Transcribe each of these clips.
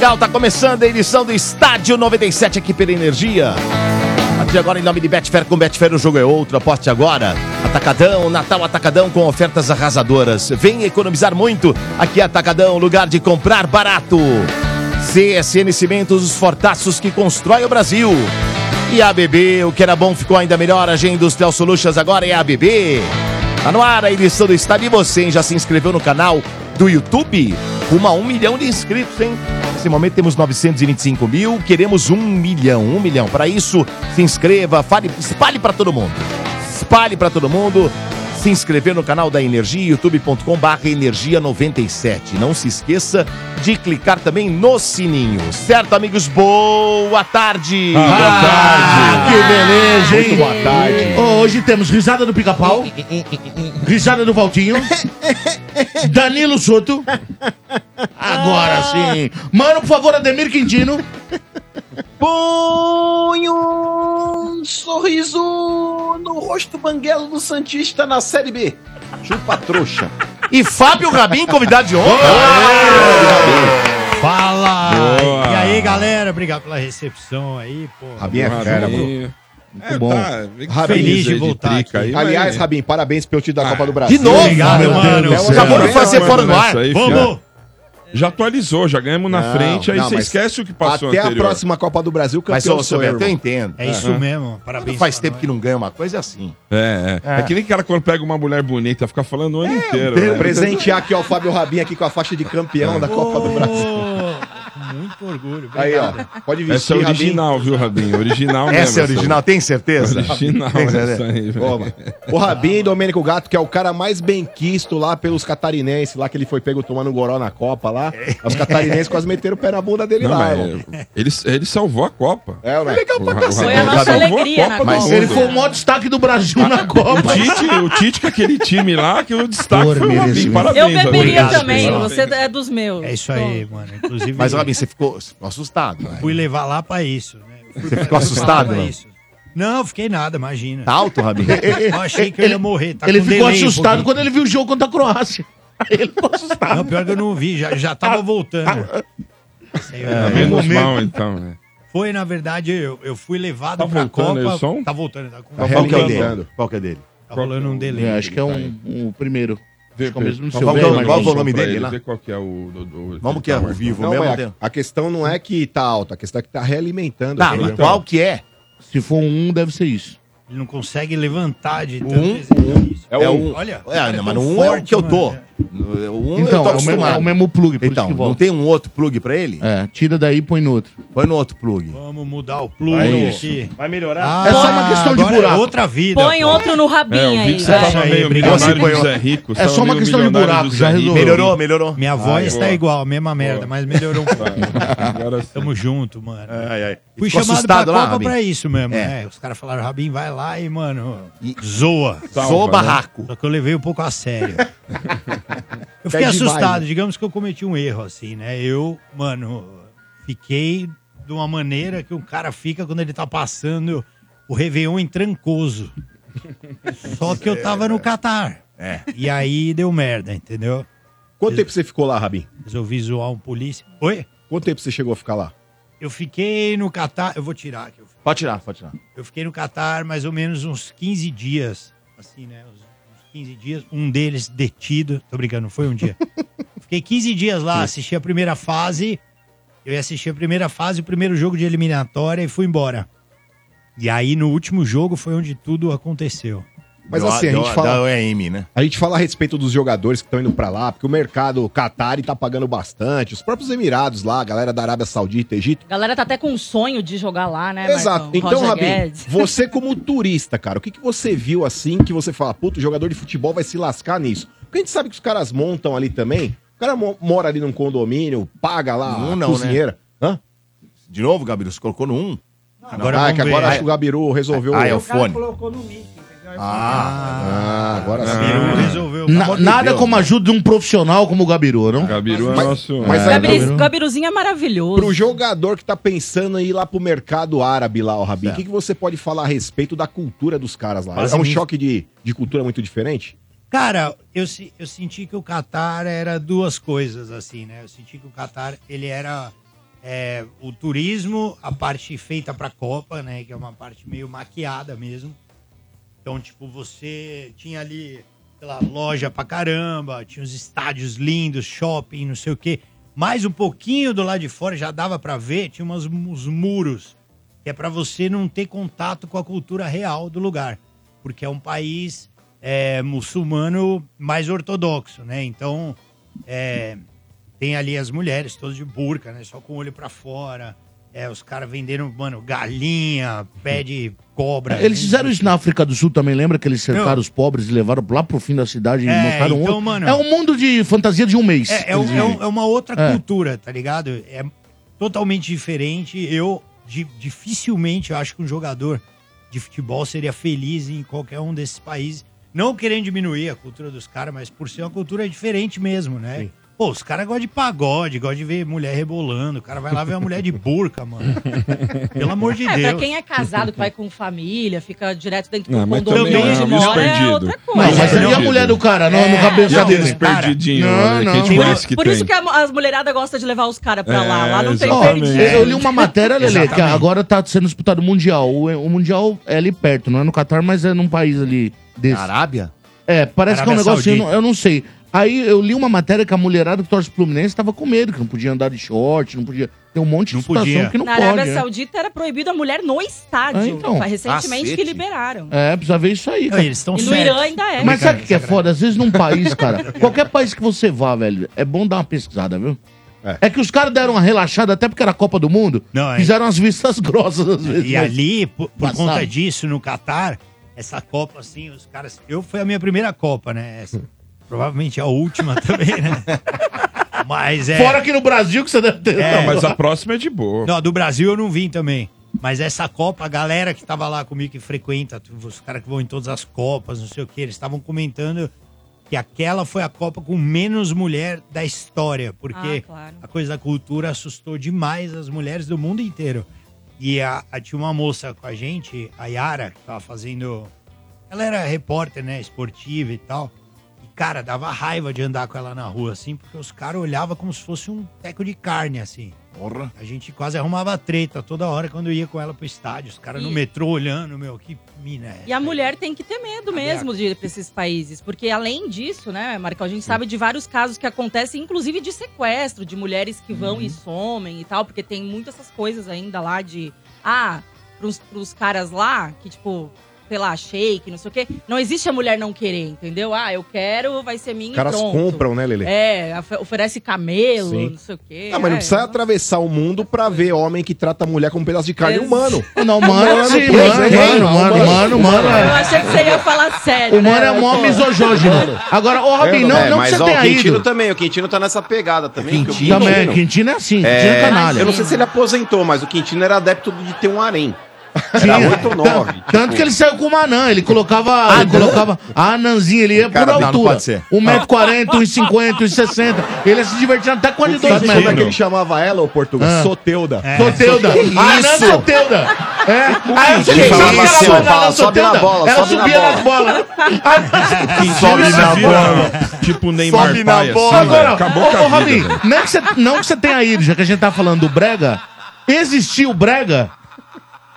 legal, tá começando a edição do Estádio 97 aqui pela Energia. Aqui agora em nome de Betfair, com Betfair o jogo é outro, aposte agora. Atacadão, Natal Atacadão com ofertas arrasadoras. Vem economizar muito, aqui é Atacadão, lugar de comprar barato. CSN Cimentos, os fortaços que constrói o Brasil. E a ABB, o que era bom ficou ainda melhor. A G Industrial Solutions agora é a ABB. Tá no ar a edição do Estádio. E você hein, já se inscreveu no canal do YouTube? Rumo a um milhão de inscritos, hein? Nesse momento temos 925 mil, queremos um milhão, um milhão. Para isso, se inscreva, fale, espalhe para todo mundo. Espalhe para todo mundo. Se inscrever no canal da Energia, youtube.com barra energia 97. Não se esqueça de clicar também no sininho. Certo, amigos? Boa tarde! Ah, boa tarde! Que beleza, hein? Muito boa tarde. Hoje temos risada do pica-pau, risada do Valtinho, Danilo Soto. Agora sim. Mano, por favor, Ademir Quintino. Põe um sorriso no rosto banguelo do Santista na Série B. Chupa trouxa. E Fábio Rabin, convidado de honra. Fala! Boa. E aí, galera? Obrigado pela recepção aí, pô. Rabinho é fera, bro. Muito Muito bom. Feliz de voltar aqui. Aliás, Rabin, parabéns pelo título da Copa do Brasil. De novo, Obrigado, mano. Deus. Acabou de É, fazer mano, fora do ar. aí, Vamos! Já atualizou, já ganhamos na Não, frente, aí não, você mas esquece o que passou Até a anterior. próxima Copa do Brasil, Mas, campeão ô, sou eu, irmão. entendo. É isso mesmo. Parabéns. Faz pra tempo nós. que não ganha uma coisa assim. É, é. É. que nem cara quando pega uma mulher bonita, fica falando o ano inteiro. Pre- né? Presentear aqui, ó, o Fábio Rabin aqui com a faixa de campeão da Copa do Brasil. Ô, Muito orgulho. Aí, ó, Obrigado. pode Essa vestir, é original, viu, Rabinho? Original mesmo. Essa é original, tem certeza? Original Tem essa certeza? aí, mano. O Rabin e Domênico Gato, que é o cara mais bem quisto lá pelos catarinenses, lá que ele foi pego tomando goró na Copa lá. Os catarinenses quase meteram o pé na bunda dele Não, lá, mas irmão. ele, ele salvou a Copa. É, né? Legal pra cacete. Foi a nossa alegria na do Mas. Ele foi o maior destaque do Brasil na O Copa. Tite, o Tite com aquele time lá, que o destaque Por foi o. Parabéns, Eu beberia Obrigado, também, você é dos meus. É isso aí, mano. Inclusive, Mas, Robin, você ficou, ficou assustado. né? fui levar lá pra isso, né? Fui Você pra- ficou fui assustado, pra não? isso. Não, fiquei nada, imagina. Tá alto, Rabin? Eu achei que eu ia morrer. Tá ele com ficou delay um assustado pouquinho. quando ele viu o jogo contra a Croácia. Ele ficou assustado. Não, pior que eu não vi, já, já tava voltando. Sei, Tá eu- menos momento- mal, então, né? Foi, na verdade, eu, eu fui levado Tá pra voltando aí Copa. o som? Tá voltando, tá, com... Tá Qual que é o dele? Qual que é dele? tá rolando um delay. É, acho que é um, um primeiro. Acho que é o mesmo no seu. Qual é qual é o vamos- nome dele ele lá? ver qual que é o... do- do- Vamos que é tá ao vivo Não, mesmo. tem- a, a questão não é que tá alta, a questão é que tá realimentando. Tá, mas qual que é? Se for um, deve ser isso. Ele não consegue levantar de tanto Um, exercício. É o um. Olha, É, não, mas um é o forte, que eu tô. mano. O um Então, é o mesmo, é o mesmo plug, por Então, isso que não volta. tem um outro plug pra ele? É, tira daí e põe no outro. Põe no outro plug. Vamos mudar o plug Aí. aqui. Vai melhorar? Ah, É só uma questão de agora buraco. É outra vida. Põe pô. outro no É, rabinho vi aí, você. Isso tava aí, meio milionário Você Rico. É só uma questão de buraco, já resolveu. Melhorou, melhorou. Minha voz boa. tá igual, mesma merda, mas melhorou um pouco. Tamo junto, mano. Ai, ai. Fui Ficou chamado assustado pra lá, Copa Rabin? pra isso mesmo, É. né? Os caras falaram, Rabin, vai lá e, mano, zoa. Né? barraco. Só que eu levei um pouco a sério. eu fiquei assustado, digamos que eu cometi um erro, assim, né? Eu, mano, fiquei de uma maneira que um cara fica quando ele tá passando o Réveillon em Trancoso. Só que eu tava no Catar. É. E aí deu merda, entendeu? Quanto tempo você ficou lá, Rabin? Resolvi zoar um polícia. Oi? Quanto tempo você chegou a ficar lá? Eu fiquei no Catar. Eu vou tirar aqui. Pode tirar, pode tirar. Eu fiquei no Catar mais ou menos uns 15 dias. Assim, né? Uns 15 dias. Um deles detido. Tô brincando, não foi um dia. fiquei 15 dias lá, assisti a primeira fase. Eu ia assistir a primeira fase, o primeiro jogo de eliminatória e fui embora. E aí, no último jogo, foi onde tudo aconteceu. Mas assim, a gente fala... Da OEM, né? A gente fala a respeito dos jogadores que estão indo pra lá, porque o mercado Qatari tá pagando bastante, os próprios Emirados lá, a galera da Arábia Saudita, Egito. A galera tá até com um sonho de jogar lá, né? Exato. Então, Rabin, Guedes. você como turista, cara, o que, que você viu assim que você fala, puto, o jogador de futebol vai se lascar nisso? Porque a gente sabe que os caras montam ali também, o cara mo- mora ali num condomínio, paga lá Um a não, cozinheira. Hã? De novo, Gabriel, você colocou no 1? Agora ah, é que agora acho que o Gabiru resolveu... Ah, é o ah, fone. colocou no mic, entendeu? agora sim. Gabiru resolveu. Na- de nada Deus, como a ajuda de um profissional como o Gabiru, não? Gabiru é Mas- nosso... mas é, aí- Gabiru- Gabiru. Gabiruzinho é maravilhoso. Pro jogador que tá pensando em ir lá pro mercado árabe lá, o Rabin, o que, que você pode falar a respeito da cultura dos caras lá? É um choque de, de cultura muito diferente? Cara, eu, se- eu senti que o Qatar era duas coisas, assim, né? Eu senti que o Qatar, ele era é, o turismo, a parte feita pra Copa, né? Que é uma parte meio maquiada mesmo. Então, tipo, você tinha ali, sei lá, loja pra caramba, tinha os estádios lindos, shopping, não sei o quê. Mais um pouquinho do lado de fora já dava pra ver, tinha umas, uns muros, que é pra você não ter contato com a cultura real do lugar. Porque é um país é, muçulmano mais ortodoxo, né? Então, é, tem ali as mulheres todas de burca, né? Só com o olho pra fora. É, os caras vendendo, mano, galinha, pé de cobra. Eles fizeram isso na África do Sul também, lembra que eles cercaram os pobres e levaram lá pro fim da cidade e É, mostraram então, outro. mano- É um mundo de fantasia de um mês. É, é, um- é um- é uma outra É. cultura, tá ligado? É totalmente diferente. Eu, di- dificilmente, eu acho que um jogador de futebol seria feliz em qualquer um desses países. Não querendo diminuir a cultura dos caras, mas por ser uma cultura diferente mesmo, né? Pô, os caras gostam de pagode, gostam de ver mulher rebolando. O cara vai lá ver uma mulher de burca, mano. Pelo amor de É, Deus. pra quem é casado, que vai com família, fica direto dentro do Não, mas condomínio também onde é mora, é outra Não, coisa. mas é e a mulher do cara no, no É. cabeça Não, aqueles dele? perdidinhos Não, né, que a não. gente conhece que Por tem. isso que a- as mulheradas gostam de levar os caras pra lá. É, Lá não tem exatamente. perdido. Eu li uma matéria, Lele, que agora tá sendo disputado o Mundial. O, o Mundial é ali perto, não é no Catar, mas é num país ali desse. Arábia? É, parece que é um Arábia negócio, eu não, eu não sei. Aí eu li uma matéria que a mulherada que torce Fluminense tava com medo, que não podia andar de short, não podia. Tem um monte de Não situação podia. que não Na pode. Arábia né? Saudita era proibido a mulher no estádio. Ah, então. Foi recentemente Cacete. que liberaram. É, precisa ver isso aí, cara. eles estão E no certos. Irã ainda é. Mas sabe o que é foda? Às vezes num país, cara, qualquer país que você vá, velho, é bom dar uma pesquisada, viu? É. É, que os caras deram uma relaxada até porque era a Copa do Mundo. Não, é. fizeram as vistas grossas às vezes. E mas- ali, por, por conta disso, no Catar, essa Copa, assim, os caras. Eu foi a minha primeira Copa, né? Essa, provavelmente a última também, né? Mas é. Fora aqui no Brasil que você deve ter. É. Não, mas a próxima é de boa. Não, do Brasil eu não vim também. Mas essa Copa, a galera que tava lá comigo, que frequenta, os caras que vão em todas as Copas, não sei o que, eles estavam comentando que aquela foi a Copa com menos mulher da história, porque Ah, claro. a coisa da cultura assustou demais as mulheres do mundo inteiro. E a, a- tinha uma moça com a gente, a Yara, que tava fazendo. Ela era repórter, né? Esportiva e tal. E, cara, dava raiva de andar com ela na rua, assim, porque os caras olhavam como se fosse um teco de carne, assim. Porra. A gente quase arrumava treta toda hora quando eu ia com ela pro estádio. Os caras no E- metrô olhando, meu, que mina é. E a mulher tem que ter medo mesmo de ir pra esses países. Porque além disso, né, Marcão, a gente sabe de vários casos que acontecem, inclusive de sequestro, de mulheres que vão e somem e tal, porque tem muitas essas coisas ainda lá de. Ah, pros, pros caras lá, que tipo, sei lá, shake, não sei o quê. Não existe a mulher não querer, entendeu? Ah, eu quero, vai ser minha Os caras pronto. compram, né, Lele? É, of- oferece camelo, Sim. não sei o quê. Ah, mas não é, precisa atravessar o mundo pra ver homem que trata a mulher como um pedaço de carne Ex- humano. Não, mano, Mano, sim, é, mano, não, mano, mano. mano, mano, Eu é. achei que você ia falar sério, O né? mano é mó Pô. misogógino. Agora, ô Robin, não, É, não que você ó, o tenha Quintino ido. também, o Quintino tá nessa pegada também. que o Também, Quintino é assim, Quintino é É, canalha. eu não sei se ele aposentou, mas o Quintino era adepto de ter um harém. Tinha. Era 8 ou 9. Tanto- Tanto que ele saiu com uma anã, ele colocava, ele colocava a anãzinha, ele ia Cara, por não, não altura. pode ser. 1,40m, 1,50m, 1,60m. Ele ia se divertindo até com a de 2 Sabe como é que metros. ele chamava ela, ô Portugal? Ah. Soteuda. É. Soteuda. A anã Soteuda. É. Aí eu o que assim, ela sobe na Soteuda? bola, Ela sobe na subia bola. nas bolas. Sobe na bola. Tipo o Neymar Sobe na bola. assim, velho. Agora, Acabou ô, com ô, a vida. Robin, velho. não, é que você, não que você tenha ido, já que a gente tá falando do Brega, existiu o Brega?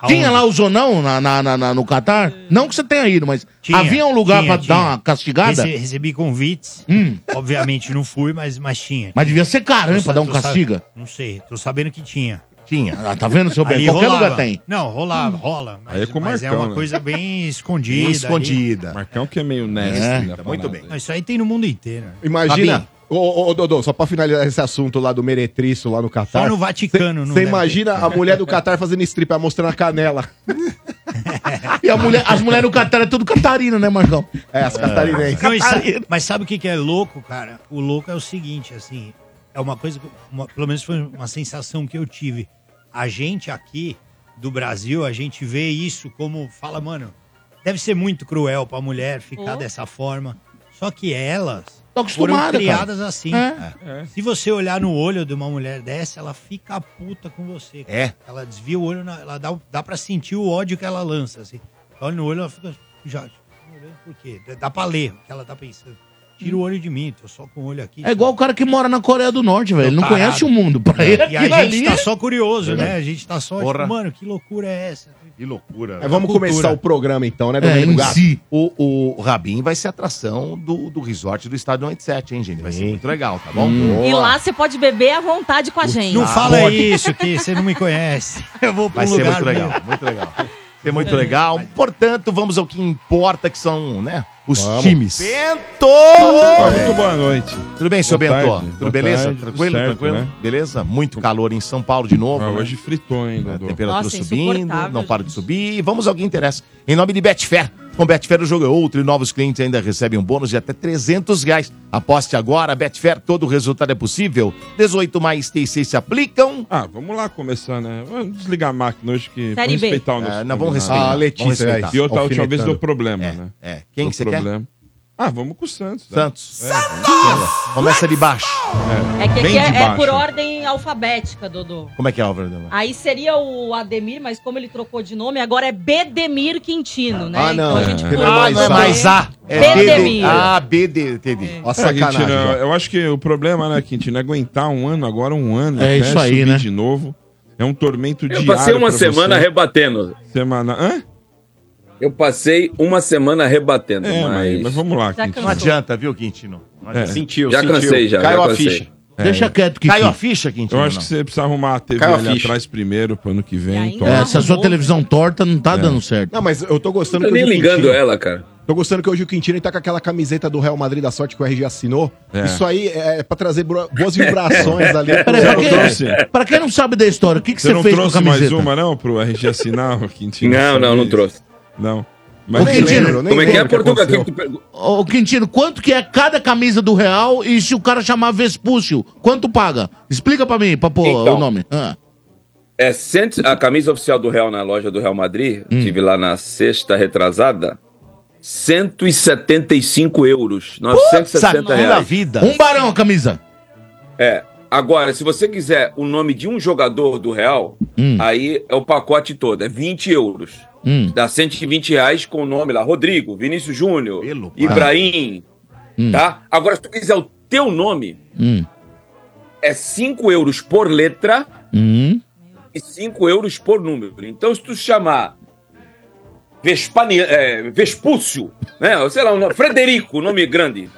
Tinha lá o Zonão na, na- na- na- no Catar? Não que você tenha ido, mas Tinha, havia um lugar tinha, pra tinha. dar uma castigada? Rece- recebi convites. Hum. Obviamente não fui, mas, mas tinha. Mas devia ser caro, hein, Tô pra sa- dar um tô sa- castiga. Não sei, tô sabendo que tinha. Tinha. Ah, tá vendo, seu bem? Ali Qualquer rolava. lugar tem. Não, rolava, rola. Mas, Aí é com o mas é Marcão, uma né? coisa bem escondida. Bem ali. escondida. Marcão que é meio. É, né, tá muito bem. Não, Isso aí tem no mundo inteiro. Imagina. Ô, ô, Dodô, só pra finalizar esse assunto lá do meretriço lá no Catar. Só no Vaticano, não Você imagina a mulher do Catar fazendo strip, ela mostrando a canela. E a mulher, as mulheres do Catar é tudo catarina, né, Marcão? É, as catarinenses. Não, sabe- mas sabe o que, que é louco, cara? O louco é o seguinte, assim, é uma coisa, que- uma- pelo menos foi uma sensação que eu tive. A gente aqui do Brasil, a gente vê isso como, fala, mano, deve ser muito cruel pra mulher ficar Oh. dessa forma. Só que elas Tô foram acostumada, criadas assim. É. Se você olhar no olho de uma mulher dessa, ela fica puta com você. cara. É. Ela desvia o olho, na- ela dá, dá pra sentir o ódio que ela lança, assim. Olha no olho, ela fica, já, olhando por quê? Dá pra ler o que ela tá pensando. Tira o olho de mim, tô só com o olho aqui. É igual o cara que mora na Coreia do Norte, velho. Ele não Parado. conhece o mundo. Pra ele, E a aquilo gente ali... tá só curioso, né? A gente tá só, Porra. tipo, mano, que loucura é essa? Que loucura. Mas vamos Cultura. começar o programa então, né, É, Domênico em Gato? si. O, o Rabin vai ser atração do, do resort do Estádio 97, hein, gente? Vai ser muito legal, tá bom? E lá você pode beber à vontade com a gente. Não Ah, fala pode. isso, que você não me conhece. Eu vou pra Vai um ser lugar muito legal, muito legal. Vai ser muito legal. Portanto, vamos ao que importa, que são, né, os Vamos. times. Bento! Ah, muito boa noite. Tudo bem, seu Boa Bento? tarde, Tudo boa beleza? tarde, tranquilo, certo, tranquilo? né? Beleza? Muito calor em São Paulo de novo. Ah, né? hoje fritou ainda. A Dô. temperatura Nossa, subindo, não para de subir. E vamos ao que interessa. Em nome de Betfair. Com Betfair o jogo é outro e novos clientes ainda recebem um bônus de até 300 reais. Aposte agora, Betfair, todo resultado é possível. 18 mais T6 se aplicam. Ah, vamos lá começar, né? Vamos desligar a máquina hoje que Série vamos B. respeitar o nosso É, não, vamos combinado. respeitar. Ah, vamos Letícia, respeitar. E outra a última vez deu problema, É, né? é. Quem Deu que você quer? Problema. Ah, vamos com o Santos. né? Santos. Começa de baixo. É que Bem aqui é, é por ordem alfabética, Dodô. Como é que é, Álvaro? Aí seria o Ademir, mas como ele trocou de nome, agora é Bedemir Quintino, né? Ah, não, Então a é. gente é mais não é A. mais A. É Bedemir. Ah, BD, entendi. Ó, a É, sacanagem. Quintino, ó. eu acho que o problema, né, Quintino, é aguentar um ano, agora um ano. É até isso aí, subir né? de novo. É um tormento Eu diário passei uma semana você. rebatendo. Semana... Hã? Eu passei uma semana rebatendo, É, mas, mas... vamos lá, Já Quintino. Não adianta, viu, Quintino? Não. É. Sentiu, Já sentiu. cansei, já, Caiu já a ficha. Deixa quieto que Caiu a ficha, Quintino? Eu acho não? que você precisa arrumar a TV Caiu a ali ficha. atrás primeiro, pro ano que vem. Então, É, essa sua televisão torta não tá dando certo. Não, mas eu tô gostando Não tô que nem hoje o ligando Quintino- ela, cara. Tô gostando que hoje o Quintino tá com aquela camiseta do Real Madrid da sorte que o RG assinou. É. Isso aí é pra trazer boas vibrações ali. Peraí, Você pra, não quem, trouxe? pra quem não sabe da história, o que, que Você você, não fez com a trouxe mais camiseta? uma, não, pro RG assinar, Quintino? Não, não, não trouxe. Não. Mas nem Quintino, lembro, Como é que é, o que tu Ô, Quintino, quanto que é cada camisa do Real e se o cara chamar Vespúcio, quanto paga? Explica pra mim, pra pôr Então. o nome. Ah. É cento... a camisa oficial do Real na loja do Real Madrid, tive lá na sexta retrasada, 175 euros, 960 Sabe da reais. vida. Um barão a camisa. É. Agora, se você quiser o nome de um jogador do Real, Hum. aí é o pacote todo, é 20 euros. Hum. Dá 120 reais com o nome lá, Rodrigo, Vinícius Júnior. Ibrahim, Hum. tá? Agora, se tu quiser o teu nome, Hum. é 5 euros por letra Hum. e 5 euros por número. Então, se tu chamar Vespani, é, Vespúcio, né? Ou sei lá, um nome, Frederico, nome grande.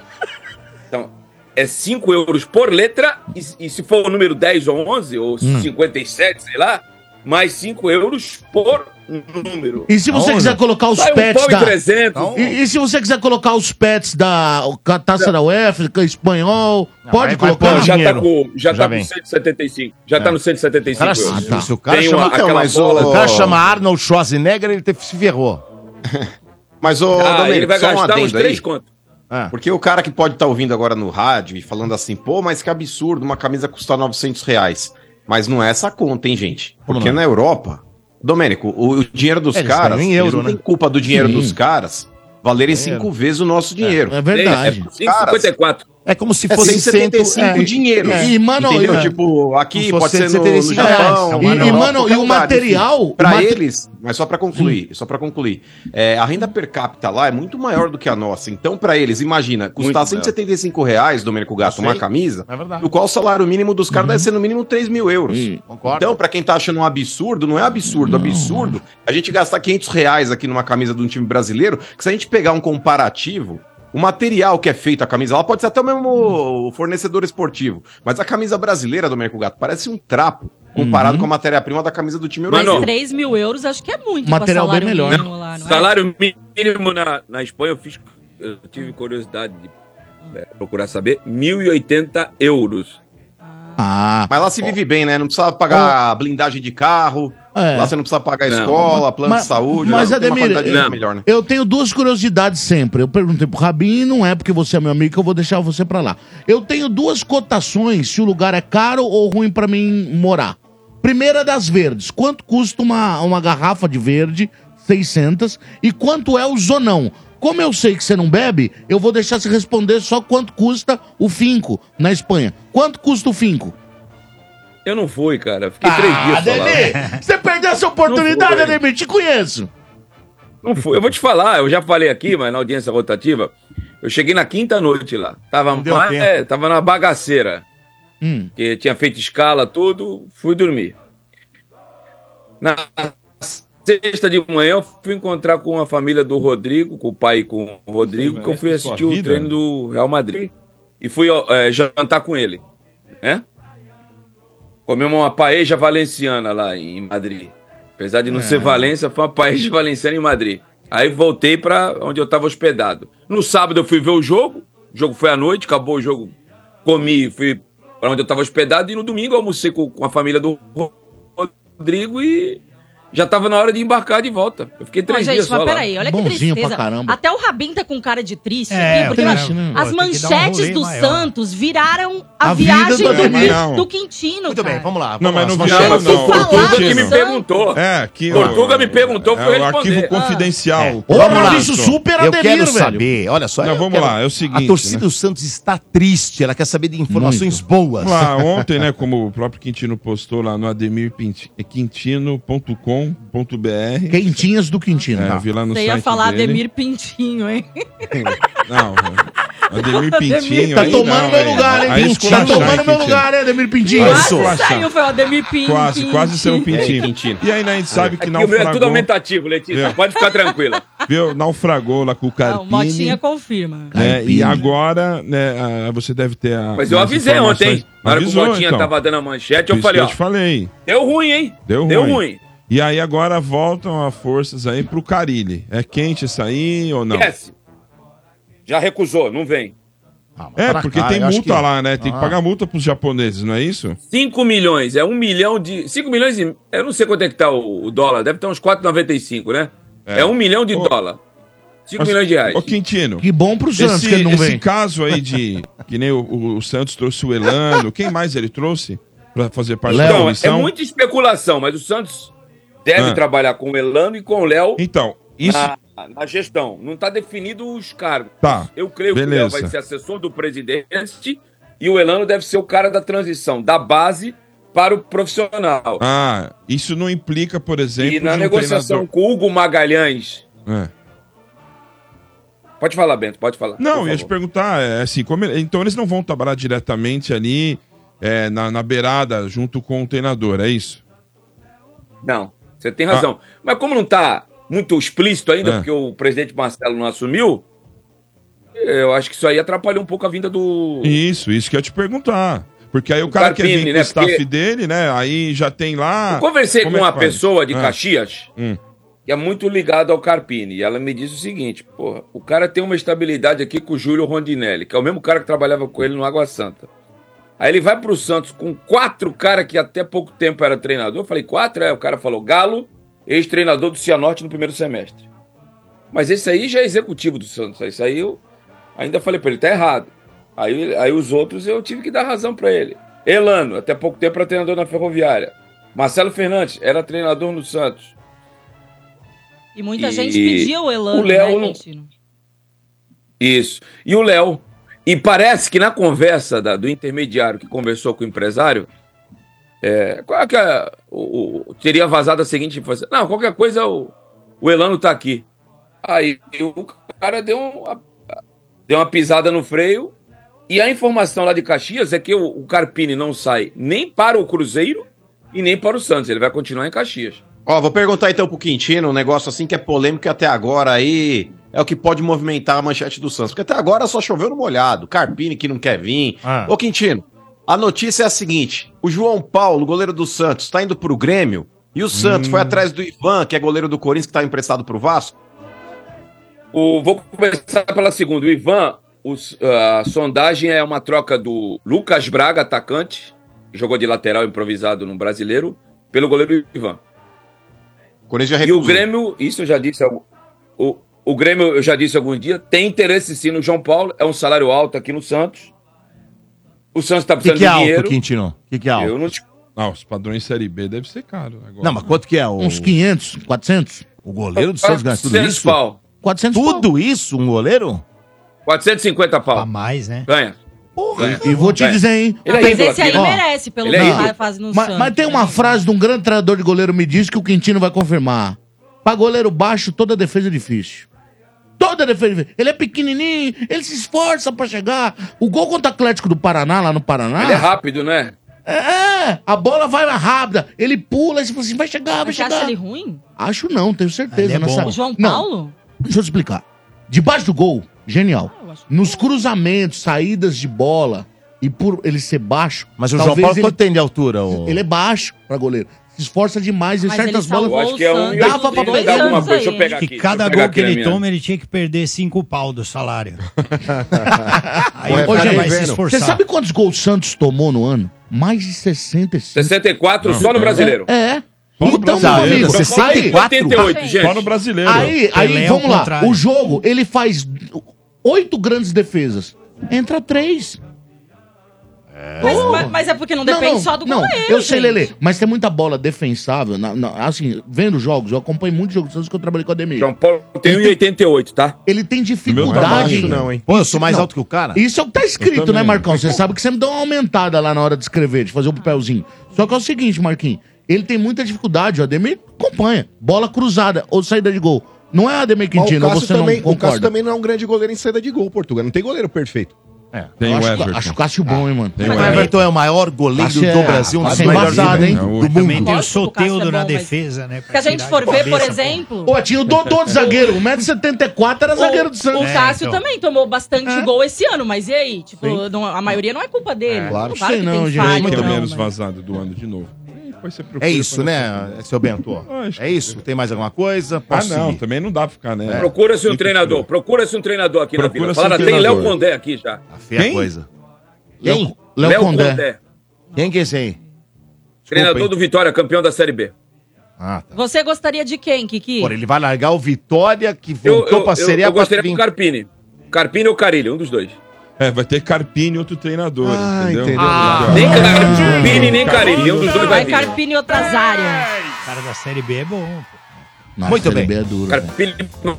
Então, é 5 euros por letra, e, e se for o número 10 ou 11, ou 57, sei lá, mais 5 euros por número. E se você Aonde? quiser colocar os Sai um pets pão e da... 300. Então, E, e se você quiser colocar os pets da a taça da é espanhol, Não, pode vai- vai colocar? já dinheiro. tá com, já Já tá vem. com 175. Já tá no 175 Cara, euros. se, se o cara Tem chama, uma, aquela mas bola. o cara chama Arnold Schwarzenegger, ele te- se ferrou. Mas, ô, Ah, Domênico, ele vai só um gastar uns adendo 3 aí. contos. Ah. Porque o cara que pode estar ouvindo agora no rádio e falando assim, pô, mas que absurdo, uma camisa custar 900 reais. Mas não é essa conta, hein, gente? Porque não? na Europa, Domênico, o, o dinheiro dos É, eles caras, em eles euro, não né? tem culpa do dinheiro Sim. dos caras valerem Dinheiro. cinco vezes o nosso dinheiro. É verdade. É 5,54. É como se É fosse 175 cento- é. dinheiro. É. E, mano, entendeu? é. Tipo, aqui pode se ser fosse no, no 175 reais. Japão. É E, e, nota. mano, e o lugar, material. mate- eles, mas só pra concluir, só pra concluir, é, a renda per capita lá é muito maior do que a nossa. Então, pra eles, imagina, custar Muito 175 reais, Domênico Gato, uma camisa, É verdade. no qual o salário mínimo dos caras deve ser no mínimo 3 mil euros. Hum. Concordo. Então, pra quem tá achando um absurdo, não é absurdo. Absurdo a gente gastar 500 reais aqui numa camisa de um time brasileiro, que se a gente pegar um comparativo, o material que é feito a camisa, ela pode ser até o mesmo fornecedor esportivo, mas a camisa brasileira, Domênico Gato, parece um trapo comparado Uhum. com a matéria-prima da camisa do time Mas europeu. não. 3 mil euros, acho que é muito Material bem salário melhor. mínimo lá, não é? Salário mínimo na, na Espanha, eu fiz. Eu tive curiosidade de é, procurar saber. 1.080 euros. Ah, Mas lá se vive bem, né? Não precisa pagar blindagem de carro, é. lá você não precisa pagar Não. escola, plano Mas- de saúde, mas, uma Ademir, qualidade de vida não. melhor, né? Eu tenho duas curiosidades sempre. Eu perguntei pro Rabin não é porque você é meu amigo que eu vou deixar você pra lá. Eu tenho duas cotações se o lugar é caro ou ruim pra mim morar. Primeira das verdes. Quanto custa uma, uma garrafa de verde? 600. E quanto é o zonão? Como eu sei que você não bebe, eu vou deixar você responder só quanto custa o finco na Espanha. Quanto custa o finco? Eu não fui, cara. Fiquei três dias. Ademir, você perdeu essa oportunidade. Ademir. Te conheço. Não fui. Eu vou te falar, eu já falei aqui, mas na audiência rotativa, Eu cheguei na quinta noite lá. Tava, mais- é, tava na bagaceira. Hum. Que tinha feito escala, tudo, fui dormir. Na sexta de manhã, eu fui encontrar com a família do Rodrigo, com o pai e com o Rodrigo, Sim, que eu fui assistir o treino do Real Madrid. E fui é, jantar com ele. Né? Comemos uma paeja valenciana lá em Madrid. Apesar de não ser Valência, foi uma paeja valenciana em Madrid. Aí voltei para onde eu estava hospedado. No sábado eu fui ver o jogo. O jogo foi à noite, acabou o jogo. Comi, fui para onde eu estava hospedado. E no domingo eu almocei com, com a família do Rodrigo e já estava na hora de embarcar de volta. Eu fiquei Não, três gente, dias mas só lá. peraí, olha que Bonzinho tristeza. pra caramba. Até o Rabin tá com cara de triste É, aqui, porque triste, as- né? as Pô, que um manchetes rolê do maior. Santos viraram a, A viagem do do. Não. do Quintino, Muito bem, cara. vamos lá. Não, vamos mas lá. não viraram, não. O Portuga que me do perguntou. É, aqui. Portuga me perguntou, é, fui o arquivo responder. confidencial. É. Ô, Vamos lá, Arthur. super Eu quero velho. saber, olha só. Não, vamos lá, é o seguinte, A torcida né? do Santos está triste, ela quer saber de informações boas. Lá, ontem, né, como o próprio Quintino postou lá no ademirquintino.com.br. Quentinhas do Quintino. É, tá. eu vi lá no Você ia site falar dele. Ademir Pintinho, hein? Não, Ademir Pintinho. Tá aí tomando não, meu aí- lugar, hein? aí Tá tomando meu Quintino? lugar, hein, Ademir Pintinho? Quase saiu, foi o Ademir Pintinho. Quase, quase ser um pintinho. E aí, né, a gente sabe que Aqui o meu é tudo naufragou, aumentativo, Letícia. É. Pode ficar tranquila. viu, naufragou lá com o Ah, o Motinha Carpini. confirma. né, e Carpini. agora, né, ah, você deve ter a. Mas eu avisei ontem, hein? Na hora que o Motinha então. tava dando a manchete, eu Isso falei, que ó, eu te falei. deu ruim, hein? Deu Deu ruim. E aí agora voltam as forças aí pro Carilli. É quente isso aí ou não? Esquece. Já recusou, não vem. Ah, É, porque cá, tem multa que- lá, né? Tem que Ah. pagar multa pros japoneses, não é isso? 5 milhões, é um milhão de. 5 milhões e. Eu não sei quanto é que tá o, o dólar, deve estar uns 4,95, né? É, um milhão de Ô, dólar. 5 Mas- milhões de reais. Ô, Quintino. Que bom pro Santos Esse, que ele não esse vem. caso aí de. Que nem o, o- o Santos trouxe o Elano. Quem mais ele trouxe pra fazer parte da Léo, Então, é comissão? muita especulação, mas o Santos deve Ah. trabalhar com o Elano e com o Léo Então, isso. na, na gestão. Não está definido os cargos. Tá. Eu creio que o Léo Beleza. vai ser assessor do presidente e o Elano deve ser o cara da transição, da base para o profissional. Ah, isso não implica, por exemplo. e na um negociação treinador- com o Hugo Magalhães. É. Pode falar, Bento, pode falar. Não, ia te perguntar, é, assim, como então eles não vão trabalhar diretamente ali é, na, na beirada junto com o treinador, é isso? Não, você tem razão. Mas como não está muito explícito ainda, Ah. É. porque o presidente Marcelo não assumiu, eu acho que isso aí atrapalhou um pouco a vinda do. Isso, isso que eu ia te perguntar. Porque aí o, O cara quer Carpini, vir com né? o staff Porque- dele, né? Aí já tem lá. Eu conversei Como com é uma faz? pessoa de Ah. Caxias Hum. que é muito ligada ao Carpini. E ela me disse o seguinte: porra, o cara tem uma estabilidade aqui com o Júlio Rondinelli, que é o mesmo cara que trabalhava com ele no Água Santa. Aí ele vai pro Santos com quatro caras que até pouco tempo era treinador. Eu falei, quatro? É, o cara falou, Galo, ex-treinador do Cianorte no primeiro semestre. Mas esse aí já é executivo do Santos. Aí eu ainda falei pra ele, tá errado. Aí, aí os outros eu tive que dar razão pra ele. Elano, até pouco tempo era treinador na Ferroviária. Marcelo Fernandes era treinador no Santos. E muita E gente pedia o Elano, o Léo né, não-? Isso. E o Léo. E parece que na conversa da- do intermediário que conversou com o empresário, é, qual é que é, o, o- teria vazado a seguinte informação. Não, qualquer coisa o, o Elano tá aqui. Aí o cara deu uma, deu uma pisada no freio. E a informação lá de Caxias é que o, o Carpini não sai nem para o Cruzeiro e nem para o Santos. Ele vai continuar em Caxias. Ó, vou perguntar então pro Quintino um negócio assim que é polêmico até agora aí é o que pode movimentar a manchete do Santos. Porque até agora só choveu no molhado. Carpini que não quer vir. Ah. Ô, Quintino, a notícia é a seguinte: o João Paulo, goleiro do Santos, tá indo pro Grêmio. E o Santos foi atrás do Ivan, que é goleiro do Corinthians, que tá emprestado pro Vasco. O, vou começar pela segunda. O Ivan, os- a sondagem é uma troca do Lucas Braga, atacante, jogou de lateral improvisado no brasileiro, pelo goleiro Ivan. O Corinthians já E o. Grêmio, isso eu já disse. algum- O, o Grêmio, eu já disse algum dia, tem interesse sim no João Paulo, é um salário alto aqui no Santos. O Santos está O que, precisando que é de alto, dinheiro. Quintino? O que, que é alto? Eu não te- Ah, os padrões Série B deve ser caro. Agora. Não, mas quanto que é o, Uns 500, 400? o goleiro do Santos ganha tudo 400 isso? pau. 400 pau. Tudo isso, um goleiro? 450 A pau. mais, né? Ganha. E vou te É. dizer, hein? Ele é Mas ídolo esse aí aqui, né? Ó, merece, pelo é que ele faz no Mas, Santos. mas tem uma né? frase de um grande treinador de goleiro me diz que o Quintino vai confirmar. Pra goleiro baixo, toda defesa é difícil. To- da defesa. Ele é pequenininho, ele se esforça pra chegar. O gol contra o Atlético do Paraná, lá no Paraná. Ele é rápido, né? É, a bola vai mais rápida. Ele pula e você fala assim, vai chegar, vai Mas você chegar. acha ele ruim? Acho não, tenho certeza. Ele é Nessa- bom. O João Não, Paulo? Deixa eu te explicar. Debaixo do gol, genial. Nos cruzamentos, saídas de bola e por ele ser baixo. Mas o João Paulo ele, quanto tem de altura? O... ele é baixo pra goleiro. Se esforça demais e Mas certas ele bolas. Eu acho que é um. Dava pra pegar alguma coisa. Deixa eu pegar Que aqui. cada eu pegar gol que ele toma, ele tinha que perder cinco pau do salário. Aí Ô, o cara gente, vai se esforçar. Você sabe quantos gols o Santos tomou no ano? Mais de 65. 64 só no brasileiro. É. No Então, meu amigo, São aí, 88, gente. Só no brasileiro. aí, aí é vamos o lá. O jogo, ele faz oito grandes defesas. Entra três. Mas, Oh. mas- mas é porque não depende só do não, goleiro, Eu sei, gente. Lele, mas tem muita bola defensável. na- na- assim, vendo jogos, eu acompanho muitos jogos Santos que eu trabalhei com o Ademir. João Paulo tem 1,88, tá? Ele tem Não dificuldade. baixo, não, hein? Pô, eu sou mais Não. alto que o cara? Isso é o que tá escrito, também. né, Marcão? Você sabe que você me dá uma aumentada lá na hora de escrever, de fazer o papelzinho. Só que é o seguinte, Marquinhos. Ele tem muita dificuldade. O Ademir acompanha. Bola cruzada ou saída de gol. Não é Ademir Mas Quintino, você não também, o Cássio concorda. também não é um grande goleiro em saída de gol, Portugal. Não tem goleiro perfeito. Tem Eu o acho, Everton. acho o Cássio bom, hein, mano. Tem O o Everton. Everton é o maior goleiro é- do Brasil, um dos é melhores embaçado, hein? É, o- Também tem o o Soteudo é na mas- defesa, né? Se a gente for ver, por exemplo, Pô, tinha o Dodô de zagueiro. 1,74m era zagueiro do o, Santos. o Cássio então. também tomou bastante É. gol esse ano, mas e aí? Tipo, não- a maioria não é culpa dele. claro que não, tem gente. falha, Muito não, menos mas- vazado do ano de novo. Ih, depois você procura É isso, pra né, seu Bento? É isso? Tem mais alguma coisa? Ah, Posso não, seguir? também não dá pra ficar, né? Procura-se um treinador. Procura-se um treinador aqui na Procura-se Vila. um tem Léo. Condé aqui já. A feia Quem? coisa. Léo, Léo Condé. Quem que é esse aí? Treinador hein? do Vitória, campeão da Série B. Ah, tá. Você gostaria de quem, Kiki? Porra, ele vai largar o Vitória, que Eu, voltou eu, pra eu, Série eu A pra gostaria do Carpini. Carpini ou Carilho, um dos dois. É, vai ter Carpini e outro treinador, Ah, entendeu? entendeu. Ah, Nem Carpini, nem. Um dos dois vai. Carpini e outras áreas. O cara da Série B é bom. Muito Série bem. B é duro. Carpini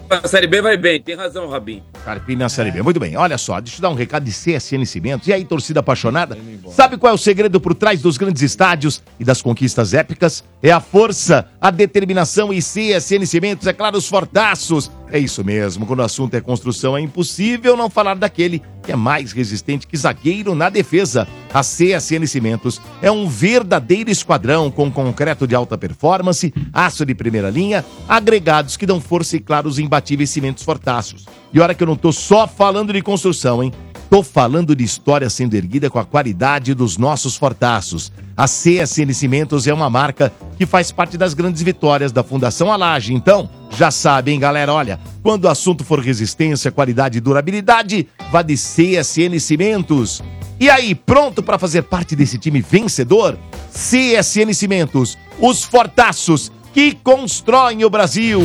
na Série B vai bem. Tem razão, Rabin. Carpini na Série B. Muito bem, olha só, deixa eu dar um recado de CSN Cimentos. E aí, torcida apaixonada? Sabe qual é o segredo por trás dos grandes estádios e das conquistas épicas? É a força, a determinação e CSN Cimentos, é claro, os fortaços. É isso mesmo, quando o assunto é construção, é impossível não falar daquele que é mais resistente que zagueiro na defesa. A CSN Cimentos é um verdadeiro esquadrão com concreto de alta performance, aço de primeira linha, agregados que dão força e, claro, os imbatíveis cimentos fortaços. E olha que eu não tô só falando de construção, hein? Tô falando de história sendo erguida com a qualidade dos nossos fortaços. A CSN Cimentos é uma marca que faz parte das grandes vitórias da Fundação Alage. Então, já sabem, galera, olha, quando o assunto for resistência, qualidade e durabilidade, vá de CSN Cimentos. E aí, pronto para fazer parte desse time vencedor? CSN Cimentos, os fortaços que constroem o Brasil.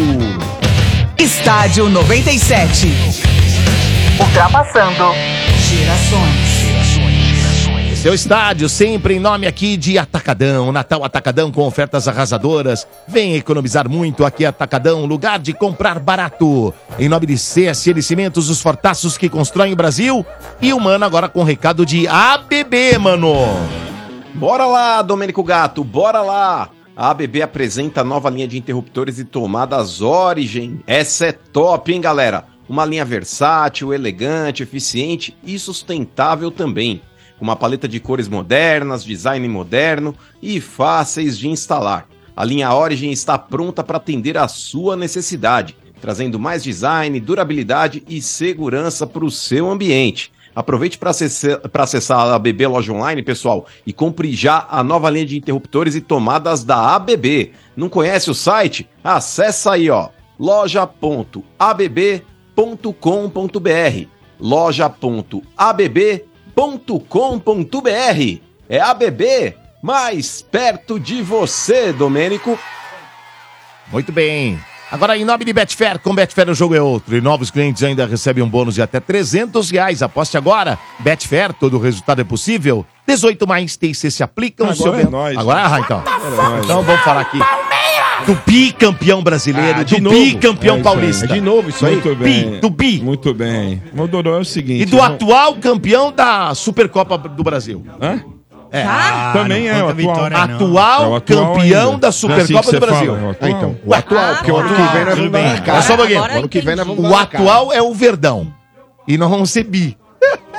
Estádio 97. Ultrapassando gerações. Seu estádio, sempre em nome aqui de Atacadão. Natal Atacadão com ofertas arrasadoras. Vem economizar muito aqui Atacadão, lugar de comprar barato. Em nome de CSN Cimentos, os fortaços que constroem o Brasil. E o Mano agora com recado de ABB, mano. Bora lá, Domênico Gato, bora lá! A ABB apresenta a nova linha de interruptores e tomadas Origin. Essa é top, hein, galera? Uma linha versátil, elegante, eficiente e sustentável também. Com uma paleta de cores modernas, design moderno e fáceis de instalar. A linha Origin está pronta para atender a sua necessidade, trazendo mais design, durabilidade e segurança para o seu ambiente. Aproveite para acessar, acessar a ABB Loja Online, pessoal, e compre já a nova linha de interruptores e tomadas da ABB. Não conhece o site? Acesse aí, ó, loja.abb.com.br loja.abb.com.br É ABB mais perto de você, Domênico. Muito bem. Agora, em nome de Betfair, com Betfair o jogo é outro. E novos clientes ainda recebem um bônus de até 300 reais. Aposte agora. Betfair, todo resultado é possível. 18 mais TC se aplicam. Agora seu é nóis, Agora, ah, então. nóis. Então vamos falar aqui. Do bicampeão brasileiro, Ah, de do novo. bicampeão É paulista. É de novo isso aí? Muito Bi, bem. do bi. Muito bem. Dodô, é o seguinte... E do não- atual campeão da Supercopa do Brasil. Hã? É. Já? Também é, o atual. vitória, não. Atual, É o atual campeão ainda. da Não é assim Supercopa você do Brasil. fala, o Ah, atual. então. O atual, porque o ano que vem nós vamos. Olha só um pouquinho. O atual é o Verdão. E nós vamos ser bi.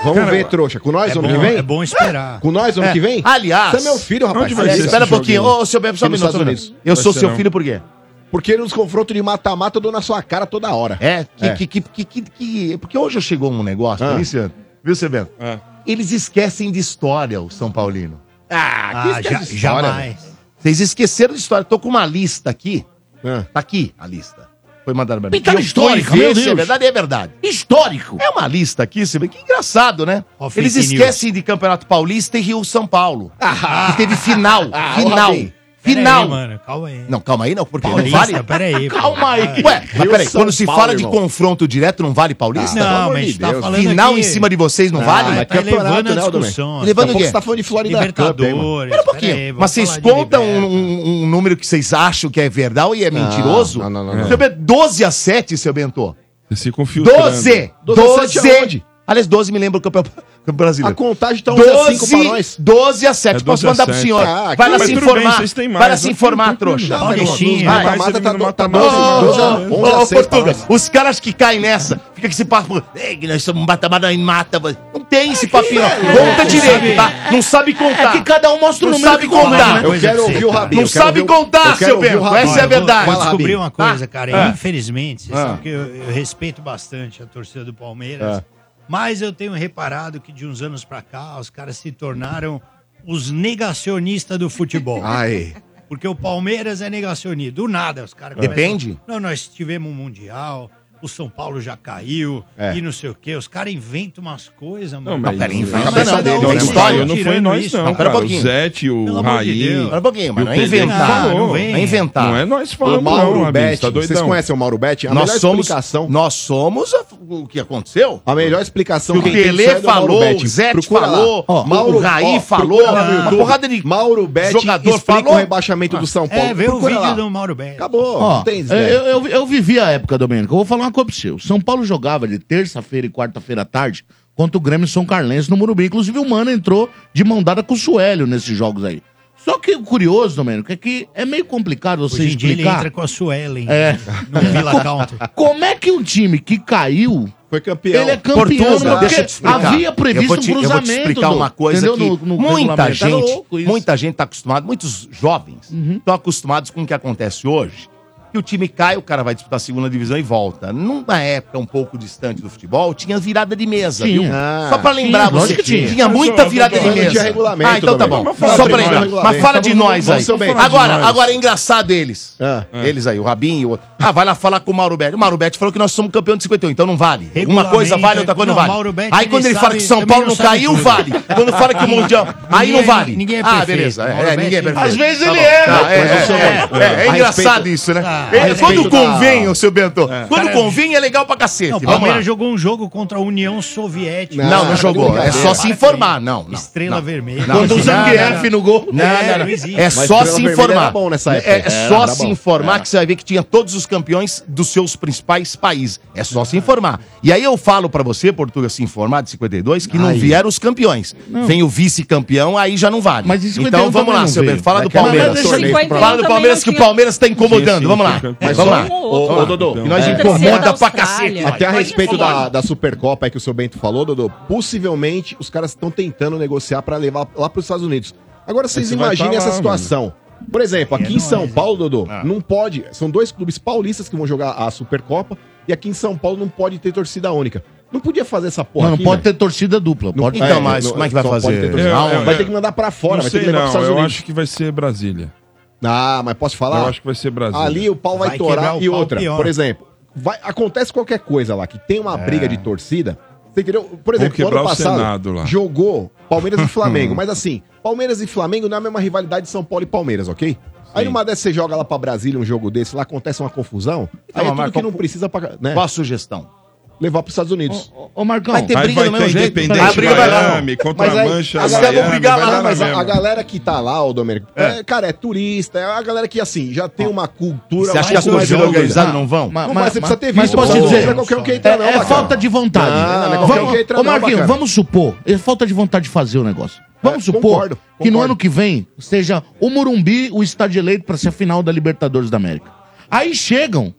Vamos ver, trouxa. Com nós É ano bom, que vem? é bom esperar. Com nós ano É. que vem? Aliás- Você é meu filho, rapaz. Onde vai Aliás, ser Espera um pouquinho. Ô, seu Bento, só um minuto. Eu Vai sou seu não. filho por quê? Porque nos confrontos de mata-mata eu dou na sua cara toda hora. É, que, É. Que, que, que, que, que- Porque hoje chegou um negócio, Ah. ah. Luciano. Viu, seu Bento? É. Eles esquecem de história, o São Paulino. Ah, já, de história, jamais. Vocês esqueceram de história. Tô com uma lista aqui. Ah. Tá aqui a lista. Foi mandada pra mim. Pitada eu histórica, meu se é Deus. verdade, é verdade. Histórico. É uma lista aqui, você vê que engraçado, né? Ó, fake Eles news. esquecem de Campeonato Paulista e Rio São Paulo. Ah. que teve final. Ah, final. Pera final. aí, mano, calma aí. Não, calma aí, não, porque não Paulista, vale. pera aí. pô. Calma aí. Ué, mas peraí, quando se Paulo, fala de irmão. confronto direto, não vale Paulista? Não, amor mas a de tá Deus. falando Final aqui- em cima de vocês não Ah, vale? mas Tá campeonato, levando a né, Aldomiro? discussão. Levando Daqui a o quê? você tá falando de Florida? Libertadores. Pera um pouquinho. aí, Mas vocês de contam um, um- um número que vocês acham que é verdade e é mentiroso? não, não, não, não. Seu Bento, 12 a 7, seu Bento. Você fica filtrando. 12! 12 a 12! 7 aonde? Aliás, 12 me lembra o campeão, campeão A brasileiro. contagem tá 11 a 5 pra 12, nós. 12 a 7. É Posso 12 a mandar pro 7. senhor. Ah, Vai lá se bem, informar. mais, Vai lá né? se informar, Tranquilo. trouxa. Paulistinha. nos Vai. mata-mata tá, tá não 12, mata 12 a mais. 11 Ô, a ô, 6 pra Portuga, os caras que caem nessa, fica com esse papo, "Ei, que nós somos mata-mata e mata. Não tem esse papinho, não. Conta direito, tá? Não sabe contar. É que cada um mostra o Não número sabe contar. né? Eu quero ouvir o. Rabinho. Não sabe contar, seu Bento. Rabinho. Essa é a verdade. Eu descobri uma coisa, Ah, cara. ah. Infelizmente, vocês Ah. sabem que eu, eu respeito bastante a torcida do Palmeiras. Mas eu tenho reparado que de uns anos pra cá, os caras se tornaram os negacionistas do futebol. Ai. Porque o Palmeiras é negacionista. Do nada, os caras Depende. começam- Não, nós tivemos um Mundial, o São Paulo já caiu, É. e não sei o quê. Os caras inventam umas coisas, mano. Não, mas peraí, não, inventa não, não, não, não, não, é história. não foi nós isso. não, Não, pera um cara. O. Zete, o Pelo amor de Raí. Espera um pouquinho, mas não o é inventar. Não vem. é inventar. Não é nós O falando não, Mauro Bet, tá vocês doidão. conhecem o Mauro Bet? A Nós melhor somos, explicação. nós somos a- o que aconteceu. A melhor explicação O que Tele disso é Mauro falou, o lá. falou, Ó, o Raí ó, falou, uma porrada de Mauro Bet jogador falou. o rebaixamento do São Paulo. É, vê o vídeo lá. do Mauro Bé. Acabou, Ó, não tem eu, eu, eu vivi a época, Domênico. Eu vou falar uma coisa pra você. O São Paulo jogava de terça-feira e quarta-feira à tarde contra o Grêmio São Carlense no Morumbi. Inclusive, o Mano entrou de mão dada com o Suélio nesses jogos aí. Só que o curioso, Domênico, é que é meio complicado você Hoje em dia ele explicar entra com a Suelen É. no Villa Country. como é que um time que caiu, Foi campeão. ele é campeão. Portuga, porque deixa eu te explicar. havia previsto eu vou te, um eu vou te cruzamento. explicar do- uma coisa entendeu? que No- no muita. Era gente, muita gente tá acostumada, muitos jovens Uhum. estão acostumados com o que acontece hoje. Que o time cai, o cara vai disputar a segunda divisão e volta. Numa época um pouco distante do futebol, tinha virada de mesa, Tinha. viu? Ah, Só pra lembrar tinha, você, tinha. tinha muita virada de mesa. tinha regulamento, Ah, então tá bom. Mas fala Só de pra nós. lembrar. Mas fala de nós aí. Agora, agora é engraçado eles. Ah. Eles aí, o Rabinho e o outro. Ah, vai lá falar com o Mauro Betti. O Mauro Betti falou que nós somos campeão de 51, então não vale. Uma coisa vale, outra coisa não vale. Aí quando ele fala que o São Paulo não caiu, vale. Quando fala que o Mundial. Aí não vale. ninguém é Ah, perfeito. beleza. Mauro É, ninguém é perfeito. Às vezes Tá ele é, Tá, né? é, seu é, é, é engraçado isso, né? É, Quando da- convém, ô seu Bento. Quando Cara, convém é legal pra cacete. Não, o. Palmeiras jogou um jogo contra a União Soviética. Não, não Não, jogou. É só se informar. Não, não. Estrela não. Vermelha. Não, Quando o Zangief no gol. Não, É, não, existe. É Mas só se informar. era bom nessa É, é só era se bom. informar É. que você vai ver que tinha todos os campeões dos seus principais países. É só se informar. E aí eu falo pra você, Portugal, se informar de 52, que não Aí. vieram os campeões. Vem o vice-campeão, aí já não vale. Mas em 51 então vamos lá, seu. Bento. Fala É do Palmeiras. mais torneio. 51 Fala do Palmeiras que o Palmeiras tá incomodando. Vamos lá. Mas Vamos lá. Um ou Ô, Dodô, Então. e nós terceira incomoda da pra cacete. Até a respeito da, da Supercopa aí que o seu Bento falou, Dodô, possivelmente os caras estão tentando negociar pra levar lá pros Estados Unidos. Agora vocês vai imaginem essa situação. Por exemplo, aqui É em nóis, São? Paulo, Dodô, Ah. não pode. São dois clubes paulistas que vão jogar a Supercopa e aqui em São Paulo não pode ter torcida única. Não podia fazer essa porra. Não, não aqui, pode velho. ter torcida dupla. Não- Pode Então, é, mas como é que vai fazer? ter torcida. Eu- eu- vai ter que mandar pra fora, Não vai ter que levar pros não, Estados eu Unidos. acho que vai ser Brasília. Ah, mas posso falar? Eu acho que vai ser Brasília. Ali o pau vai, Vai torar e outra. pior. Por exemplo, vai, acontece qualquer coisa lá que tem uma briga de torcida. Você entendeu? Por exemplo, ano o passado jogou Palmeiras e Flamengo, mas assim, Palmeiras e Flamengo não é a mesma rivalidade de São Paulo e Palmeiras, ok? Aí numa dessas você joga lá pra Brasília um jogo desse, lá acontece uma confusão, aí é mas tudo que qual- não precisa pra. Né? Qual a sugestão? Levar pros Estados Unidos. Ô, ô, Marcão. Vai ter briga vai do ter mesmo jeito. Independente Vai briga vai lá. Miami contra Mas a aí, Mancha a galera- Miami, brigar lá, mas a, a galera que tá lá, ô Domênico, é, cara, é turista, é a galera que, assim, já tem uma cultura Você acha que mais a torcida mais organizada não vão? Ma- Não, ma- mas você precisa ter mas visto. posso pô, dizer, não é qualquer um que entra, não, é, é falta de vontade. É vamos, entra, ô, Marquinhos, vamos supor, é falta de vontade de fazer o negócio. Vamos É, supor concordo, que no ano que vem seja o Morumbi o estádio eleito para ser a final da Libertadores da América. Aí chegam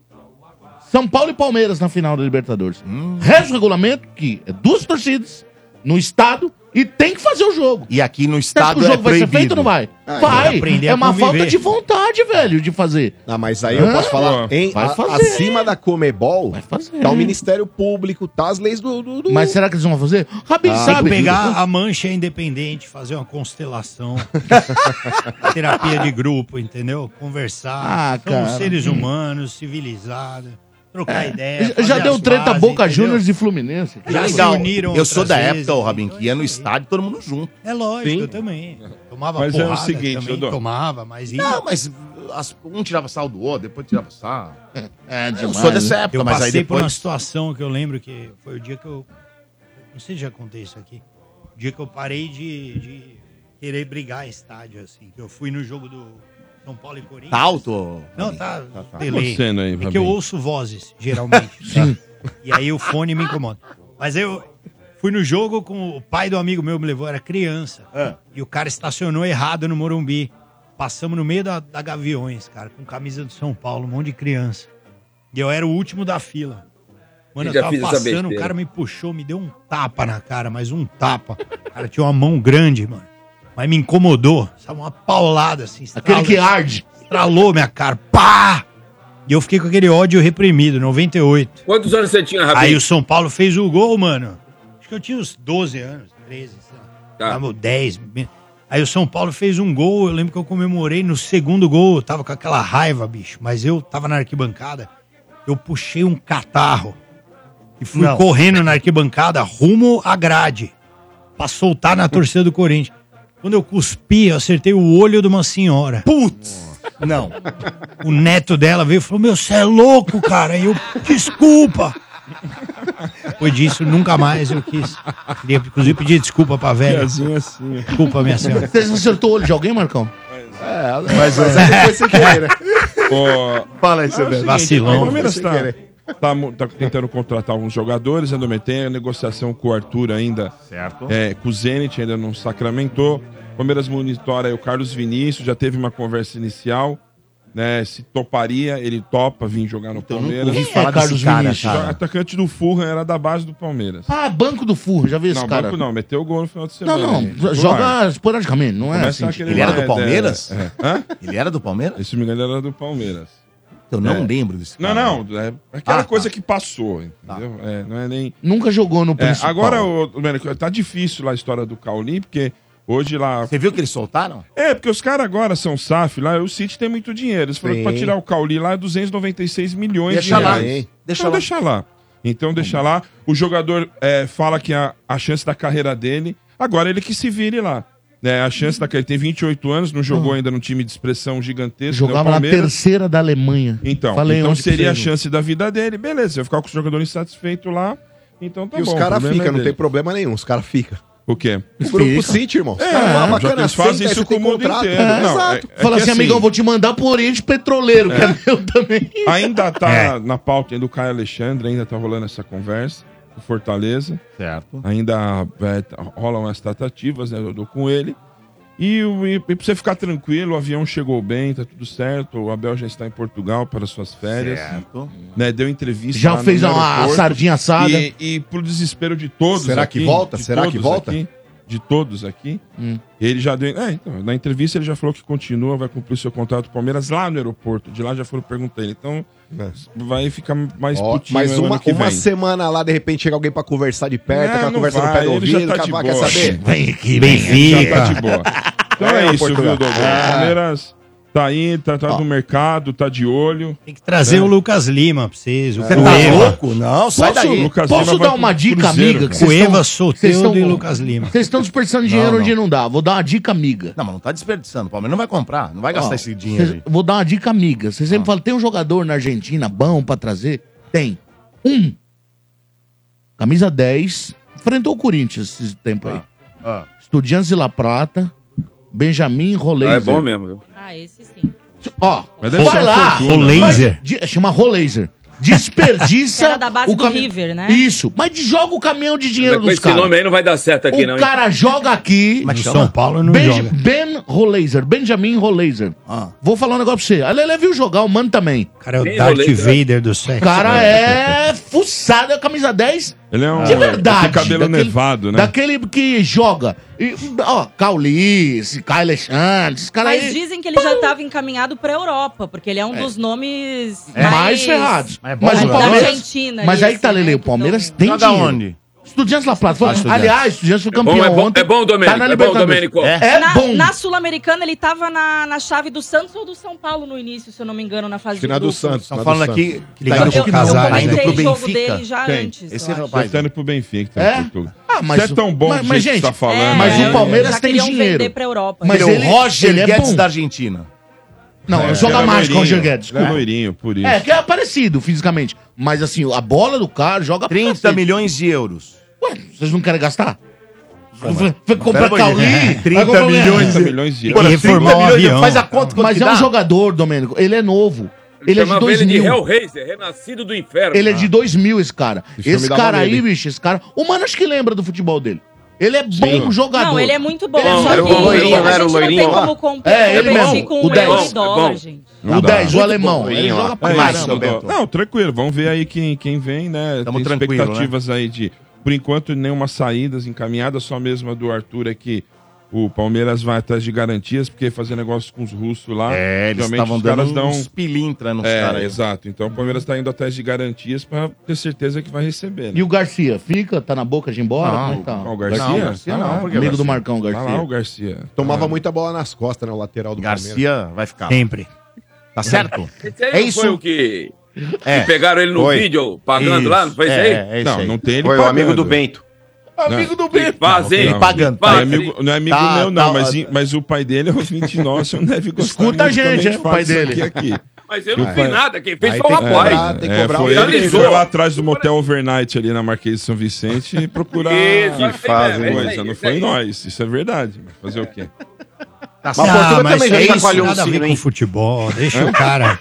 São Paulo e Palmeiras na final da Libertadores. Hum. Reza o regulamento que é duas torcidas no estado e tem que fazer o jogo. E aqui no Você acha estado que o é jogo vai ser feito ou não vai? Ah, tem vai. É uma conviver. falta de vontade, velho, de fazer. Ah, mas aí eu posso falar, em, Vai a- fazer. acima da Comebol, Vai fazer. tá o Ministério Público, tá as leis do... do- do- Mas será que eles vão fazer? Rabin Ah, sabe. Pegar a mancha independente, fazer uma constelação, terapia de grupo, entendeu? Conversar. Ah, Somos cara. seres humanos, civilizados, trocar ideia. Já- deu treta pazes, Boca entendeu? Juniors e Fluminense. Já se Legal. uniram Eu sou da vezes, época, ô, Rabin, então que ia é no estádio todo mundo junto. É lógico, Sim. eu também. Tomava Mas é o porrada seguinte, também, tomava, mas ia. Não, mas as- um tirava sal do outro, depois tirava sal. É, Eu demais. sou dessa né? época, Eu mas aí passei por uma depois... situação que eu lembro que foi o dia que eu. Não sei se já contei isso aqui. O dia que eu parei de, de querer brigar em estádio, assim. Que eu fui no jogo do São Paulo e Corinthians. Tá alto? Não, tá. Tá delay. acontecendo aí, é que eu ouço vozes, geralmente. Sim. E aí o fone me incomoda. Mas eu fui no jogo com o pai do amigo meu, me levou, era criança. E o cara estacionou errado no Morumbi. Passamos no meio da, da Gaviões, cara, com camisa do São Paulo, um monte de criança. E eu era o último da fila. Mano, Eu tava passando, o cara me puxou, me deu um tapa na cara, mas um tapa. O cara tinha uma mão grande, mano. Mas me incomodou. Sabe, uma paulada assim. Aquele que estralou- arde. Estralou minha cara. Pá! E eu fiquei com aquele ódio reprimido, 98. Quantos anos você tinha, Rabin? Aí o São Paulo fez o gol, mano. Acho que eu tinha uns 12 anos, 13, sei lá. Tá. Tava 10. me- Aí o São Paulo fez um gol, eu lembro que eu comemorei no segundo gol, eu tava com aquela raiva, bicho. Mas eu tava na arquibancada, eu puxei um catarro e fui Não. correndo na arquibancada rumo à grade pra soltar na torcida do Corinthians. Quando eu cuspi, eu acertei o olho de uma senhora. Putz! Não. O neto dela veio e falou: Meu, você é louco, cara. E eu, desculpa. Depois disso, nunca mais eu quis. Queria, inclusive, pedir desculpa pra velha. Assim, assim. Desculpa, minha senhora. Você acertou o olho de alguém, Marcão? Mas, mas aí depois você quer, né? Fala aí, é o seguinte, Vacilão. O Palmeiras tá. Tá, tá tentando contratar alguns jogadores, ainda tem a negociação com o Arthur ainda. Certo. É, com o Zenit ainda não sacramentou. O Palmeiras monitora o Carlos Vinícius, já teve uma conversa inicial, né? Se toparia, ele topa vir jogar no nunca Palmeiras. Quem falar é Carlos cara, Vinícius? O cara. atacante do Fulham era da base do Palmeiras. Ah, banco do furro, já vi esse não, cara. banco não, meteu o gol no final de Não, semana. não, aí. Titular. joga esporadicamente, não é Começa assim. aquele Ele era do Palmeiras? é, é. Hã? Ele era do Palmeiras? Esse me engano ele era do Palmeiras. Eu não É. lembro desse Não, cara. não, é aquela Ah, tá. coisa que passou, entendeu? É, não é nem. Nunca jogou no É, principal. agora, o, Domênico, tá difícil lá a história do Cauli, porque hoje lá. Você viu que eles soltaram? É, porque os caras agora são SAF lá, o City tem muito dinheiro. Eles falaram que pra tirar o Cauli lá é 296 milhões Deixa de lá. reais. Deixa Deixa lá. então, deixa lá. Então deixa lá. O jogador é, fala que a, a chance da carreira dele. Agora ele que se vire lá. É, a chance da carreira. Ele tem 28 anos, não jogou ainda num time de expressão gigantesco. né, o Jogava na Palmeiras. terceira da Alemanha. Então, Falei então seria a chance da vida dele. Beleza, vai ficar com o jogador insatisfeito lá. Então tá E bom. os o caras problema ficam, é não tem problema nenhum, os caras ficam. O quê? Pro, pro City, irmão. Os já que bacana, eles fazem isso com o mundo contrato. inteiro. É, Não, exato. é- é Fala que assim, amigão, vou te mandar pro Oriente Petroleiro, que é meu também. Ainda tá É. na pauta do Caio Alexandre, ainda tá rolando essa conversa com Fortaleza. Certo. Ainda é, rolam as tratativas né, do- com ele. E, e, e pra você ficar tranquilo, o avião chegou bem, tá tudo certo. O Abel já está em Portugal para suas férias. Certo. Né, deu entrevista. Já fez uma sardinha assada. E, e pro desespero de todos Será que aqui, volta? de Será que volta? aqui, de todos aqui. Hum. Ele já deu. É, então, na entrevista ele já falou que continua, vai cumprir seu contrato com o Palmeiras lá no aeroporto. De lá já foram perguntar ele. Então, vai ficar mais Ó, putinho mas no uma, ano que uma vem. semana lá, de repente, chega alguém pra conversar de perto, Não, aquela conversa no vai, pé do ele já ouvido, tá de fala, quer saber? Vem aqui, Já bem-vindo. tá de boa. Então é, É, isso, viu, Dodô? É. Palmeiras tá aí, tá, tá no mercado, tá de olho. Tem que trazer o Lucas Lima pra vocês. O Você tá Cueva. louco? Não, sai Posso, daí. Lucas posso Lima dar vai uma pro dica Cruzeiro, amiga? que vocês Cueva, estão- vocês estão- e Lucas Lima. Vocês estão desperdiçando dinheiro Não, onde não dá. Vou dar uma dica amiga. Não, mas não tá desperdiçando. O Palmeiras não vai comprar. Não vai gastar esse dinheiro aí. Vou dar uma dica amiga. Vocês sempre falam, tem um jogador na Argentina bom pra trazer? Tem. Um. camisa 10, enfrentou o Corinthians esse tempo aí. Ah. Estudiantes de La Plata, Benjamin Ah, Rolaser. é bom mesmo. viu? Ah, esse sim. Ó, Mas vai lá. Rolaser? Mas de- Chama Rolaser. Desperdiça Era da base o do cami- River, né? Isso. Mas de- joga o caminhão de dinheiro Com dos esse caras. nome aí não vai dar certo aqui, O não. hein? cara joga aqui. No São Paulo não Ben, joga. ben Rolaser, Benjamin Rolaser. Ah. Vou falar um negócio pra você. A Lele viu jogar, o mano também. O cara é o Bem Darth rolê, Vader do sexo. O cara é fuçado, é camisa 10 Ele é um. de verdade. Tem cabelo nevado, né? Daquele que joga. E, ó, Caulice, Caio Alexandre, esses caras Mas aí. dizem que ele já estava encaminhado pra Europa, porque ele é um dos nomes É mais ferrados. Mas é bom Mas o da Palmeiras. Argentina. Mas aí tá, né, Lele. O que Palmeiras tão- tem Joga dinheiro. onde? Estudiantes La Plata. Foi- Ah, aliás, Estudiantes foi É bom, campeão é bom, ontem. é bom, Domênico. Tá na é bom, Libertadores. Domênico. É. É na, bom. na Sul-Americana, ele tava na, na chave do Santos ou do São Paulo no início, se eu não me engano, na fase na do grupos. Santos. Estão do falando Santos. aqui que tá indo, de pro- Casares, tá indo Eu pro Benfica. dele já Quem? antes. Esse rapaz. Tá indo pro Benfica. Tá É? Ah, mas, é tão bom mas, do mas, gente, tá falando. É, Mas o Palmeiras tem dinheiro. vender pra Europa. Mas Ele é o Roger ele é Guedes bom. da Argentina. Não, É, joga mais com o Roger Guedes. É loirinho, por isso. É, que é parecido fisicamente. Mas assim, a bola do cara joga 30 cacete. milhões de euros. Ué, vocês não querem gastar? Vai vai comprar. Cauli? É, 30 vai comprar- milhões 30 milhões de E euros. reformar um avião. Faz a conta Mas é um jogador, Domênico. Ele é novo. Ele é de Chamava ele de 2000. Hellraiser, renascido do inferno. Ele é de 2000, esse cara. Esse cara aí, bicho, esse cara. O mano acho que lembra do futebol dele. Ele é bom jogador. Não, ele é muito bom. Ele é só que bom, loirinho, a gente o não loirinho tem como competir, É, ele mesmo. com O o 10. Leão e Dólar, É bom. gente. O 10, o alemão. bom, Ele joga pra É Beto. Não, tranquilo. Vamos ver aí quem, quem vem, né? Tamo Tem expectativas aí de. Por enquanto, nenhuma saídas encaminhada, só mesmo a do Arthur é que o Palmeiras vai atrás de garantias, porque fazer negócio com os russos lá. É, eles estavam os caras dando dão. uns pilintra nos É, caras. exato. Então o Palmeiras tá indo atrás de garantias pra ter certeza que vai receber. Né? E o Garcia, fica? Tá na boca de ir embora? Não, Como é tá? O Garcia? Não, Garcia Tá não, lá, porque Amigo Garcia. do Marcão, Tá lá o Garcia. Garcia. Tomava Ah. muita bola nas costas, né? O lateral do Palmeiras. Garcia vai ficar. Sempre. Tá certo? É isso. foi o que, É. que pegaram ele no Foi. vídeo pagando Isso. lá, não foi isso é, aí? É, isso Não, aí. não tem ele Foi o pagando. amigo do Bento. Amigo do Bento. fazem. ele pagando. Não é Fazem. amigo, não é amigo Tá, meu, não, tá, mas, tá. mas o pai dele é ouvinte nosso, não deve gostar Escuta a gente, é, o pai dele. Aqui, aqui. Mas eu não vi nada, quem fez Aí foi o rapaz. cobrar, tem que É, cobrar foi o ele que foi lá atrás do motel overnight ali na Marquês de São Vicente e procurar Isso, Que é coisa. não foi aí. nós, isso é verdade. Fazer o quê? Tá Mas a Portugal mas também já é chacoalhou o nada a ver sino, com hein? futebol. Deixa o cara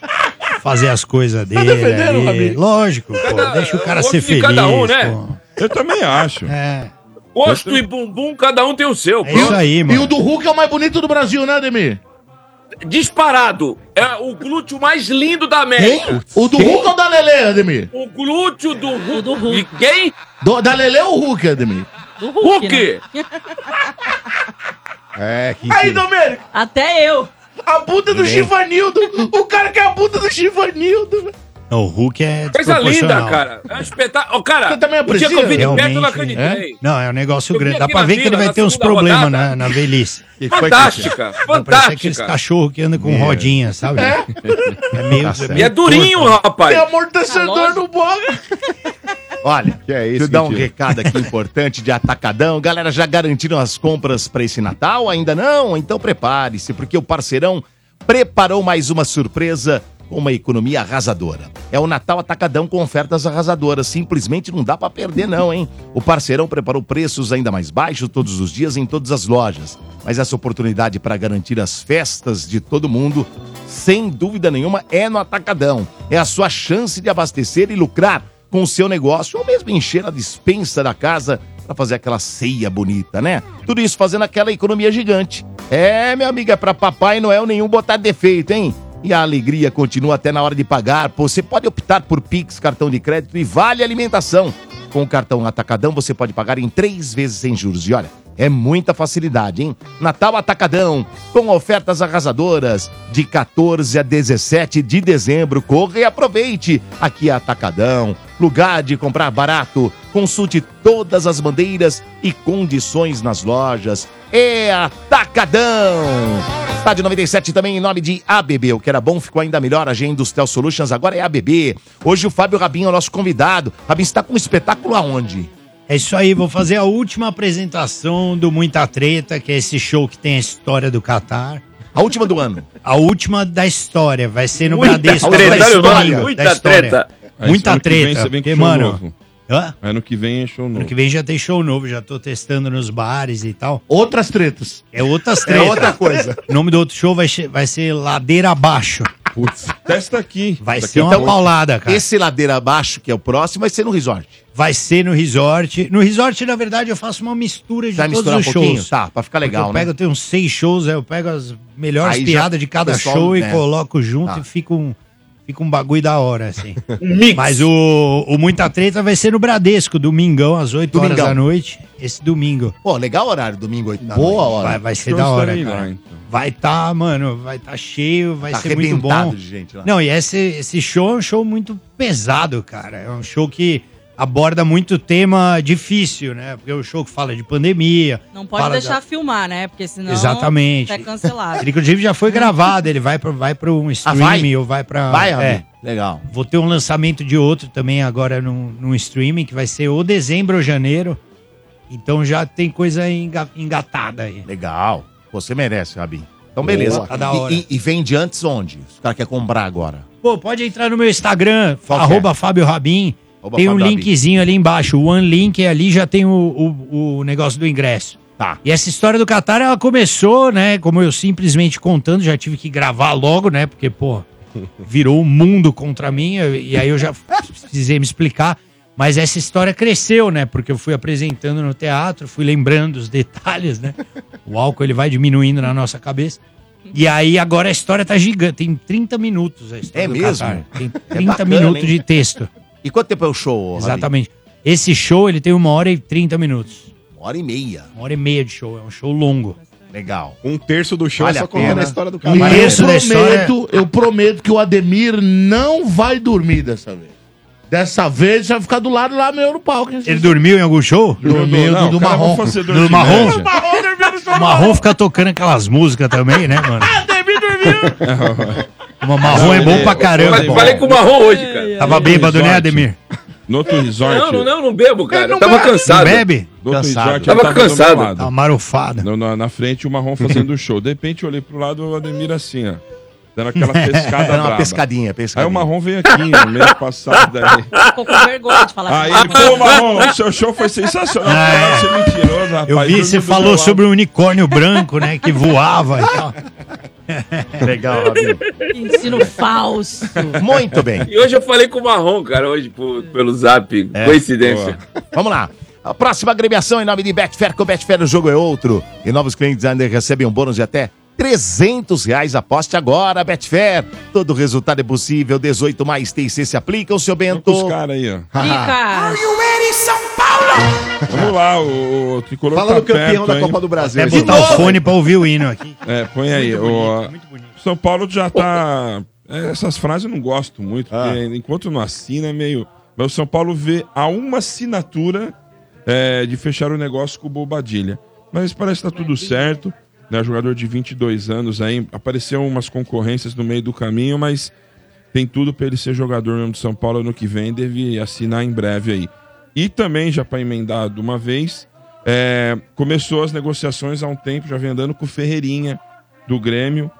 fazer as coisas dele. defendendo, ali. Lógico, pô. Deixa o cara o ser feliz. cada um, né? pô. Eu também acho. É, Gosto e bumbum, cada um tem o seu. é isso aí, E o mano. do Hulk é o mais bonito do Brasil, né, Ademir? Disparado. É o glúteo mais lindo da América. O do Hulk ou da Lele, Ademir? O glúteo do Hulk. do Hulk. De quem? Do- da Lele ou o Hulk, Ademir? Do Hulk, Hulk. né? É, que Aí, Domênico, Até eu. A bunda do Chivanildo. O cara quer a bunda do Chivanildo. velho. O Hulk é Coisa linda, cara. É um espetáculo. Ô, cara, Você também o dia que eu vi de perto, eu não acreditei. Não, é um negócio Eu grande. Dá pra ver que ele vai ter uns problemas na, na velhice. Fantástica, pra ser aqueles fantástica. cachorros que andam com rodinha, sabe? É, meio, E é durinho, rapaz. Tem amortecedor lógico. no boga. Olha, Que é isso, deixa eu dar um recado aqui importante de atacadão. Galera, já garantiram as compras para esse Natal? Ainda não? Então prepare-se, porque o parceirão preparou mais uma surpresa com uma economia arrasadora. É o Natal Atacadão com ofertas arrasadoras. Simplesmente não dá para perder, não, hein? O parceirão preparou preços ainda mais baixos todos os dias em todas as lojas. Mas essa oportunidade para garantir as festas de todo mundo, sem dúvida nenhuma, é no Atacadão. É a sua chance de abastecer e lucrar com o seu negócio ou mesmo encher a dispensa da casa para fazer aquela ceia bonita, né? Tudo isso fazendo aquela economia gigante. É, meu amigo, é para Papai Noel nenhum botar defeito, hein? E a alegria continua até na hora de pagar. Você pode optar por Pix, cartão de crédito e vale alimentação. Com o cartão Atacadão você pode pagar em três vezes sem juros. E olha, é muita facilidade, hein? Natal Atacadão, com ofertas arrasadoras, de 14 a 17 de dezembro. Corra e aproveite! Aqui é Atacadão, lugar de comprar barato. Consulte todas as bandeiras e condições nas lojas. É Atacadão! Estádio 97 também em nome de ABB. O que era bom ficou ainda melhor. A G Industrial Solutions agora é ABB. Hoje o Fábio Rabinho é o nosso convidado. Rabinho, você está com um espetáculo aonde? É isso aí, vou fazer a última apresentação do Muita Treta, que é esse show que tem a história do Catar. A última do ano. A última da história, vai ser no Muita Bradesco. treta, nome, domingo, muita da história. treta. Aí, Muita ano que vem treta, você vem show mano, novo. Hã? Ano que vem é show novo. Ano que vem já tem show novo, já tô testando nos bares e tal. Outras tretas. É outras É tretas. outra coisa. O nome do outro show vai, vai ser Ladeira Abaixo. Putz, testa aqui. Vai Daqui ser a uma paulada, cara. Esse ladeira abaixo, que é o próximo, vai ser no resort. Vai ser no resort. No resort, na verdade, eu faço uma mistura de Vai todos misturar um os pouquinho? shows. Tá, pra ficar Porque legal, eu pego, né? eu tenho uns seis shows, aí eu pego as melhores Aí já piadas de cada o pessoal, show e né? coloco junto Tá. e fica um, fica um bagulho da hora, assim. Mas o, o Muita Treta vai ser no Bradesco, domingão, às 8 horas Domingão. da noite. Esse domingo. Pô, legal o horário, domingo 8 da Boa noite. hora. Vai, vai ser Show da hora, cara. lá, então. Vai tá, mano, vai tá cheio, vai Tá ser muito arrebentado bom. de gente lá. Não, e esse, esse show é um show muito pesado, cara. É um show que aborda muito tema difícil, né? Porque é um show que fala de pandemia. Não pode fala deixar da- filmar, né? Porque senão Exatamente. é cancelado. Ele, inclusive, já foi gravado, ele vai para vai pra um Ah, vai? streaming ou vai pra... Vai, é. Legal. Vou ter um lançamento de outro também agora num, num streaming, que vai ser ou dezembro ou janeiro. Então já tem coisa enga- engatada aí. Legal. Você merece, Rabi. Então, beleza. Tá da hora. E, e, e vende antes onde? Os caras querem comprar agora. Pô, pode entrar no meu Instagram, Qual que arroba Fábio Rabin. Arroba tem um linkzinho ali embaixo. O One Link ali já tem o, o, o negócio do ingresso. Tá. E essa história do Qatar, ela começou, né? Como eu simplesmente contando, já tive que gravar logo, né? Porque, pô, virou o mundo contra mim. E aí eu já precisei me explicar. Mas essa história cresceu, né? Porque eu fui apresentando no teatro, fui lembrando os detalhes, né? O álcool ele vai diminuindo na nossa cabeça. E aí agora a história tá gigante. Tem 30 minutos a história É do mesmo? Qatar. Tem É 30 bacana, minutos hein? de texto. E quanto tempo é o show, Rabi? Exatamente. Esse show ele tem uma hora e 30 minutos. Uma hora e meia. Uma hora e meia de show. É um show longo. Legal. Um terço do show Vale é só a contando a história do E cara. Mas eu isso da história- prometo, eu prometo que o Ademir não vai dormir dessa vez. Dessa vez vai ficar do lado lá meu no palco. Ele dormiu em algum show? Dormiu Não, do, do é marrom. de marrom? O Marrom fica tocando aquelas músicas também, né, mano? O Marrom é bom pra caramba. Falei, falei com o Marrom hoje, cara. Tava bêbado, né. Ademir? No outro resort. Não, não, não, não bebo, cara. Eu tava Não cansado. bebe? No outro Cansado. resort, Tava meu cansado. lado. Tá marufada. No- na, na frente, o Marrom fazendo o show. De repente, eu olhei pro lado, o Ademir assim, ó. Dando aquela pescada Era uma braba. pescadinha, Aí pescadinha. o Marrom veio aqui, no mês passado. Daí. Ficou com vergonha de falar Aí ele, pô, Marrom, o seu show foi sensacional. É. Você é mentiroso, rapaz. Eu vi, você falou sobre o unicórnio branco, né, que voava e tal. Legal, ensino falso. Muito bem. E hoje eu falei com o Marrom, cara, hoje por- pelo zap. Coincidência. Vamos lá. A próxima agremiação em nome de Betfair. Com Betfair o jogo é outro. E novos clientes ainda recebem um bônus de até 300 reais. Aposte agora, Betfair. Todo resultado é possível. 18 mais TIC se aplica. O seu Bento. os caras aí, ó. Fica. Vamos lá, o, o tricolor Fala tá do campeão perto da. Copa do Brasil. É botar o fone pra ouvir o hino aqui. É, põe aí. o, São Paulo já tá. é, essas frases eu não gosto muito, porque enquanto não assina é meio. Mas o São Paulo vê a uma assinatura é, de fechar o negócio com o Bobadilha. Mas parece que tá tudo certo. Né, jogador de 22 anos aí. Apareceu umas concorrências no meio do caminho, mas tem tudo para ele ser jogador mesmo de São Paulo ano que vem. Deve assinar em breve aí. E também, já para emendar de uma vez, é, começou as negociações há um tempo, já vem andando com o Ferreirinha do Grêmio,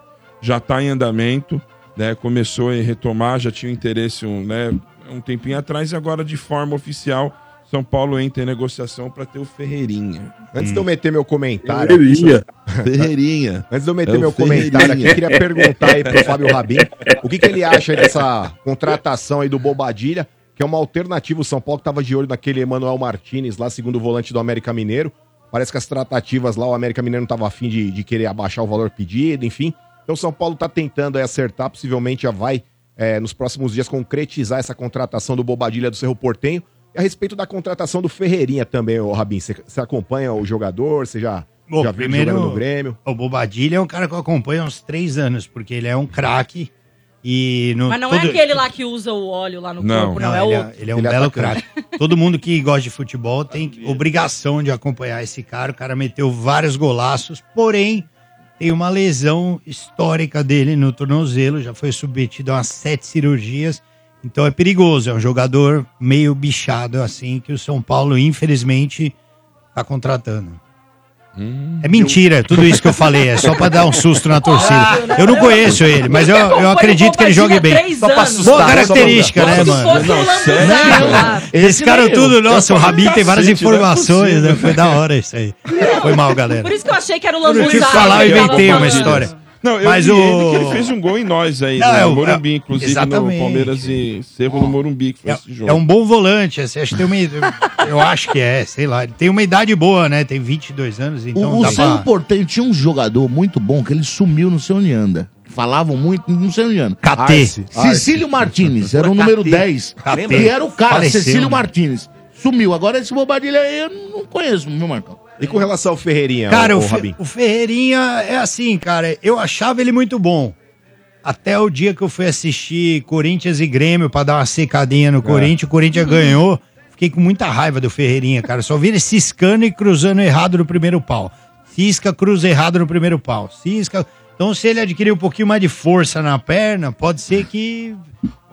já está em andamento, né? Começou a retomar, já tinha interesse um, né, um tempinho atrás e agora de forma oficial São Paulo entra em negociação para ter o Ferreirinha. Antes de eu meter meu comentário. aqui sobre- Ferreirinha. Antes de eu meter É o meu comentário aqui, Ferreirinha. queria perguntar aí pro Fábio Rabin o que, que ele acha aí dessa contratação aí do Bobadilha, que é uma alternativa. O São Paulo que tava de olho naquele Emanuel Martinez, lá segundo volante do América Mineiro. Parece que as tratativas lá, o América Mineiro não tava afim de, de querer abaixar o valor pedido, enfim. Então o São Paulo tá tentando aí acertar, possivelmente já vai, é, nos próximos dias, concretizar essa contratação do Bobadilha do Cerro Portenho. E a respeito da contratação do Ferreirinha também, ô Rabin, você acompanha o jogador? Você já, Bom, já primeiro- jogando no Grêmio? O Bobadilha é um cara que eu acompanho há uns três anos, porque ele é um craque. E no, Mas não todo- é aquele lá que usa o óleo lá no Não. corpo, não, Não, é ele, outro. é, ele é um Ele é belo craque. Todo mundo que gosta de futebol tem obrigação de acompanhar esse cara. O cara meteu vários golaços, porém tem uma lesão histórica dele no tornozelo, já foi submetido a umas sete cirurgias. Então é perigoso, é um jogador meio bichado assim que o São Paulo, infelizmente, tá contratando. É mentira, tudo isso que eu falei, é só pra dar um susto na torcida. Eu não conheço ele, mas eu, eu acredito que ele jogue bem. Só pra Boa característica, né, mano? Esse cara tudo, nossa, o Rabin tem várias Cacete, não é informações, né? Foi da hora isso aí. Foi mal, galera. Por isso que eu achei que era o Eu não Lambuzado. tive que falar, eu inventei uma história. Não, eu Mas vi o- ele que ele fez um gol em nós aí, Não, no é o- Morumbi, inclusive exatamente. no Palmeiras e Cerro no Morumbi, que foi esse jogo. É um bom volante, assim, acho que tem uma, eu acho que é, sei lá, ele tem uma idade boa, né? Tem 22 anos, então o o Cerro pra... Porteiro tinha um jogador muito bom que ele sumiu no seu onde anda. Falavam muito, não sei onde anda. KT. Arce. Cecílio Martinez, era o número 10. KT. Que era o cara, Faleceu, Cecílio né? Martinez. Sumiu. Agora esse bobadilha aí eu não conheço, meu Marcão. E com relação ao Ferreirinha, Cara, o, Fe- Rabin? o Ferreirinha é assim, cara, eu achava ele muito bom. Até o dia que eu fui assistir Corinthians e Grêmio pra dar uma secadinha no Corinthians, o Corinthians ganhou. Fiquei com muita raiva do Ferreirinha, cara. Só vi ele ciscando e cruzando errado no primeiro pau. Cisca, cruza errado no primeiro pau. Cisca. Então, se ele adquirir um pouquinho mais de força na perna, pode ser que,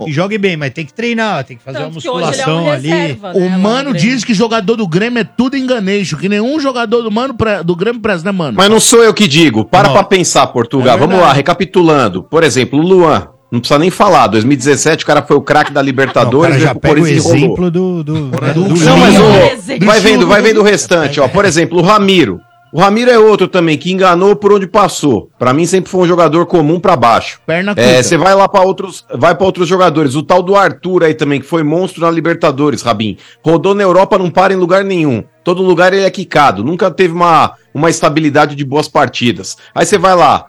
que jogue bem, mas tem que treinar, tem que fazer Tanto uma que hoje ele é musculação um ali. reserva, né, O Mano diz que jogador do Grêmio é tudo enganeixo, que nenhum jogador do Mano pre- do Grêmio presta, né, Mano? Mas não sou eu que digo. Para Não. pra pensar, Portugal. É Vamos lá, recapitulando. Por exemplo, o Luan. Não precisa nem falar. 2017 o cara foi o craque da Não, o Libertadores. cara veio já pega o exemplo do, do, né, do Não, mas o, Exemplo. vai vendo, vai vendo o restante, ó. Por exemplo, o Ramiro. O Ramiro é outro também que enganou por onde passou. Pra mim sempre foi um jogador comum pra baixo. Perna É, curta. você vai lá pra outros, vai para outros jogadores. O tal do Arthur aí também que foi monstro na Libertadores, Rabin. Rodou na Europa, não para em lugar nenhum. Todo lugar ele é quicado. Nunca teve uma, uma estabilidade de boas partidas. Aí você vai lá,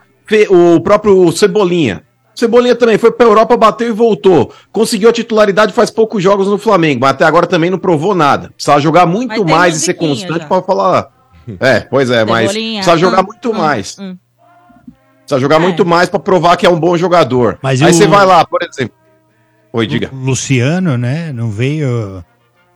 o próprio Cebolinha. Cebolinha também foi pra Europa, bateu e voltou. Conseguiu a titularidade faz poucos jogos no Flamengo, mas até agora também não provou nada. Precisa jogar muito mais e ser constante já. pra falar. É, pois é, mas precisa jogar hum, muito hum, mais. hum. Precisa jogar É. muito mais pra provar que é um bom jogador. Mas Aí o- você vai lá, por exemplo. Oi, diga. O Luciano, né? Não veio.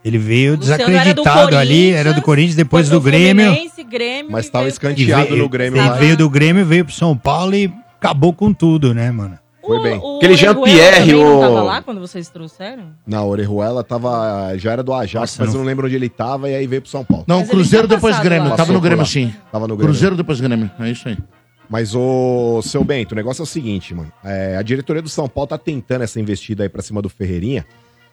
Ele veio Luciano era desacreditado ali, era do Corinthians, depois do Grêmio. Grêmio Mas e tava veio- E escanteado veio, no Grêmio e lá. veio do Grêmio, veio pro São Paulo e acabou com tudo, né, mano? Foi bem. O, Aquele o Jean-Pierre, Orejuela também não o- tava lá quando vocês trouxeram? Na Orejuela tava, já era do Ajax, Nossa, mas não- eu não lembro onde ele tava e aí veio pro São Paulo. Não, Mas Cruzeiro depois Grêmio. lá. Tava no Grêmio sim. Tava no Grêmio. Cruzeiro depois Grêmio. É isso aí. Mas o seu Bento, o negócio é o seguinte, mano. É, a diretoria do São Paulo tá tentando essa investida aí pra cima do Ferreirinha.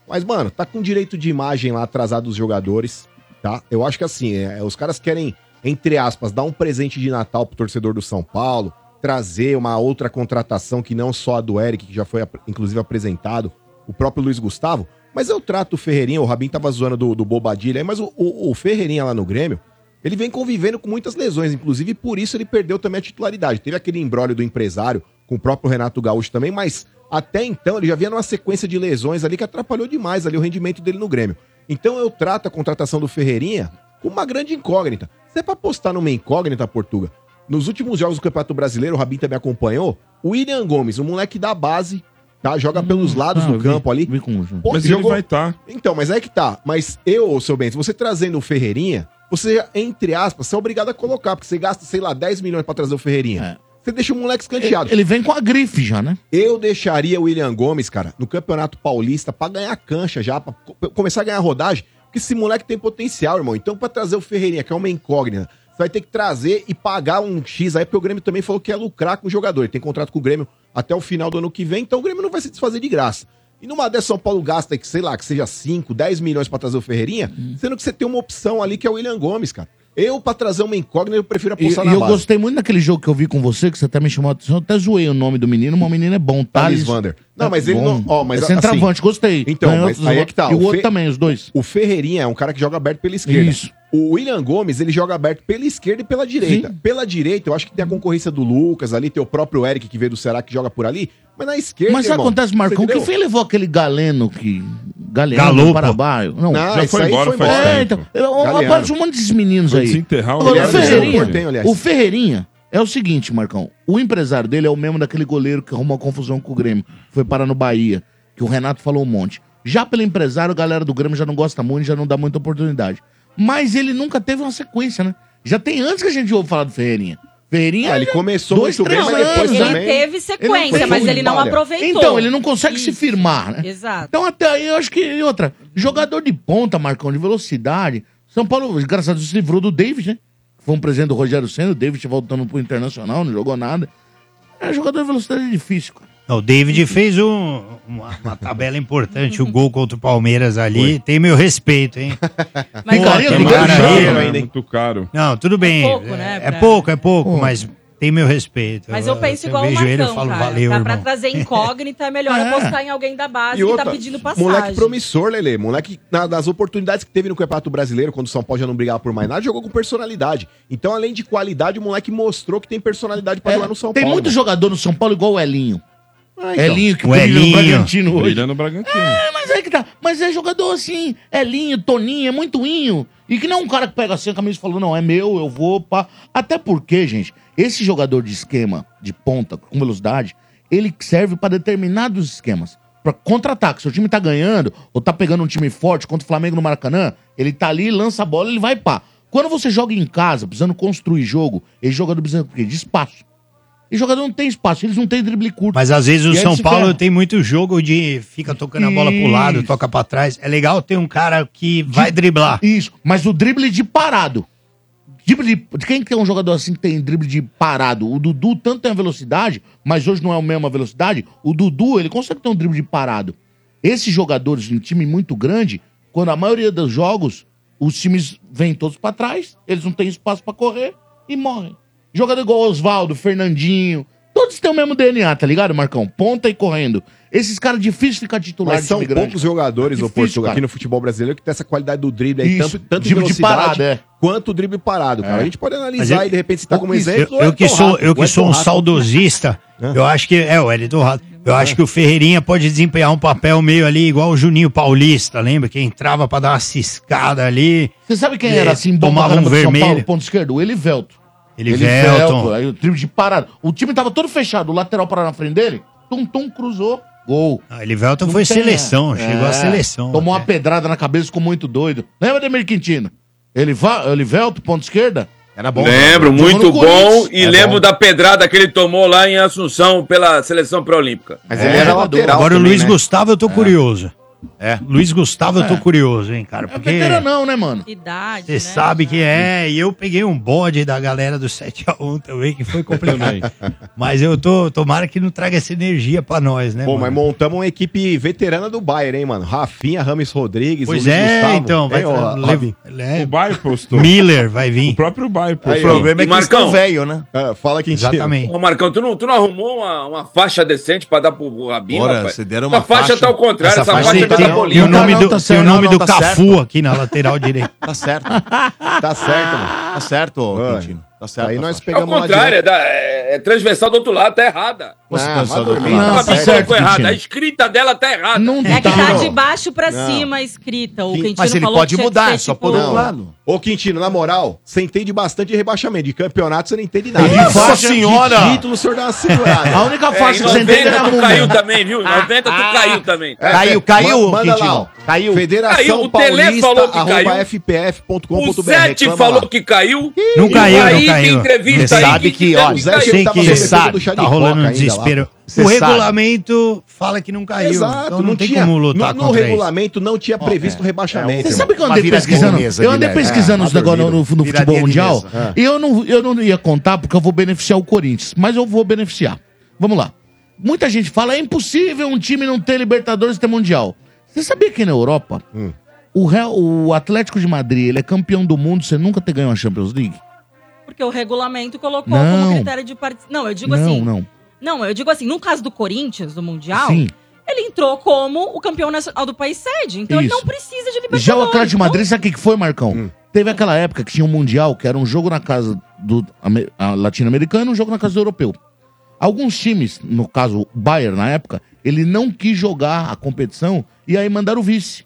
Mas, mano, tá com direito de imagem lá atrasado dos jogadores, tá? Eu acho que assim, é, os caras querem, entre aspas, dar um presente de Natal pro torcedor do São Paulo, trazer uma outra contratação que não só a do Eric, que já foi inclusive apresentado, o próprio Luiz Gustavo. Mas eu trato o Ferreirinha, o Rabin tava zoando do, do Bobadilha aí, mas o, o, o Ferreirinha lá no Grêmio, ele vem convivendo com muitas lesões, inclusive por isso ele perdeu também a titularidade. Teve aquele embrólio do empresário com o próprio Renato Gaúcho também, mas até então ele já vinha numa sequência de lesões ali que atrapalhou demais ali o rendimento dele no Grêmio. Então eu trato a contratação do Ferreirinha como uma grande incógnita. Se é pra apostar numa incógnita, Portuga, nos últimos jogos do Campeonato Brasileiro, o Rabin também acompanhou, o William Gomes, um moleque da base, tá? Joga pelos lados Ah, do vi- campo ali. vi Pô, Mas jogou- ele vai estar. então, mas é que tá. Mas eu, seu Bento, você trazendo o Ferreirinha, você, entre aspas, você é obrigado a colocar, porque você gasta, sei lá, 10 milhões pra trazer o Ferreirinha. Você deixa o moleque escanteado. Ele vem com a grife já, né? Eu deixaria o William Gomes, cara, no Campeonato Paulista pra ganhar cancha já, pra co- começar a ganhar rodagem, porque esse moleque tem potencial, irmão. Então, pra trazer o Ferreirinha, que é uma incógnita, você vai ter que trazer e pagar um X aí, porque o Grêmio também falou que ia lucrar com o jogador. Ele tem contrato com o Grêmio até o final do ano que vem, então o Grêmio não vai se desfazer de graça. E numa dessa, São Paulo gasta, que sei lá, que seja 5, 10 milhões pra trazer o Ferreirinha, sendo que você tem uma opção ali que é o William Gomes, cara. Eu, pra trazer uma incógnita, eu prefiro E, apostar e na eu base. gostei muito daquele jogo que eu vi com você, que você até me chamou a atenção. Eu até zoei o nome do menino, mas o menino é bom. Thales Thales Vander. Não, mas ele bom. não- ó, mas é centroavante, assim- gostei. Então, mas aí é que tá, E o o outro Fe- também, os dois. O Ferreirinha é um cara que joga aberto pela esquerda. Isso. O William Gomes, ele joga aberto pela esquerda e pela direita. Sim. Pela direita, eu acho que tem a concorrência do Lucas ali, tem o próprio Eric que veio do Ceará que joga por ali. Mas na esquerda, Mas irmão, acontece, Marcão, que foi levou aquele galeno que. Galeno Galopo. do Paraguaio? Não, Não, Já foi embora foi faz embora. É, tempo. então, aparece um monte desses meninos Foi aí. desenterrar o Agora, Ferreirinha, Portenho, o Ferreirinha é o seguinte, Marcão. O empresário dele é o mesmo daquele goleiro que arrumou confusão com o Grêmio. Foi parar no Bahia, que o Renato falou um monte. Já pelo empresário, a galera do Grêmio já não gosta muito, já não dá muita oportunidade. Mas ele nunca teve uma sequência, né? Já tem antes que a gente ouve falar do Ferreirinha. Ferreirinha. Ah, ele começou dois, muito bem, mas depois Ele também. teve sequência, foi mas ele não aproveitou. Então, ele não consegue se Isso. firmar, né? Exato. Então, até aí, eu acho que. E outra, jogador de ponta, Marcão, de velocidade. São Paulo, graças a Deus, se livrou do David, né? foi um presente do Rogério Senna, o David voltando pro Internacional, não jogou nada. É, jogador de velocidade é difícil, cara. Não, O David fez um- uma, uma tabela importante, o gol contra o Palmeiras ali. Tem meu respeito, hein? Mas Pô, cara Galo mano. É muito caro. Não, tudo bem. É pouco, né, É pra- pouco, é pouco, mas tem meu respeito. Mas eu penso eu igual o vejo ele, eu Marcão, falo, cara. valeu, Dá pra trazer incógnita, é melhor É. apostar em alguém da base E que outra, tá pedindo passagem. moleque promissor, Lele. Moleque, na- das oportunidades que teve no Campeonato Brasileiro, quando o São Paulo já não brigava por mais nada, jogou com personalidade. Então, além de qualidade, o moleque mostrou que tem personalidade pra jogar no São É, Tem Paulo. muito jogador no São Paulo igual o Elinho. Ah, então. Elinho que O brilha no. Bragantino hoje. Brilha no Bragantino. É, mas é que tá. Mas é jogador assim, Elinho, Toninho, é muito inho. E que não é um cara que pega assim a camisa e fala, não, é meu, eu vou, pá. Até porque, gente, esse jogador de esquema, de ponta, com velocidade, ele serve pra determinados esquemas. Pra contra-ataque. Se o time tá ganhando, ou tá pegando um time forte contra o Flamengo no Maracanã, ele tá ali, lança a bola, ele vai pá. Quando você joga em casa, precisando construir jogo, esse jogador precisa o quê? de espaço. E jogador não tem espaço, eles não têm drible curto. Mas às vezes o E São Paulo tem muito jogo de fica tocando a bola pro lado, Isso. toca pra trás. É legal ter um cara que vai driblar. Isso, mas o drible de parado. Drible de, quem que é um jogador assim que tem drible de parado? O Dudu tanto tem a velocidade, mas hoje não é a mesma velocidade. O Dudu, ele consegue ter um drible de parado. Esses jogadores em time muito grande, quando a maioria dos jogos, os times vêm todos pra trás, eles não têm espaço pra correr e morrem. Jogador igual Oswaldo, Fernandinho, todos têm o mesmo DNA, tá ligado, Marcão? Ponta e correndo. Esses caras difícil ficar titular Mas de são time grande. poucos jogadores, ô Difícil, Portugal, cara. aqui no futebol brasileiro que tem essa qualidade do drible aí, Isso, tanto, tanto de drible de velocidade parada, é. quanto o drible parado, cara. É. A gente pode analisar e de repente citar como Isso, exemplo. Eu, o eu que sou, eu que sou um saudosista, eu acho que. É, o Elton Rato. Eu acho que o Ferreirinha pode desempenhar um papel meio ali, igual o Juninho Paulista, lembra? Que entrava pra dar uma ciscada ali. Você sabe quem E era assim, bom tomava um do São vermelho. Paulo, ponto esquerdo? O Elivelto. Elivelton. Aí o time de parada. O time tava todo fechado, o lateral parado na frente dele, tum, tum, cruzou, gol. Ah, Elivelton Não foi tem, seleção, é. chegou à É, seleção. Tomou até. uma pedrada na cabeça, ficou muito doido. Lembra do Emir Quintino? Eliva, Elivelto, ponto esquerda? Era bom. Lembro, muito bom. E É lembro bom. da pedrada que ele tomou lá em Assunção pela seleção pré-olímpica. Mas ele era lateral. Agora o também, Luiz né? Gustavo eu tô curioso. É. Luiz Gustavo eu tô curioso, hein, cara? É Porque veteranão, né, mano? Idade, você né? sabe que é. E eu peguei um bode da galera do 7x1 também, que foi complicado. Mas eu tô. Tomara que não traga essa energia pra nós, né? Pô, mas mano? montamos uma equipe veterana do Bayern, hein, mano? Rafinha, Rames Rodrigues, Pois o Luiz é, Gustavo. então. Vai ó, tra- Ravi? lev- le- O Bayer postou. Miller vai O vir. próprio Bayer O postou. problema é que Marcão? velho, né? Ah, fala quem Exatamente. Ô, Marcão, tu não, tu não arrumou uma, uma faixa decente pra dar pro Rabinho, Ora, rapaz? você deram uma Essa faixa, faixa- tá ao contrário, essa essa, faixa faixa, tem- tá tem-. E o nome do, tá certo, o nome não, do tá Cafu certo. aqui na lateral direita. Tá certo. Tá certo, mano. Tá certo. Quintino. Tá certo. Aí a nós faixa. É o pegamos lá contrário, é, da- é- é transversal do outro lado, tá errada. Você Ah, vai do outro lado. Não, a tá certo, colocou errada, a escrita dela tá errada. Não É que tá, tá não. de baixo pra Não. cima escrita. O Que- Quintino Mas ele falou pode que que mudar, ser, é só tipo, do outro Não. lado. Ô, Quintino, na moral, você entende bastante de rebaixamento. De campeonato você não entende nada. De Nossa senhora! De título o senhor dá uma segurada. A única É, faixa que você entende 90 é a tu caiu também, viu? Em 90 tu caiu também. É, Caiu, caiu, ma- Manda Quintino. lá, ó. Caiu. Federação Caiu, Paulista, falou que arroba caiu. fpf.com.br. O Reclama falou que caiu. Não caiu, não tem caiu. entrevista Você sabe que, ó, Zé Sei que sabe, tá rolando um desespero. O regulamento fala que não caiu. Exato, então não, tem como lutar no, no regulamento não tinha previsto o rebaixamento. Você sabe que eu andei pesquisando? eu andei pesquisando É, os negócios no, futebol mundial. mesa. E eu não, eu não ia contar porque eu vou beneficiar o Corinthians. Mas eu vou beneficiar. Vamos lá. Muita gente fala, é impossível um time não ter Libertadores e ter Mundial. Você sabia que na Europa, Hum. o, Real- o Atlético de Madrid ele é campeão do mundo sem nunca ter ganho uma Champions League? Porque o regulamento colocou Não. como critério de participação. Não, eu digo não, assim. não. Não, eu digo assim, no caso do Corinthians, do Mundial, Sim. ele entrou como o campeão nacional do país sede. Então ele Isso. não precisa de Libertadores. Já o Atlético de Madrid, sabe o que que foi, Marcão? Hum. Teve aquela época que tinha um Mundial, que era um jogo na casa do latino-americano e um jogo na casa do europeu. Alguns times, no caso o Bayern na época, ele não quis jogar a competição e aí mandaram o vice.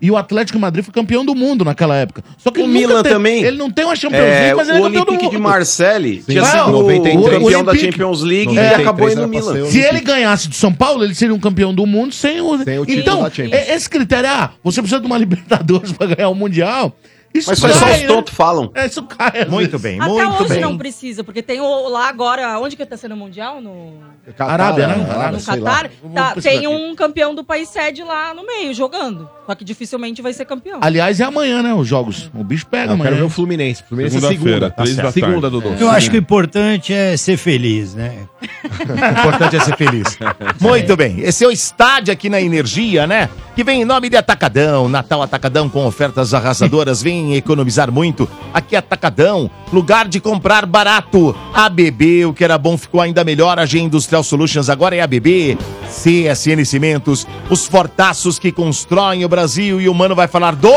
E o Atlético de Madrid foi campeão do mundo naquela época. Só que O Milan teve- também. Ele não tem uma Champions É, League, mas ele é o campeão do Olympique de mundo. Marseille tinha Vai, sido o- o campeão o da Champions League e 93 acabou indo no Milan. Se ele ganhasse do São Paulo, ele seria um campeão do mundo sem o. Sem o título então, da Champions. é- esse critério, ah, você precisa de uma Libertadores pra ganhar o Mundial. Isso Mas só, só cai, os né? tontos falam. É, isso cai. Muito vezes. bem, Até muito hoje bem. não precisa, porque tem o, lá agora. Onde que tá sendo o Mundial? No, Catar, Arábia, né? Arábia, no. Catar? Tá, tem um campeão do país sede lá no meio, jogando. Só que dificilmente vai ser campeão. Aliás, é amanhã, né? Os jogos. O bicho pega amanhã. quero ver o Fluminense. Fluminense é Segunda-feira, segunda. Tá três da segunda, tarde. Dudu. Eu acho que o importante é ser feliz, né? O importante é ser feliz. Muito bem. Esse é o estádio aqui na Energia, né? Que vem em nome de Atacadão. Natal Atacadão com ofertas arrasadoras. Vem economizar muito. Aqui é Atacadão, lugar de comprar barato. ABB, o que era bom ficou ainda melhor. A G Industrial Solutions agora é ABB. CSN Cimentos, os fortaços que constroem o Brasil. E o Mano vai falar do...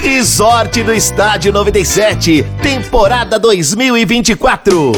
Resort do Estádio 97, temporada 2024.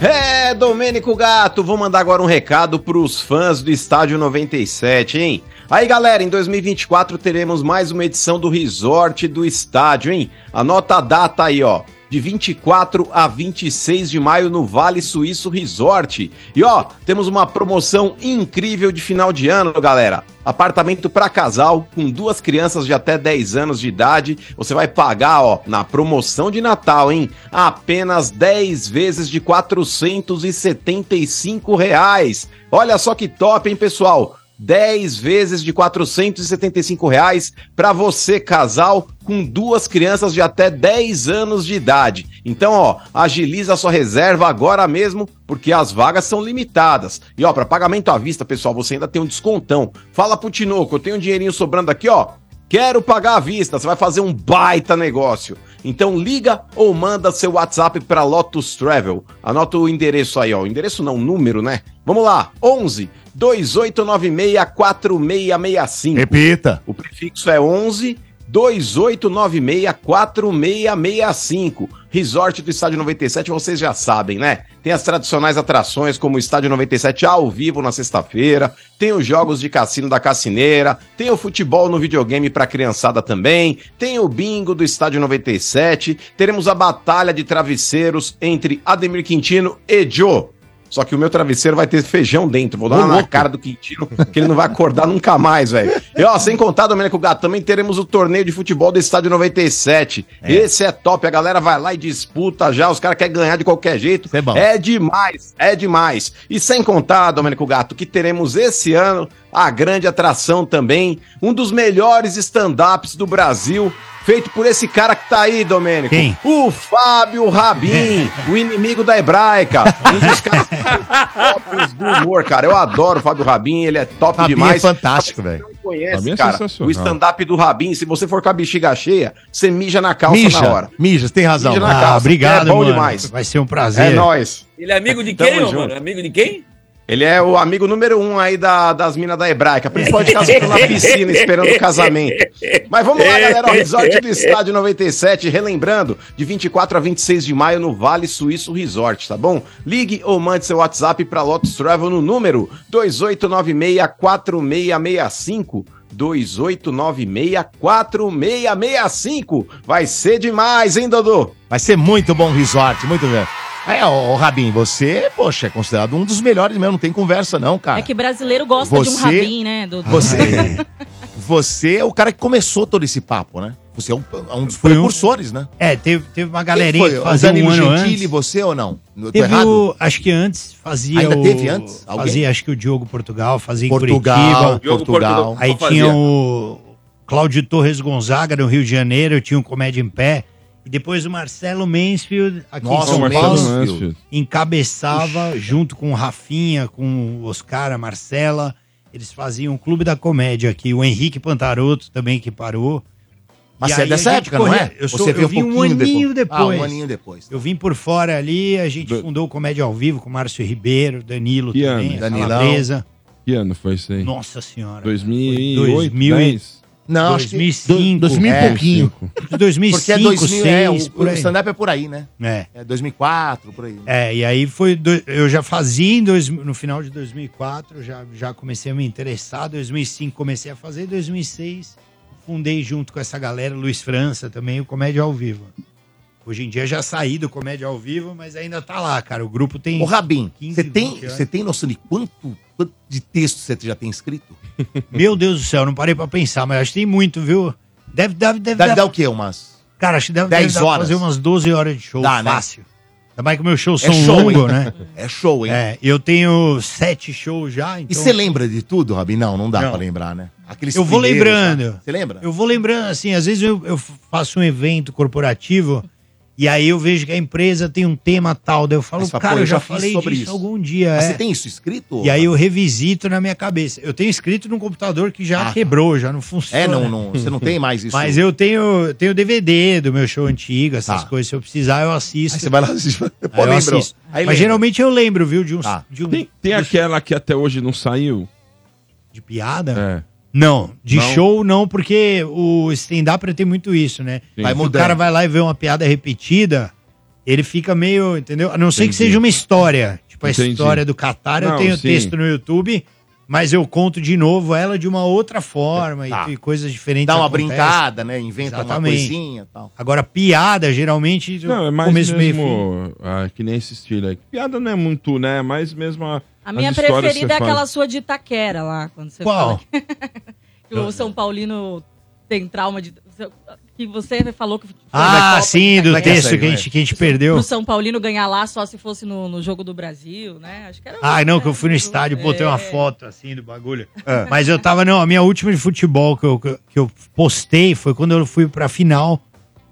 É, Domênico Gato, vou mandar agora um recado pros fãs do Estádio 97, hein? Aí, galera, em 2024 teremos mais uma edição do Resort do Estádio, hein? Anota a data aí, ó. De 24 a 26 de maio no Vale Suíço Resort. E ó, temos uma promoção incrível de final de ano, galera. Apartamento para casal com duas crianças de até 10 anos de idade. Você vai pagar, ó, na promoção de Natal, hein? Apenas 10 vezes de 475 reais. Olha só que top, hein, pessoal? 10 vezes de 475 reais para você, casal, com duas crianças de até 10 anos de idade. Então, ó, agiliza a sua reserva agora mesmo, porque as vagas são limitadas. E ó, para pagamento à vista, pessoal, você ainda tem um descontão. Fala pro Tinoco, eu tenho um dinheirinho sobrando aqui, ó. Quero pagar à vista, você vai fazer um baita negócio. Então liga ou manda seu WhatsApp para Lotus Travel. Anota o endereço aí, ó. O endereço não, o número, né? Vamos lá. 11 2896 4665. Repita. O prefixo é 11 2896 4665. Resort do Estádio 97, vocês já sabem, né? Tem as tradicionais atrações como o Estádio 97 ao vivo na sexta-feira, tem os jogos de cassino da Cassineira, tem o futebol no videogame pra criançada também, tem o bingo do Estádio 97, teremos a batalha de travesseiros entre Ademir Quintino e Joe. Só que o meu travesseiro vai ter feijão dentro. Vou dar Ô, uma na cara do Quintino, que ele não vai acordar nunca mais, velho. E ó, sem contar, Domênico Gato, também teremos o torneio de futebol do Estádio 97. Esse é top, a galera vai lá e disputa já, os caras querem ganhar de qualquer jeito. É bom. É demais, é demais. E sem contar, Domênico Gato, que teremos esse ano a grande atração também, um dos melhores stand-ups do Brasil, feito por esse cara que tá aí, Domênico. Quem? O Fábio Rabin, o inimigo da hebraica. Um dos caras tops do humor, cara. Eu adoro o Fábio Rabin, ele é top Rabin demais. é fantástico, velho. Não conhece, é cara, o stand-up do Rabin, se você for com a bexiga cheia, você mija na calça Mija, na hora. mija, você tem razão. Mija na Ah, calça. obrigado, É bom mano. demais. Vai ser um É prazer. nóis. Ele é amigo de Tamo quem, junto. mano? Amigo de quem? Ele é o amigo número um aí da- das minas da hebraica, principalmente caso estão na piscina esperando o casamento. Mas vamos lá, galera, o Resort do Estádio 97, relembrando, de 24 a 26 de maio no Vale Suíço Resort, tá bom? Ligue ou mande seu WhatsApp para Lotus Travel no número 2896-4665. 2896-4665. Vai ser demais, hein, Dodô? Vai ser muito bom resort, muito bem. É, ô, Rabin, você, poxa, é considerado um dos melhores mesmo, não tem conversa não, cara. É que brasileiro gosta de um Você- rabin, né? Do... Você, você é o cara que começou todo esse papo, né? Você é um, é um dos Foi um- precursores, né? É, teve, teve uma galerinha foi? que fazia Danilo um ano Gentili, antes. você ou não? Eu tô Teve errado? o, acho que antes fazia Ainda o, teve antes? Alguém? Fazia, acho que o Diogo Portugal, fazia em Portugal, Curitiba. Diogo Portugal. Portugal. Aí Só tinha fazia. o Cláudio Torres Gonzaga no Rio de Janeiro, tinha um Comédia em Pé. E depois o Marcelo Mansfield aqui Nossa, em São Paulo encabeçava junto com o Rafinha, com o Oscar, a Marcela. Eles faziam o Clube da Comédia aqui. O Henrique Pantaroto também que parou. Mas E você é dessa época, não corria- é? Eu, sou, você eu veio vim um pouquinho aninho depois. Ah, um aninho depois. Eu vim por fora ali, a gente Do- fundou o Comédia ao Vivo com o Márcio Ribeiro, Danilo Que também, Danilão. Calabresa. Que ano foi isso aí? Nossa senhora. 2008, 2000 e- 10? Não, acho que... 2005. 2000 É, e pouquinho. de 2005, Porque é 2000, é, o, 2006, por o stand-up é por aí, né? É. É 2004, por aí. né? É, e aí foi. do- eu já fazia em dois, no final de 2004, já, já comecei a me interessar. 2005 comecei a fazer, 2006 fundei junto com essa galera, Luiz França também, o Comédia ao Vivo. Hoje em dia já saí do Comédia ao Vivo, mas ainda tá lá, cara. O grupo tem. Ô, Rabin, 15, você tem, 20 anos. você tem noção de quanto, quanto de texto você já tem escrito? Meu Deus do céu, não parei pra pensar, mas acho que tem muito, viu? Deve, deve, deve, Deve dar- o quê? Umas Cara, acho que deve, 10 deve horas. fazer umas 12 horas de show Dá, né? fácil. Também que meus shows É são show, longos, né? É show, hein? É, eu tenho sete shows já, E então... você lembra de tudo, Robin? Não, não dá Não. pra lembrar, né? Aqueles Eu vou lembrando. tá? Você lembra? Eu vou lembrando, assim, às vezes eu, eu faço um evento corporativo e aí eu vejo que a empresa tem um tema tal, daí eu falo, Aí cara, pô, eu eu já, já falei sobre disso isso. algum dia. Mas é. você tem isso escrito? E aí eu revisito na minha cabeça. Eu tenho escrito num computador que já Ah, quebrou, já não funciona. É, não, não, você não tem mais isso. Mas eu tenho, tenho DVD do meu show antigo, essas Tá. coisas. Se eu precisar, eu assisto. Aí você vai lá assistir. Aí Pô, eu lembrou. assisto. Aí Mas geralmente eu lembro, viu, de uns. Tá. De, um, Tem, tem aquela que até hoje não saiu? de piada? É. Não, de Não? show não, porque o stand-up tem muito isso, né? Sim. Vai Se mudando. O cara vai lá e vê uma piada repetida, ele fica meio, entendeu? A não ser que seja uma história. Tipo, a Entendi. história do Qatar, eu tenho sim. texto no YouTube, mas eu conto de novo ela de uma outra forma Tá. e, e coisas diferentes. Dá uma acontecem. brincada, né? Inventa uma Exatamente. coisinha e tal. Agora, piada, geralmente, Não, é mais começo, meio fim. mesmo ah, que nem esse estilo aí. Piada não é muito, né? É mais mesmo a, A minha preferida é aquela faz. sua de Itaquera lá, quando você Qual? fala que o São Paulino tem trauma de. Que você falou que. Ah, Copa sim, de do Itaquera. texto que a gente, que a gente perdeu. Pro São Paulino ganhar lá só se fosse no, no jogo do Brasil, né? Acho que era. Ah, não, que eu né, fui no estádio, botei é. uma foto assim do bagulho. Mas eu tava, não, a minha última de futebol que eu, que eu postei foi quando eu fui pra final.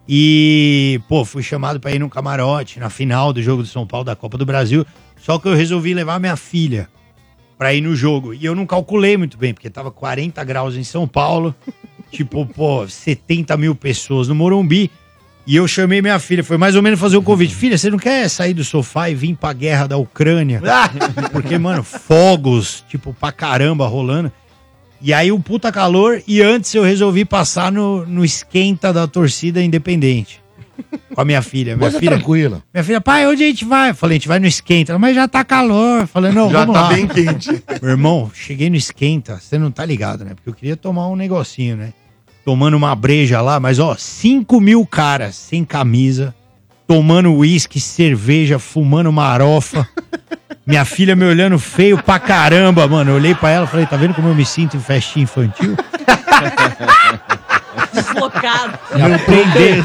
E, pô, fui chamado pra ir no camarote na final do jogo do São Paulo da Copa do Brasil. Só que eu resolvi levar minha filha pra ir no jogo. E eu não calculei muito bem, porque tava 40 graus em São Paulo. tipo, pô, 70 mil pessoas no Morumbi. E eu chamei minha filha, foi mais ou menos fazer um convite. Filha, você não quer sair do sofá e vir pra guerra da Ucrânia? Porque, mano, fogos, tipo, pra caramba rolando. E aí um puta calor, e antes eu resolvi passar no, no esquenta da torcida independente. Com a minha filha. Minha Coisa filha, tranquila. minha filha, pai, onde a gente vai? Eu falei, a gente vai no esquenta. Ela, Mas já tá calor. Eu falei, não, Já vamos tá lá. bem quente. Meu irmão, cheguei no esquenta, você não tá ligado, né? Porque eu queria tomar um negocinho, né? Tomando uma breja lá, mas ó, 5 mil caras sem camisa, tomando uísque, cerveja, fumando marofa. Minha filha me olhando feio pra caramba, mano. Eu olhei pra ela e falei, tá vendo como eu me sinto em festinha infantil? Deslocado. Me aprender.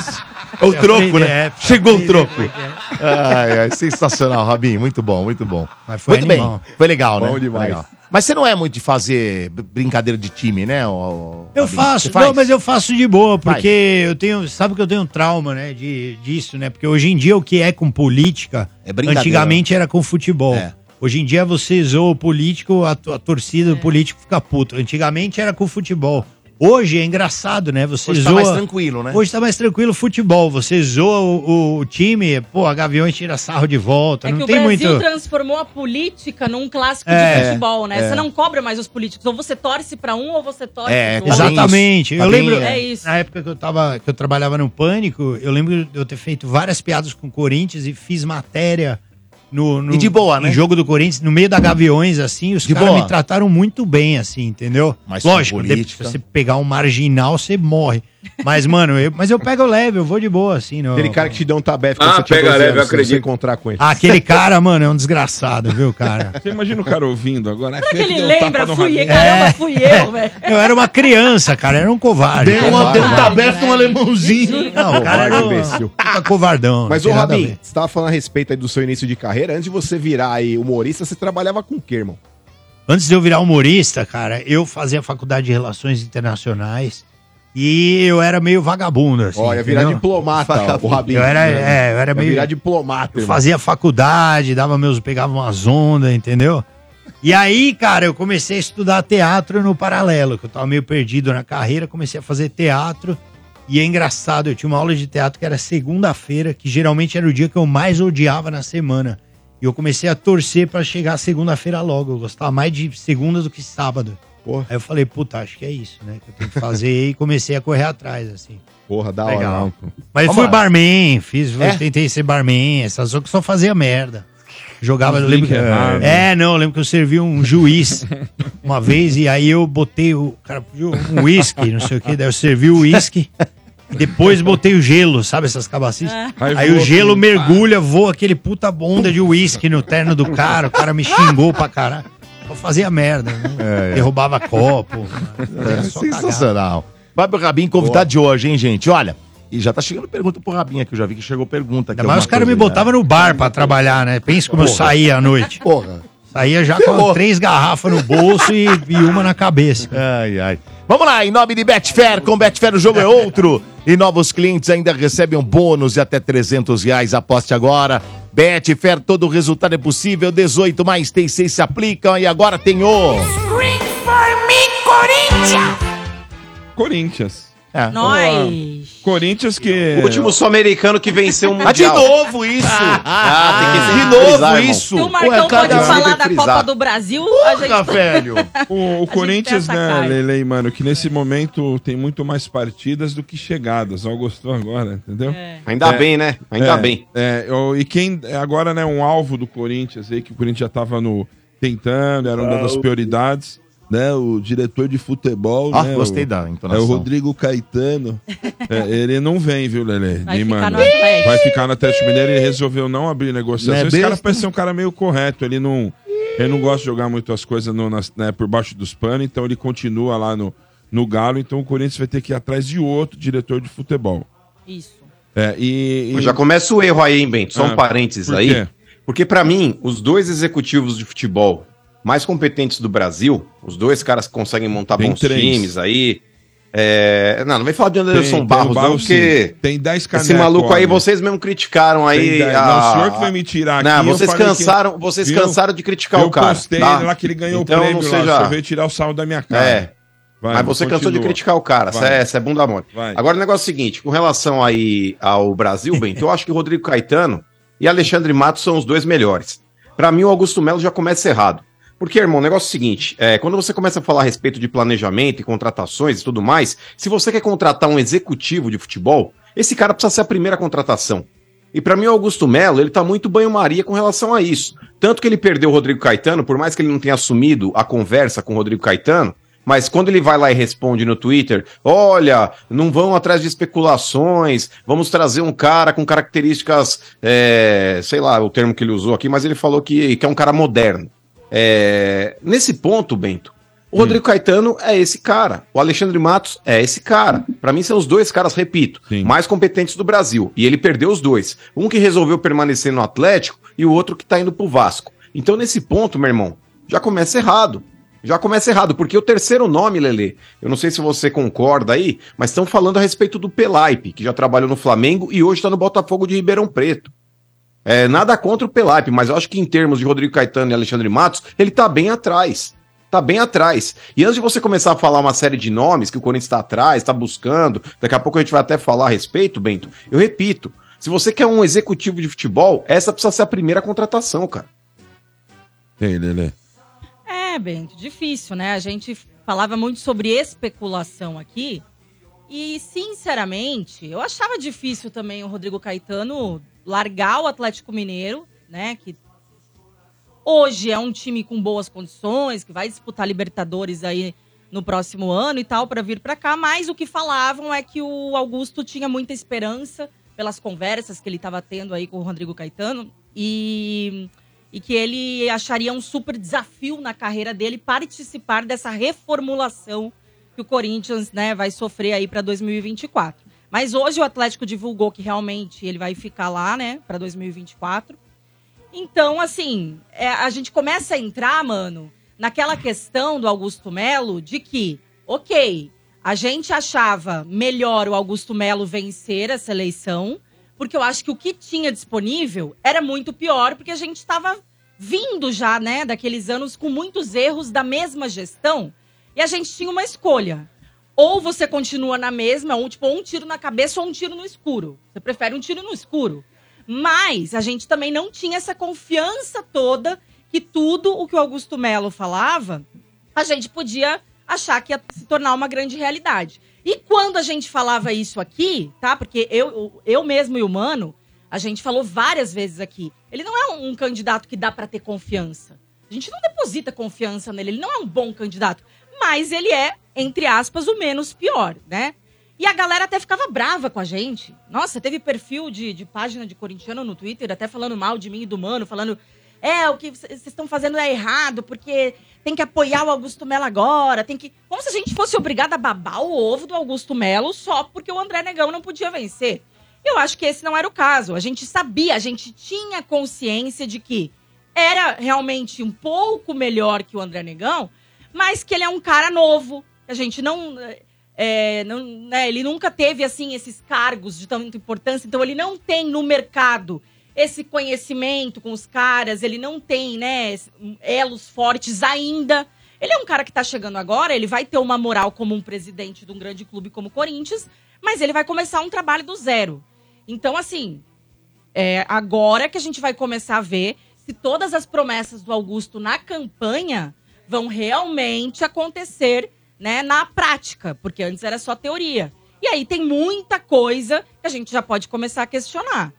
É o troco, né? É, Chegou o troco. como é que é. Ai, ai, sensacional, Rabin. Muito bom, muito bom. Mas foi muito animal. bem. Foi legal, né? Bom demais. Legal. Mas você não é muito de fazer brincadeira de time, né? ô, Eu faço, não, mas eu faço de boa, Faz. porque eu tenho, sabe que eu tenho um trauma, né, de, disso, né? Porque hoje em dia o que é com política, É brincadeira. antigamente era com futebol. É. Hoje em dia você zoa o político, a, a torcida do político fica puto. Antigamente era com futebol. Hoje é engraçado, né? Você Hoje tá zoa. mais tranquilo, né? Hoje tá mais tranquilo o futebol. Você zoa o, o time, pô, a Gaviões tira sarro de volta. É que não o tem Brasil muito. transformou a política num clássico É, de futebol, né? é. Você não cobra mais os políticos. Ou você torce pra um ou você torce É, pro tá outro. Exatamente. isso. Eu Tá bem, lembro, é isso. na época que eu, tava, que eu trabalhava no Pânico, eu lembro de eu ter feito várias piadas com o Corinthians e fiz matéria no, no E de boa, né? em jogo do Corinthians, no meio da Gaviões, assim, os caras me trataram muito bem, assim, entendeu? Mas Lógico, política. se você pegar um marginal, você morre. Mas, mano, eu, mas eu pego leve, eu vou de boa, assim. Não, Aquele cara que te deu um tabef Ah, você tinha pega 12 leve, eu se você acredito. encontrar com ele. Ah, aquele cara, mano, é um desgraçado, viu, cara? Você imagina o cara ouvindo agora. Será que ele um lembra? no Fui eu, caramba, fui eu, velho. Eu era uma criança, cara, era um covarde. Deu, uma, deu um tabefe um alemãozinho. Não, o cara era um imbecil. puta covardão. Mas, ô Rabin, você tava falando a respeito aí do seu início de carreira. Antes de você virar aí humorista, você trabalhava com o quê, irmão? Antes de eu virar humorista, cara, eu fazia faculdade de Relações Internacionais e eu era meio vagabundo, assim. Ia virar diplomata, ó, o Rabin. Eu era, é, eu era meio... virar diplomata, Eu irmão. fazia faculdade, dava meus, pegava umas ondas, entendeu? E aí, cara, eu comecei a estudar teatro no paralelo, que eu tava meio perdido na carreira, comecei a fazer teatro. E é engraçado, eu tinha uma aula de teatro que era segunda-feira, que geralmente era o dia que eu mais odiava na semana. E eu comecei a torcer pra chegar segunda-feira logo. Eu gostava mais de segunda do que sábado. Porra. Aí eu falei, puta, acho que é isso, né? Que eu tenho que fazer e comecei a correr atrás, assim. Porra, da hora. Não. Mas Vamos fui lá. barman, fiz, É? tentei ser barman, essas coisas que só fazia merda. Jogava, eu lembro que. É, não, eu lembro que eu servi um juiz uma vez e aí eu botei o cara pediu um uísque, não sei o que, daí eu servi o uísque. Depois botei o gelo, sabe essas cabacitas? Aí Aí, o gelo mergulha, voa aquele puta bonda de uísque no terno do cara, o cara me xingou pra caralho. Eu fazia merda, né? derrubava copo. É, Só sensacional. Fábio Rabin, convidado de hoje, hein, gente? Olha, E já tá chegando pergunta pro Rabinha, que eu já vi que chegou pergunta. Ainda mais os caras me botavam no bar pra trabalhar, né? Pensa como eu Porra. saía à noite. Porra. Saía já com Ferrou. três garrafas no bolso e, e uma na cabeça. Ai, ai. Vamos lá, em nome de Betfair, com Betfair o jogo é outro. E novos clientes ainda recebem um bônus de até 300 reais. Aposte agora. Betfair, todo resultado é possível. 18 mais T6 se aplicam. E agora tem o... Scream for me, Corinthians! Corinthians. É. Nós. Corinthians que. O último sul-americano que venceu um Ah, de mundial. novo isso! Ah, tem que de frisar, novo irmão. isso! Se o Marcão Ué, pode falar da Copa frisar. do Brasil, a Porra, gente... velho! O, o Corinthians, né, cara. Lele, mano, que nesse momento tem muito mais partidas do que chegadas. Ó, gostou agora, entendeu? Ainda É. bem, né? Ainda É, bem. É, e quem é agora, né, um alvo do Corinthians aí, que o Corinthians já tava no, tentando, era uma das prioridades, né? O diretor de futebol, Ah, né? gostei o, da É entonação. o Rodrigo Caetano. É, ele não vem, viu, Lele? Vai Nem ficar manda. no Atlético. Vai ficar no Atlético Mineiro e resolveu não abrir negociação. Não é Esse cara parece ser um cara meio correto. Ele não, ele não gosta de jogar muito as coisas no- nas- né, por baixo dos panos, então ele continua lá no, no Galo. Então o Corinthians vai ter que ir atrás de outro diretor de futebol. Isso. É, e, e- Já começa o erro aí, hein, Bento? Só Ah, um parênteses por aí. quê? Porque pra mim, os dois executivos de futebol mais competentes do Brasil, os dois caras que conseguem montar Tem bons três. times aí. é, Não, não vai falar de Tem- Anderson tem Barros, não, Barros, porque sim. Tem 10 esse canecos, maluco aí, olha. vocês mesmo criticaram aí. Tem dez. a- Não, o senhor que vai me tirar Não, aqui, eu vocês cansaram, que- vocês viu? cansaram de criticar eu o cara. postei tá? lá que ele ganhou Então, o prêmio não lá, só veio tirar o sal da minha cara. É. Vai, Mas você cansou de continua. criticar o cara, essa é, é bunda mole. Vai. Agora o negócio é o seguinte, com relação aí ao Brasil, Bento, eu acho que o Rodrigo Caetano e Alexandre Matos são os dois melhores. Pra mim, o Augusto Melo já começa errado. Porque, irmão, o negócio é o seguinte, é, quando você começa a falar a respeito de planejamento e contratações e tudo mais, se você quer contratar um executivo de futebol, esse cara precisa ser a primeira contratação. E pra mim o Augusto Melo, ele tá muito banho-maria com relação a isso. Tanto que ele perdeu o Rodrigo Caetano, por mais que ele não tenha assumido a conversa com o Rodrigo Caetano, mas quando ele vai lá e responde no Twitter, olha, não vão atrás de especulações, vamos trazer um cara com características, é, sei lá o termo que ele usou aqui, mas ele falou que, que é um cara moderno. É, nesse ponto, Bento, o Rodrigo Caetano é esse cara. O Alexandre Matos é esse cara. Pra mim são os dois caras, repito, mais competentes do Brasil. E ele perdeu os dois. Um que resolveu permanecer no Atlético e o outro que tá indo pro Vasco. Então, nesse ponto, meu irmão, já começa errado. Já começa errado, porque o terceiro nome, Lele, eu não sei se você concorda aí, mas estão falando a respeito do Pelaipe, que já trabalhou no Flamengo e hoje tá no Botafogo de Ribeirão Preto. É, nada contra o Pelaipe, mas eu acho que em termos de Rodrigo Caetano e Alexandre Matos, ele tá bem atrás. Tá bem atrás. E antes de você começar a falar uma série de nomes que o Corinthians está atrás, está buscando, daqui a pouco a gente vai até falar a respeito, Bento, eu repito, se você quer um executivo de futebol, essa precisa ser a primeira contratação, cara. Tem, Lelê. É, Bento, difícil, né? A gente falava muito sobre especulação aqui. E, sinceramente, eu achava difícil também o Rodrigo Caetano largar o Atlético Mineiro, né? Que hoje é um time com boas condições, que vai disputar Libertadores aí no próximo ano e tal, para vir para cá. Mas o que falavam é que o Augusto tinha muita esperança pelas conversas que ele estava tendo aí com o Rodrigo Caetano. E e que ele acharia um super desafio na carreira dele participar dessa reformulação que o Corinthians né, vai sofrer aí para 2024. Mas hoje o Atlético divulgou que realmente ele vai ficar lá, né, para 2024. Então, assim, é, a gente começa a entrar, mano, naquela questão do Augusto Melo de que, ok, a gente achava melhor o Augusto Melo vencer essa eleição, porque eu acho que o que tinha disponível era muito pior, porque a gente estava vindo já, né, daqueles anos com muitos erros da mesma gestão, e a gente tinha uma escolha. Ou você continua na mesma, ou tipo, ou um tiro na cabeça ou um tiro no escuro. Você prefere um tiro no escuro. Mas a gente também não tinha essa confiança toda que tudo o que o Augusto Melo falava, a gente podia achar que ia se tornar uma grande realidade. E quando a gente falava isso aqui, tá? Porque eu, eu mesmo e o Mano, a gente falou várias vezes aqui. Ele não é um candidato que dá para ter confiança. A gente não deposita confiança nele. Ele não é um bom candidato. Mas ele é, entre aspas, o menos pior, né? E a galera até ficava brava com a gente. Nossa, teve perfil de, de página de corintiano no Twitter, até falando mal de mim e do Mano, falando É, o que vocês estão fazendo é errado, porque tem que apoiar o Augusto Melo agora, tem que. Como se a gente fosse obrigada a babar o ovo do Augusto Melo só porque o André Negão não podia vencer. Eu acho que esse não era o caso. A gente sabia, a gente tinha consciência de que era realmente um pouco melhor que o André Negão, mas que ele é um cara novo. A gente não. é, não né, ele nunca teve assim esses cargos de tanta importância, então ele não tem no mercado esse conhecimento com os caras, ele não tem, né, elos fortes ainda. Ele é um cara que tá chegando agora, ele vai ter uma moral como um presidente de um grande clube como o Corinthians, mas ele vai começar um trabalho do zero. Então, assim, é agora que a gente vai começar a ver se todas as promessas do Augusto na campanha vão realmente acontecer, né, na prática, porque antes era só teoria. E aí tem muita coisa que a gente já pode começar a questionar.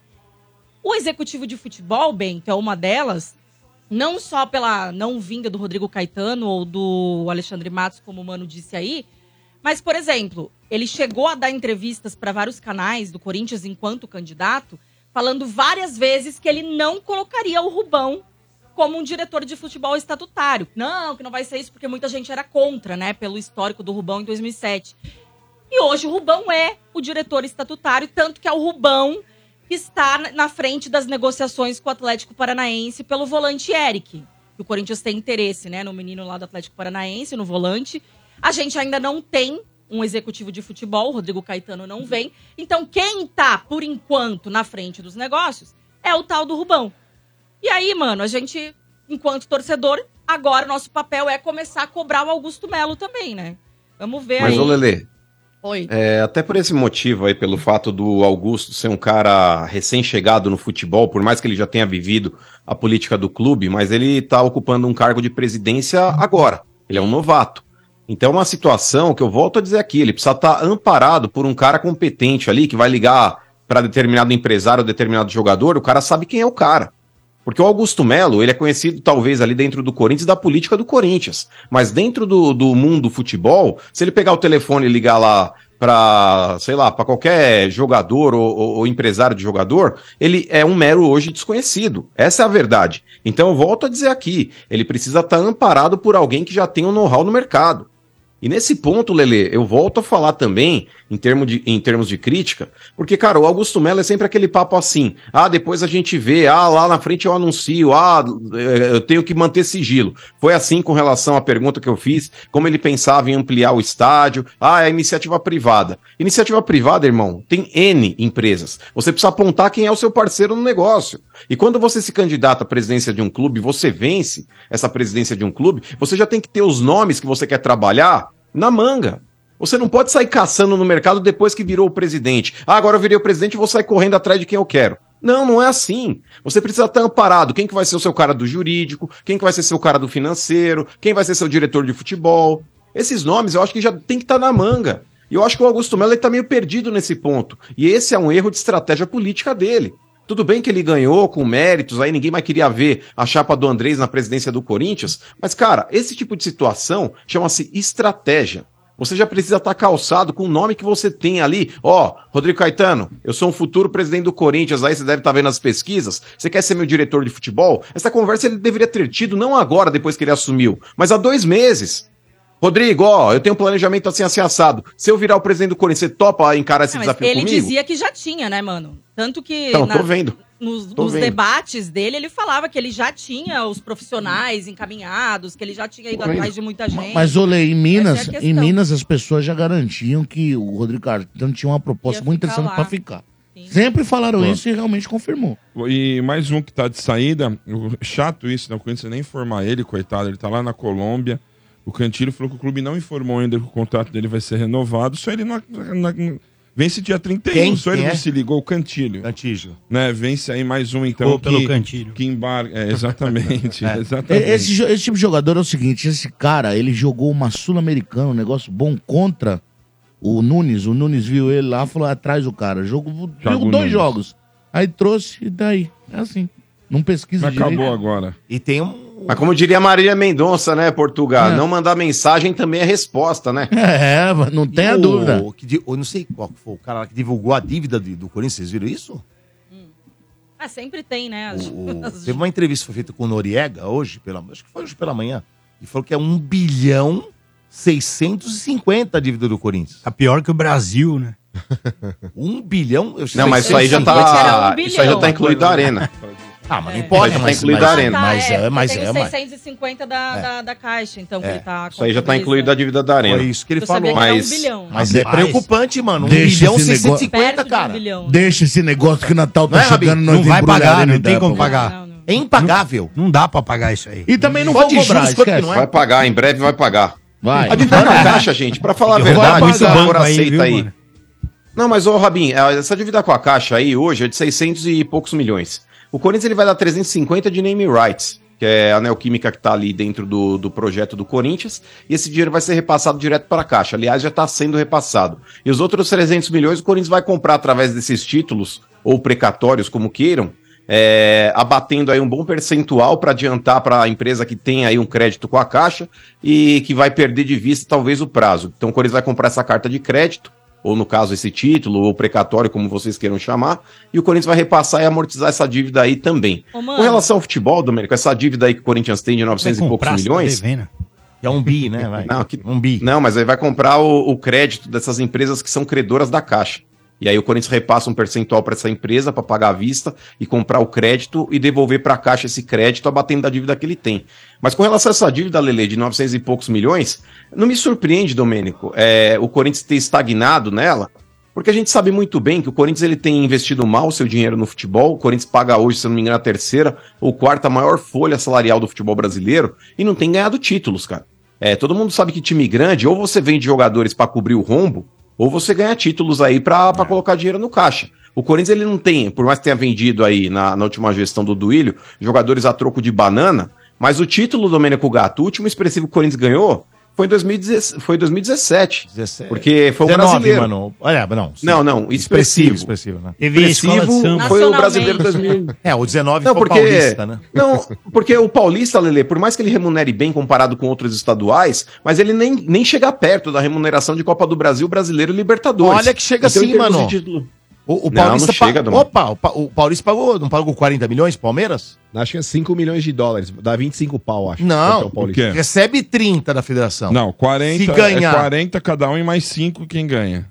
O executivo de futebol, que é uma delas, não só pela não vinda do Rodrigo Caetano ou do Alexandre Matos, como o Mano disse aí, mas, por exemplo, ele chegou a dar entrevistas para vários canais do Corinthians enquanto candidato, falando várias vezes que ele não colocaria o Rubão como um diretor de futebol estatutário. Não, que não vai ser isso porque muita gente era contra, né, pelo histórico do Rubão em 2007. E hoje o Rubão é o diretor estatutário, tanto que é o Rubão que está na frente das negociações com o Atlético Paranaense pelo volante Eric. O Corinthians tem interesse, né, no menino lá do Atlético Paranaense, no volante. A gente ainda não tem um executivo de futebol, o Rodrigo Caetano não vem. Então, quem tá, por enquanto, na frente dos negócios é o tal do Rubão. E aí, mano, a gente, enquanto torcedor, agora o nosso papel é começar a cobrar o Augusto Melo também, né? Vamos ver Mas, aí. ô Lelê, Oi. É, até por esse motivo aí, pelo fato do Augusto ser um cara recém-chegado no futebol, por mais que ele já tenha vivido a política do clube, mas ele tá ocupando um cargo de presidência agora. Ele é um novato. Então é uma situação que eu volto a dizer aqui, ele precisa estar amparado por um cara competente ali, que vai ligar para determinado empresário ou determinado jogador, o cara sabe quem é o cara. Porque o Augusto Melo, ele é conhecido talvez ali dentro do Corinthians da política do Corinthians. Mas dentro do, do mundo do futebol, se ele pegar o telefone e ligar lá para, sei lá, para qualquer jogador ou, ou- ou empresário de jogador, ele é um mero hoje desconhecido. Essa é a verdade. Então eu volto a dizer aqui, ele precisa estar amparado por alguém que já tem um know-how no mercado. E nesse ponto, Lele, eu volto a falar também, em, termo de, em termos de crítica, porque, cara, o Augusto Melo é sempre aquele papo assim: ah, depois a gente vê, ah, lá na frente eu anuncio, ah, eh, eu tenho que manter sigilo. Foi assim com relação à pergunta que eu fiz, como ele pensava em ampliar o estádio, ah, é iniciativa privada. Iniciativa privada, irmão, tem N empresas. Você precisa apontar quem é o seu parceiro no negócio. E quando você se candidata à presidência de um clube, você vence essa presidência de um clube, você já tem que ter os nomes que você quer trabalhar na manga. Você não pode sair caçando no mercado depois que virou o presidente. Ah, agora eu virei o presidente e vou sair correndo atrás de quem eu quero. Não, não é assim. Você precisa estar amparado. Quem que vai ser o seu cara do jurídico? Quem que vai ser seu cara do financeiro? Quem vai ser seu diretor de futebol? Esses nomes eu acho que já tem que estar na manga. E eu acho que o Augusto Melo está meio perdido nesse ponto. E esse é um erro de estratégia política dele. Tudo bem que ele ganhou com méritos, aí ninguém mais queria ver a chapa do Andrés na presidência do Corinthians, mas cara, esse tipo de situação chama-se estratégia. Você já precisa estar calçado com o nome que você tem ali. Ó, Rodrigo Caetano, eu sou um futuro presidente do Corinthians, aí você deve estar vendo as pesquisas. Você quer ser meu diretor de futebol? Essa conversa ele deveria ter tido não agora, depois que ele assumiu, mas há dois meses. Rodrigo, ó, eu tenho um planejamento assim, assim, assado. Se eu virar o presidente do Corinthians, você topa encarar esse Não, mas desafio ele comigo? dizia que já tinha, né, mano? Tanto que Então, na- tô vendo. nos, Tô nos vendo. debates dele, ele falava que ele já tinha os profissionais encaminhados, que ele já tinha ido Tô vendo. atrás de muita gente. Mas, olê, em Minas, Essa é em. Minas as pessoas já garantiam que o Rodrigo Caetano tinha uma proposta Ia muito interessante pra ficar. Sempre falaram Pô. isso e realmente confirmou. E mais um que tá de saída, chato isso, não conheço nem informar ele, coitado, ele tá lá na Colômbia. O Cantilho falou que o clube não informou ainda que o contrato dele vai ser renovado, só ele não. na- na- vence dia 31, Quem? só ele Quem não é? se ligou, o Cantilho. Cantilho. Né, vence aí mais um, então. Ou pelo Cantilho. Que embarga. É, exatamente. É, exatamente. Esse, esse tipo de jogador é o seguinte: esse cara, ele jogou uma Sul-Americana, um negócio bom contra o Nunes. O Nunes viu ele lá falou atrás do cara. Jogou, Joga jogou o dois Nunes. jogos. Aí trouxe e daí. É assim. Não pesquisa Mas acabou direito. agora. E tem um. Mas como diria Marília Mendonça, né, Portugal? É. Não mandar mensagem também é resposta, né? É, não tenha o- dúvida. que di- eu não sei qual que foi o cara lá que divulgou a dívida de- do Corinthians, vocês viram isso? Ah, sempre tem, né? As- O- as- teve uma entrevista que foi feita com o Noriega hoje, pela, acho que foi hoje pela manhã, e falou que é 1 bilhão 650 a dívida do Corinthians. Tá pior que o Brasil, né? 1 bilhão? eu Não, mas isso aí já 650 tá. um Isso aí já tá incluído a arena. Ah, mas não É. importa, aí tá mas, incluído mas, a arena. mas é, mas tem é, os mas 650 da, da, da Caixa, então, que É. ele tá... Isso aí já tá incluído a dívida da arena. foi isso que ele falou. um Mas- bilhão. Mas é Mas- preocupante, mano. 1 Deixa bilhão esse negócio- 650, Perto de cara. um bilhão. Deixa esse negócio que o Natal tá é, chegando, nós Não vai pagar, não tem como pagar. É impagável. Não dá pra pagar isso aí. E também não Pode vou cobrar, juros, esquece. não é? Vai pagar, em breve vai pagar. Vai. A dívida com a caixa, gente, pra falar a Tem verdade, a banco aí, aceita viu, aí. mano? Não, mas ô Rabin, essa dívida com a caixa aí hoje é de 600 e poucos milhões. O Corinthians ele vai dar 350 de name rights, que é a Neoquímica que tá ali dentro do, do projeto do Corinthians, e esse dinheiro vai ser repassado direto para a caixa. Aliás, já está sendo repassado. E os outros 300 milhões o Corinthians vai comprar através desses títulos, ou precatórios, como queiram, é, abatendo aí um bom percentual para adiantar para a empresa que tem aí um crédito com a Caixa e que vai perder de vista talvez o prazo. Então o Corinthians vai comprar essa carta de crédito, ou no caso esse título, ou precatório, como vocês queiram chamar, e o Corinthians vai repassar e amortizar essa dívida aí também. Ô, mano. Com relação ao futebol, Domênico, essa dívida aí que o Corinthians tem de 900 Vai e poucos tá milhões, devendo. É um bi, né? Vai. Não, que- Um bi. não, mas aí vai comprar o, o crédito dessas empresas que são credoras da Caixa. E aí o Corinthians repassa um percentual para essa empresa para pagar à vista e comprar o crédito e devolver para a Caixa esse crédito abatendo da dívida que ele tem. Mas com relação a essa dívida, Lele, de 900 e poucos milhões, não me surpreende, Domênico, é, o Corinthians ter estagnado nela, porque a gente sabe muito bem que o Corinthians ele tem investido mal o seu dinheiro no futebol. O Corinthians paga hoje, se não me engano, a terceira ou quarta maior folha salarial do futebol brasileiro e não tem ganhado títulos, cara. É, todo mundo sabe que time grande, ou você vende jogadores para cobrir o rombo, ou você ganha títulos aí pra pra colocar dinheiro no caixa. O Corinthians ele não tem, por mais que tenha vendido aí na, na última gestão do Duílio, jogadores a troco de banana, mas o título do Domênico Gato, o último expressivo que o Corinthians ganhou, foi em 2017. Foi em 2017 17. porque foi o 19, brasileiro. mano. Olha, não. sim. Não, não, Expressivo, expressivo. expressivo, né? Expressivo foi o brasileiro 2000. É, o 19 Não, foi o porque, paulista, né? não, porque o Paulista, Lele, por mais que ele remunere bem comparado com outros estaduais, mas ele nem, nem chega perto da remuneração de Copa do Brasil, Brasileiro e Libertadores. Olha que chega Então, assim, mano. O, o Não, Paulista não chega, pa-. Opa, o, Pa- o Paulista pagou, não pagou 40 milhões, Palmeiras? Acho que é 5 milhões de dólares. Dá 25 pau, acho. Não. Paulista. O quê? Recebe 30 da federação. Não, 40, Se ganhar. é 40 cada um e mais 5 quem ganha.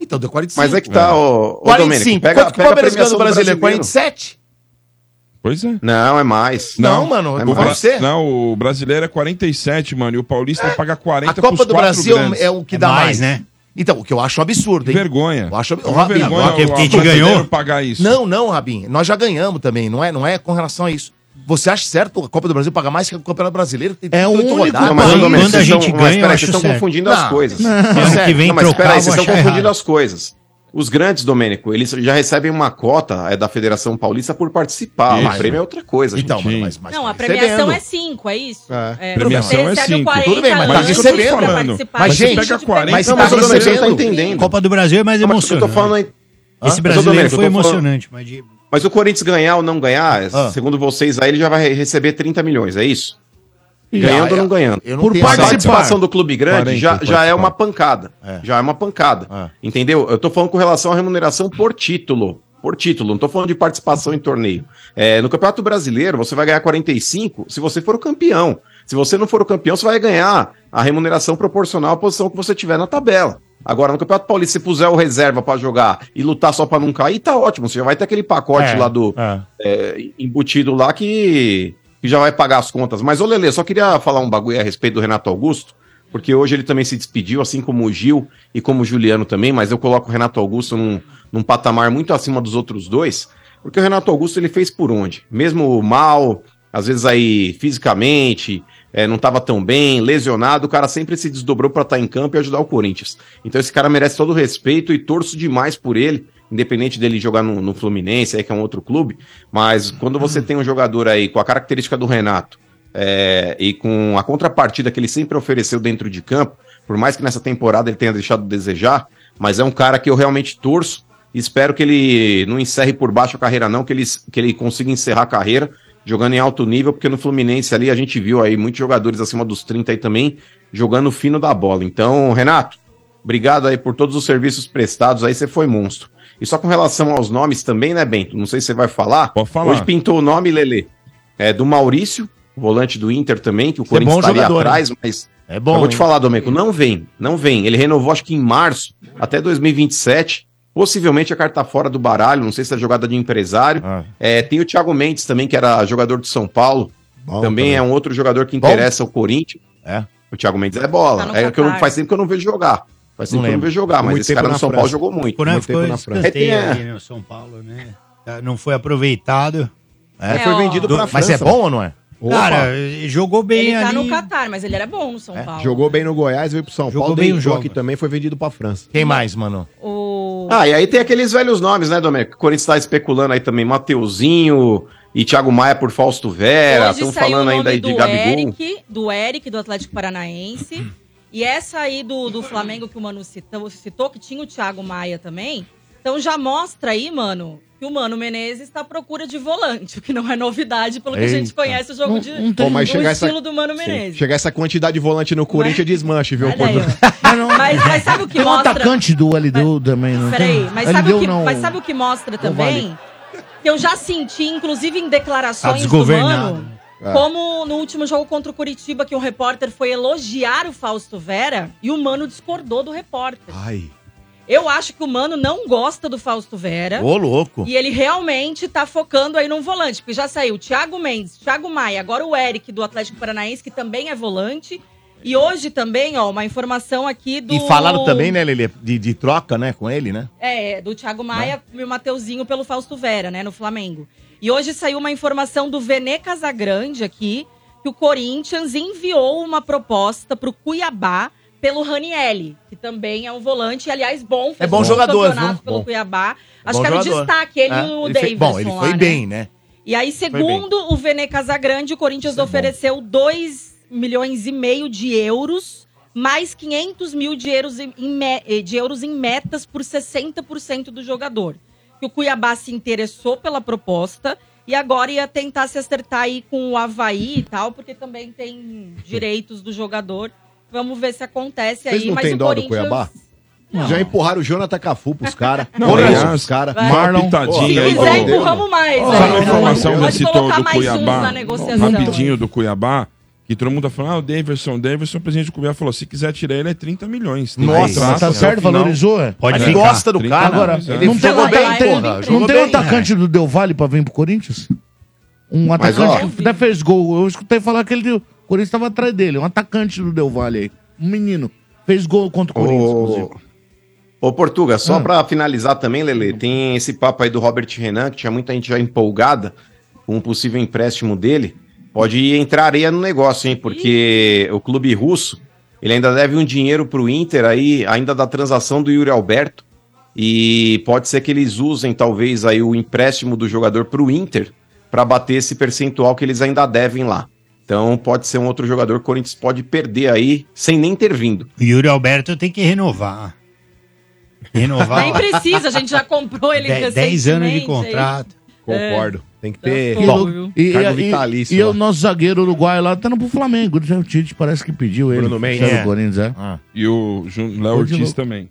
Então deu 45. Mas é que tá, ô, ô 45. Domênico, pega, Quanto que o Palmeiras no do brasileiro? brasileiro. 47? Pois é. Não, é mais. Não, mano, é vou mais. você. Não, o brasileiro é 47, mano, e o paulista paga 40 A Copa do Brasil grandes. é o que É dá mais, mais, né? Então, o que eu acho um absurdo, hein? Vergonha. Eu acho É uma Rabin, vergonha agora que o a gente ganhou. pagar isso. Não, não, Rabin. Nós já ganhamos também, não é, não é com relação a isso. Você acha certo a Copa do Brasil pagar mais que o Campeonato Brasileiro? Tem É o 38 único rodadas. Não, mas, Quando Domênico, a vocês gente estão- ganha, mas peraí, vocês estão certo. confundindo Não. as coisas. Sério? que vem Não, mas trocar, espera aí, eu vocês estão confundindo errado. as coisas. Os grandes, Domênico, eles já recebem uma cota é, da Federação Paulista por participar. Isso. O prêmio é outra coisa. Então, gente. mano, mas, mas Não, a premiação recebendo. é 5, é isso? É. Premiação você é recebe cinco. 40 Tudo bem, mas tá anos recebendo. Mas, Mas, gente, pega 40, Não, tá mas o Domênico não tá entendendo. Copa do Brasil é mais Não, mas o que eu tô falando emocionante. aí- Esse brasileiro Mas, foi emocionante, mas de... Mas o Corinthians ganhar ou não ganhar, Ah. segundo vocês aí, ele já vai receber 30 milhões, é isso? Ganhando ou não ganhando? Eu não Por participação do clube grande 40 já, já é uma pancada. É. Já é uma pancada. É. Entendeu? Eu tô falando com relação à remuneração por título. Por título, não tô falando de participação em torneio. É, no Campeonato Brasileiro, você vai ganhar 45 se você for o campeão. Se você não for o campeão, você vai ganhar a remuneração proporcional à posição que você tiver na tabela. Agora, no Campeonato Paulista, se puser o reserva pra jogar e lutar só pra não cair, tá ótimo. Você já vai ter aquele pacote É, lá do é. é, embutido lá que, que já vai pagar as contas. Mas, ô Lele, só queria falar um bagulho a respeito do Renato Augusto, porque hoje ele também se despediu, assim como o Gil e como o Juliano também, mas eu coloco o Renato Augusto num, num patamar muito acima dos outros dois, porque o Renato Augusto ele fez por onde? Mesmo mal, às vezes aí fisicamente, é, não estava tão bem, lesionado, o cara sempre se desdobrou para estar em campo e ajudar o Corinthians. Então esse cara merece todo o respeito e torço demais por ele, independente dele jogar no, no Fluminense, aí que é um outro clube, mas quando você tem um jogador aí com a característica do Renato é, e com a contrapartida que ele sempre ofereceu dentro de campo, por mais que nessa temporada ele tenha deixado de desejar, mas é um cara que eu realmente torço e espero que ele não encerre por baixo a carreira não, que ele, que ele consiga encerrar a carreira jogando em alto nível, porque no Fluminense ali a gente viu aí muitos jogadores acima dos 30 aí também jogando fino da bola. Então, Renato, obrigado aí por todos os serviços prestados, aí você foi monstro. E só com relação aos nomes também, né, Bento? Não sei se você vai falar. Pode falar. Hoje pintou o nome, Lele, é, do Maurício, volante do Inter também, que o é Corinthians bom estaria jogador, atrás, hein? mas É bom. eu vou te hein? falar, Domenico, não vem, não vem. Ele renovou acho que em março, até 2027. Possivelmente a carta fora do baralho, não sei se é jogada de empresário. Ah. É, tem o Thiago Mendes também, que era jogador do São Paulo. Bom também, é um outro jogador que Bom? interessa o Corinthians. É. O Thiago Mendes é bola. Tá é que eu faz tempo que eu não vejo jogar. Faz tempo Não que eu não lembro. vejo jogar, mas Muito esse cara no São Paulo França. jogou muito. O Conan Muito ficou tempo na França. É, tem, é. ali no São Paulo, né? Tá, Não foi aproveitado. É, foi ó, vendido pra Mas França. é bom ou não é? Opa. Cara, jogou bem Ele tá ali. no Catar, mas ele era bom no São É, Paulo. Jogou bem no Goiás, veio pro São Jogou Paulo, bem deitou o jogo. aqui também, foi vendido pra França. Quem mais, mano? O... Ah, e aí tem aqueles velhos nomes, né, Domenico? O Corinthians tá especulando aí também Mateuzinho e Thiago Maia por Fausto Vera. Estão falando o ainda aí de do Gabigol. Eric, do Eric, do Atlético Paranaense. E essa aí do, do Flamengo que o Mano citou, citou, que tinha o Thiago Maia também. Então já mostra aí, mano, que o Mano Menezes está à procura de volante, o que não é novidade, pelo que a gente Eita. conhece o jogo Não- de, não tem- mas do essa- estilo do Mano Menezes. Chegar essa quantidade de volante no Corinthians, desmanche, viu? Ó. mas, mas sabe o que Tem um mostra? atacante do LDU também, não Peraí, tem? mas sabe, o que, não. mas sabe o que mostra também? Que eu já senti, inclusive em Tá declarações do desgovernado. Mano, É. como no último jogo contra o Curitiba, que um repórter foi elogiar o Fausto Vera e o Mano discordou do repórter. Ai. Eu acho que o Mano não gosta do Fausto Vera. Ô, louco. E ele realmente tá focando aí num volante, porque já saiu Thiago Mendes, Thiago Maia, agora o Eric do Atlético Paranaense, que também é volante. E hoje também, ó, uma informação aqui do. E falaram também, né, Lelê, de, de troca, né, com ele, né? É, do Thiago Maia e o Mateuzinho pelo Fausto Vera, né, no Flamengo. E hoje saiu uma informação do Vene Casagrande aqui, que o Corinthians enviou uma proposta pro Cuiabá pelo Ranielli, que também é um volante, e, aliás, bom. É bom um jogador, viu? pelo Bom. Cuiabá. Acho Bom que era o jogador. destaque, ele É, e o ele Davidson fez- Bom, ele lá, foi né? bem, né? E aí, segundo o Vene Casagrande, o Corinthians Isso é ofereceu 2 milhões e meio de euros, mais 500 mil de euros em, em me- eh, de euros em metas por 60% do jogador. Que o Cuiabá se interessou pela proposta e agora ia tentar se acertar aí com o Havaí e tal, porque também tem direitos do jogador. Vamos ver se acontece Vocês aí, não mas têm o dó do Corinthians... Cuiabá? Já empurraram o Jonathan Cafu pros caras. Não, aliás, isso, os caras. Marlon, Se quiser, do- empurramos mais. Sabe né? a informação que citou do mais uns Cuiabá? na negociação. Rapidinho do Cuiabá. Que todo mundo tá falando, ah, o Davidson, o Davidson, o presidente do Cuiabá falou, se quiser tirar ele é 30 milhões. Tem Nossa, contrato tá o certo, valorizou, é? Pode Ele gosta do 30 cara. Agora, ele não tem, bem, tem, porra. não tem um bem. atacante do Del Valle pra vir pro Corinthians? Um Mas, atacante ó, que até fez gol. Eu escutei falar que ele, o Corinthians tava atrás dele. Um atacante do Del Valle aí. Um menino. Fez gol contra o Corinthians, inclusive. Ô, ô Portuga, só Ah. pra finalizar também, Lele, tem esse papo aí do Robert Renan, que tinha muita gente já empolgada com um possível empréstimo dele. Pode entrar areia no negócio, hein? Porque o clube russo, ele ainda deve um dinheiro pro Inter aí, ainda da transação do Yuri Alberto. E pode ser que eles usem, talvez, aí o empréstimo do jogador pro Inter para bater esse percentual que eles ainda devem lá. Então pode ser um outro jogador que o Corinthians pode perder aí sem nem ter vindo. O Yuri Alberto tem que renovar. Renovar. Nem precisa, a gente já comprou ele De- 10 anos de contrato. Concordo. Tem que ter. Bom, viu? e, Cargo e- vitalício e lá. o nosso zagueiro uruguaio lá tá no pro Flamengo. O Tite parece que pediu ele. Bruno Mendes. É. Corinthians, é. Ah. E o Léo Ortiz também.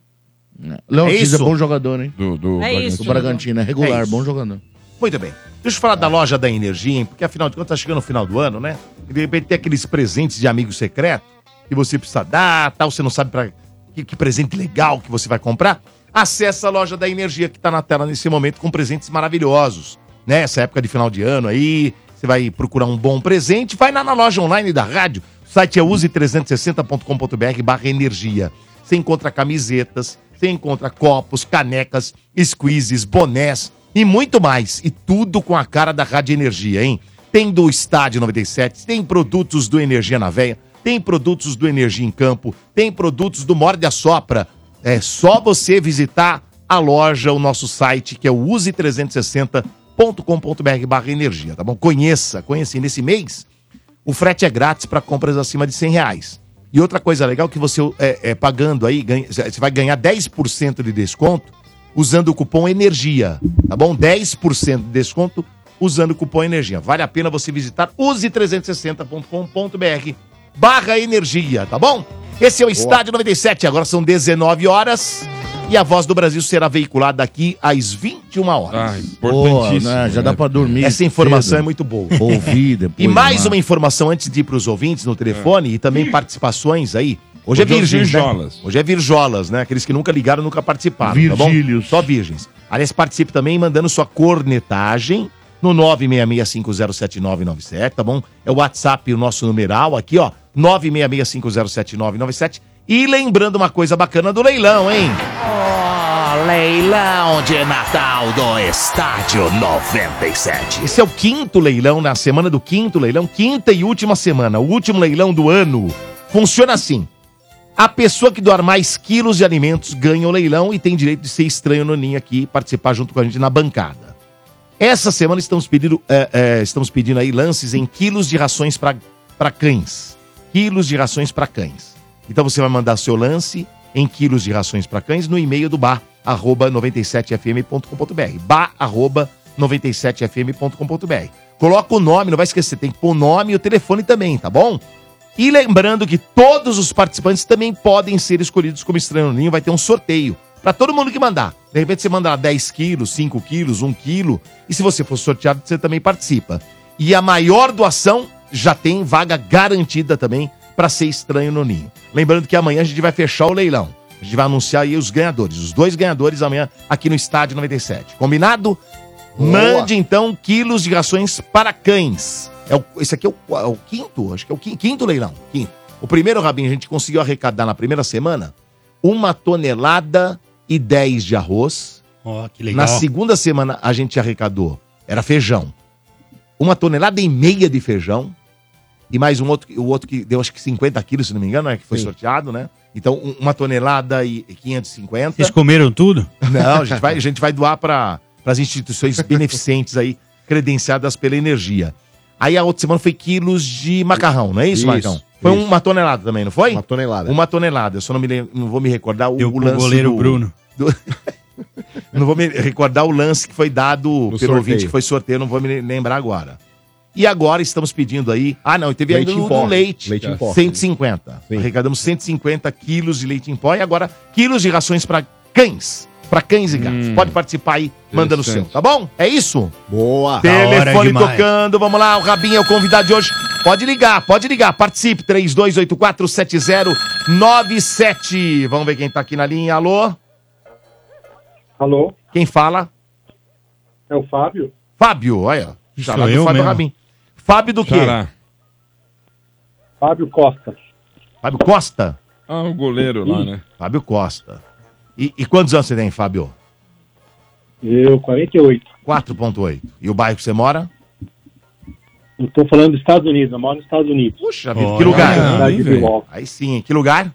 Léo É Ortiz é isso? bom jogador, hein? Do, do É isso. O Bragantino é É regular, isso. bom jogador. Muito bem. Deixa eu falar da loja da energia, hein? Porque afinal de contas tá chegando o final do ano, né? E de repente tem aqueles presentes de amigo secreto que você precisa dar, tal, você não sabe para que, que presente legal que você vai comprar. Acesse a loja da energia que tá na tela nesse momento com presentes maravilhosos, né? Essa época de final de ano aí, você vai procurar um bom presente, vai lá na loja online da rádio. O site é use360.com.br barra energia. Você encontra camisetas, você encontra copos, canecas, squeezes, bonés e muito mais. E tudo com a cara da Rádio Energia, hein? Tem do Estádio 97, tem produtos do Energia na Veia, tem produtos do Energia em Campo, tem produtos do Morde a Sopra. É só você visitar a loja, o nosso site, que é o use360.com.br barra energia, tá bom? Conheça, conheça. E nesse mês, o frete é grátis para compras acima de 100 reais. E outra coisa legal que você é, é, pagando aí, ganha- você vai ganhar 10% de desconto usando o cupom ENERGIA, tá bom? 10% de desconto usando o cupom ENERGIA. Vale a pena você visitar use360.com.br barra energia, tá bom? Esse é o Estádio 97, agora são 19 horas E a Voz do Brasil será veiculada aqui às 21 horas. Ah, importantíssimo. né, já dá pra dormir. Essa informação cedo. é muito boa. Ouvir depois. E mais né? uma informação antes de ir para os ouvintes no telefone e também participações aí. Hoje, é Hoje é os virgens, né? virjolas. Hoje é virjolas, né? Aqueles que nunca ligaram, nunca participaram, tá bom? Virgílios. Só virgens. Aliás, participe também mandando sua cornetagem no 966507997, tá bom? É o WhatsApp, o nosso numeral aqui, ó, 966507997. E lembrando uma coisa bacana do leilão, hein? Ó, leilão de Natal do Estádio 97. Esse é o quinto leilão, na semana do quinto leilão, quinta e última semana, o último leilão do ano. Funciona assim. A pessoa que doar mais quilos de alimentos ganha o leilão e tem direito de ser estranho no ninho aqui e participar junto com a gente na bancada. Essa semana estamos pedindo, é, é, estamos pedindo aí lances em quilos de rações para cães. Quilos de rações para cães. Então você vai mandar seu lance em quilos de rações para cães no e-mail do bar, arroba 97fm.com.br. Bar, arroba 97fm.com.br. Coloca o nome, não vai esquecer, tem que pôr o nome e o telefone também, tá bom? E lembrando que todos os participantes também podem ser escolhidos como estranho no ninho, vai ter um sorteio para todo mundo que mandar. De repente você manda lá 10 quilos, 5 quilos, 1 quilo, e se você for sorteado, você também participa. E a maior doação já tem vaga garantida também para ser estranho no ninho. Lembrando que amanhã a gente vai fechar o leilão. A gente vai anunciar aí os ganhadores, os dois ganhadores amanhã aqui no Estádio 97. Combinado? Mande então quilos de rações para cães. É o, esse aqui é o, é o quinto, acho que é o quinto, quinto leilão. Quinto. O primeiro, Rabinho, a gente conseguiu arrecadar na primeira semana uma tonelada e 10 de arroz. Ó, que legal. Na segunda semana a gente arrecadou, era feijão. Uma tonelada e meia de feijão. E mais um outro, o outro que deu acho que 50 quilos, se não me engano, né? Que foi Sim. sorteado, né? Então, um- uma tonelada e 550. Vocês comeram tudo? Não, a gente vai, a gente vai doar para as instituições beneficentes aí, credenciadas pela energia. Aí a outra semana foi quilos de macarrão, não é isso, Isso, Marcão? Foi isso. uma tonelada também, não foi? Uma tonelada. Uma tonelada. Eu só não, me não vou me recordar o, Deu o lance goleiro do- Bruno. do- não vou me recordar o lance que foi dado pelo sorteio. ouvinte que foi sorteio, não vou me lembrar agora. E agora estamos pedindo aí. Ah, não, teve Leite ainda em o pó. do leite. Leite em pó. 150. Sim. Arrecadamos 150 quilos de leite em pó e agora quilos de rações para cães. Para cães e gatos. Pode participar aí, mandando o seu, tá bom? É isso? Boa. Telefone tocando, vamos lá, o Rabinho é o convidado de hoje. Pode ligar, pode ligar, participe, 32847097. Vamos ver quem tá aqui na linha, alô? Alô, Quem fala? é o Fábio? Fábio, olha. Isso Xará do Fábio mesmo. Rabin. Fábio do quê? Xará. Fábio Costa. Fábio Costa? Ah, o goleiro lá, né? Fábio Costa. E, e quantos anos você tem, Fábio? Eu, 48. 4.8. E o bairro que você mora? Eu tô falando dos Estados Unidos, eu moro nos Estados Unidos. Puxa vida, que lugar? aí, cidade de velho. Milwaukee. Aí sim, que lugar?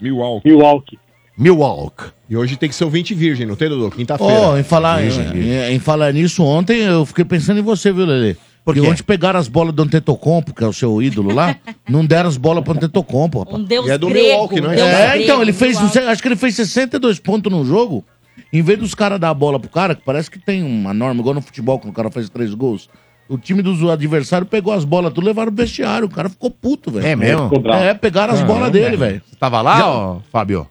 Milwaukee. Milwaukee. Milwaukee. E hoje tem que ser o 20 virgem, não tem, Dudu? Quinta-feira. Ó, em falar, em, em- em falar nisso, ontem eu fiquei pensando em você, viu, Lelê? Porque quê? ontem pegaram as bolas do Antetokounmpo, que é o seu ídolo lá, não deram as bolas pro Antetokounmpo, rapaz. Um deus E é do grego. Milwaukee, não é? deus É, grego, então, ele fez, Milwaukee. acho que ele fez 62 pontos no jogo. Em vez dos caras dar a bola pro cara, que parece que tem uma norma, igual no futebol, quando o cara faz três gols. O time do adversário pegou as bolas, tudo levaram no vestiário. O cara ficou puto, velho. É mesmo? É, pegaram as bolas dele, velho. Você tava lá, ó, Fábio?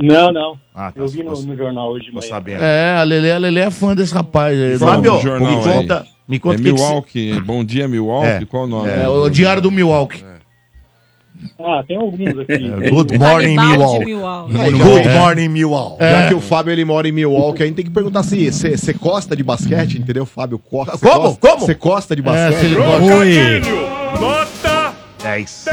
Não, não. Ah, tá. Eu vi no, no jornal hoje de Tô manhã. sabendo. É, a Lelê, a é fã desse rapaz aí. Fábio, me aí. conta, me conta É que que Milwaukee. Bom dia, Milwaukee. É. Qual o nome? É, o Diário do Milwaukee. Ah, tem alguns aqui. Good morning, Milwaukee. Milwaukee. Good morning, Milwaukee. Já que o Fábio ele mora em Milwaukee, a gente tem que perguntar se você gosta de basquete, entendeu, Fábio? Co cê Como? gosta- Como? Você gosta de É, basquete? se ele gosta- Oi. 10.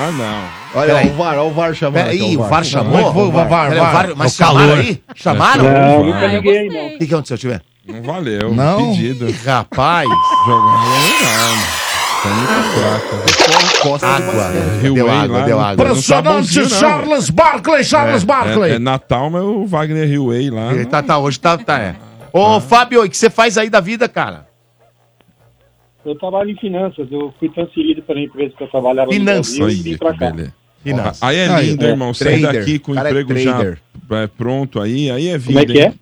Ah, não. Olha, Peraí. o VAR, ó o VAR chamando. aqui, Peraí, ó, o VAR chamou? Mas foi o VAR, Peraí, VAR. Mas O chamaram calor. aí? Chamaram? Não, nunca Ah, eu liguei, gostei. não. O que, que aconteceu, tiver? Não valeu. Não? Pedido. Rapaz, Jogar não. Tá muito fraco. Água. Rio Deu Way água, lá, deu não- água. não tá bonzinho, Impressionante, não. Charles Barkley, Charles Barkley. É, é Natal, mas o Wagner Hillway lá. Ele tá, tá, hoje tá, tá, é. Ô, Fábio, o que você faz aí da vida, cara? Eu trabalho em finanças. Eu fui transferido para a empresa que eu trabalhava Finanças. no Brasil e vim que cá. beleza. Finanças. Aí é Aí, lindo, é, irmão. Sair daqui com o é emprego já trader. é, pronto aí, aí é vida. Como é que é? hein?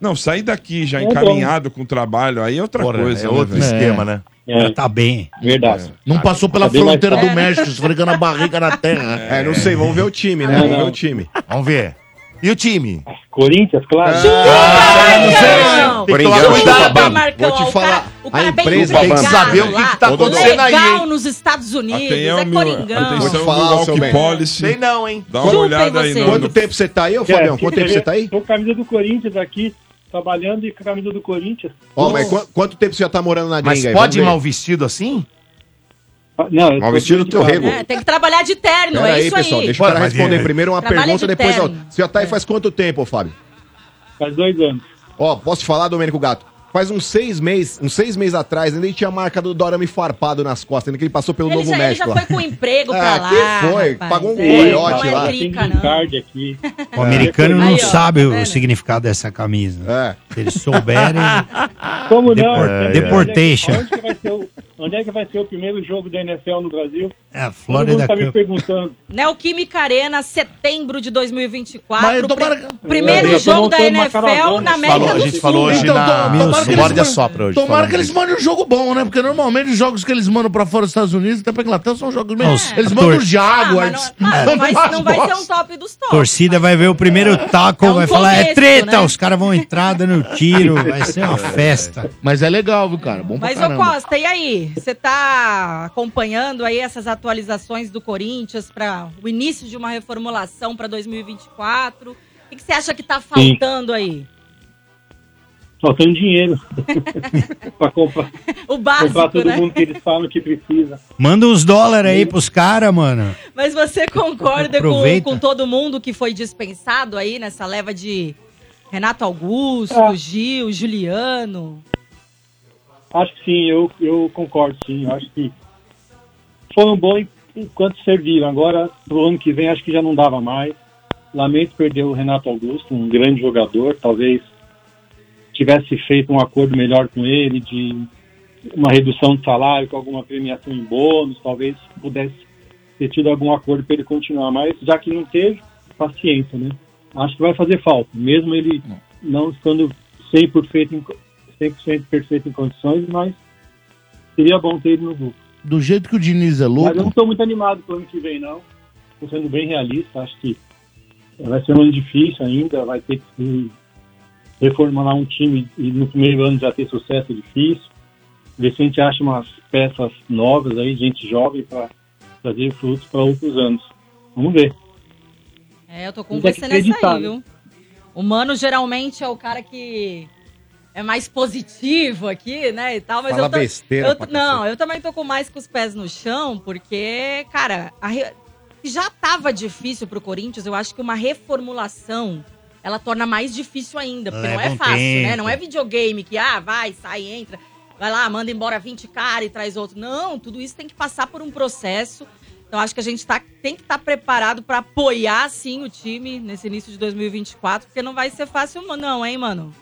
Não, sair daqui já É encaminhado com o trabalho, aí é outra Porra, coisa. é né, outro velho? esquema, né? É, Tá bem. verdade. Não passou pela Tá fronteira do México, esfregando a barriga na terra. É, não sei, vamos ver o time, né? Vamos ver o time. Vamos ver. E o time? Corinthians, claro. Tem que tomar Chupa. Marcão, Vou te o falar. cara- o cara a é bem empresa tem que saber o que, que tá acontecendo aí, Legal nos Estados Unidos, é meu- coringão. atenção, Vou te falar, seu bem. Policy. Sei não, hein? Dá uma Chupem olhada aí vocês. no, Quanto no tempo você tá aí, ô Fabião? Quanto tempo você tá aí? Tô com a camisa do Corinthians aqui, trabalhando e com a camisa do Corinthians. Ó, mas qu- quanto tempo você já tá morando na Mas gringa aí? pode ir mal vestido assim? Não, Mal vestido do teu rego. É, tem que trabalhar de terno, Pera é aí, isso pessoal, aí. deixa o cara responder é, primeiro uma trabalha pergunta, de depois outra. Você já tá aí faz quanto tempo, Fábio? Faz dois anos. Ó, posso te falar, Domênico Gato? Faz uns seis meses, uns seis meses atrás, ainda ele tinha a marca do Dorame farpado nas costas, ainda que ele passou pelo Ele Novo já, ele México. já lá. foi com emprego pra Ah, lá. que foi? rapaz. Pagou um É, coiote lá. é green não. card aqui. O americano não Aí, ó, sabe tá o significado dessa camisa. É. Se eles souberem. Como não? Depor- É, deportation. Onde, que vai ser o, onde é que vai ser o primeiro jogo da NFL no Brasil? É, a Todo Florida mundo tá me perguntando. Neoquímica Arena, setembro de 2024. Mas tomara- Pri- Primeiro jogo da NFL na América Falou, a do gente Sul. falou hoje Então, na, to- tomara no que eles Morde a mandem- Sopra hoje. Tomara que eles mandem um jogo bom, né? Porque normalmente os jogos que eles mandam pra fora dos Estados Unidos, até pra Inglaterra, são jogos meio... Nossa, Eles a mandam os Ah, Jaguars. mas não, vai, mandam não umas vai ser um top dos top. Torcida vai ver o primeiro taco, É um vai falar, é treta, né? os caras vão entrar dando tiro, vai ser uma festa. Mas é legal, viu, cara? Bom pra Mas, ô. Costa, e aí? Você tá acompanhando aí essas atualizações do Corinthians para o início de uma reformulação para 2024? O que, que você acha que tá faltando aí? Faltando dinheiro pra comprar, O comprar básico, todo né? mundo que eles falam que precisa. Manda uns dólares aí pros caras, mano. Mas você concorda com, com todo mundo que foi dispensado aí nessa leva de Renato Augusto, Ah. Gil, Juliano? Acho que sim, eu, eu concordo sim. Eu acho que foram bons enquanto serviram. Agora, pro ano que vem, acho que já não dava mais. Lamento perder o Renato Augusto, um grande jogador. Talvez tivesse feito um acordo melhor com ele, de uma redução de salário, com alguma premiação em bônus, talvez pudesse ter tido algum acordo para ele continuar. Mas já que não teve, paciência, né? Acho que vai fazer falta, mesmo ele não estando 100%, em, 100 perfeito em condições, mas seria bom ter ele no grupo. Do jeito que o Diniz é Mas eu não louco, estou muito animado para o ano que vem, não. Estou sendo bem realista. Acho que vai ser um ano difícil ainda. Vai ter que reformular um time e no primeiro ano já ter sucesso é difícil. Ver se a gente acha umas peças novas aí, gente jovem, para trazer frutos para outros anos. Vamos ver. É, eu tô com Tem você nessa aí, viu? O Mano geralmente é o cara que é mais positivo aqui, né, e tal, mas Fala eu tô, besteira eu- pra não, eu também tô com mais com os pés no chão, porque, cara, a já tava difícil pro Corinthians, eu acho que uma reformulação ela torna mais difícil ainda, porque não Leva é um fácil, né? Não é videogame que, ah, vai, sai, entra, vai lá, manda embora 20 caras e traz outro. Não, tudo isso tem que passar por um processo. Então acho que a gente tá, tem que estar preparado para apoiar, sim, o time nesse início de 2024, porque não vai ser fácil não, hein, mano?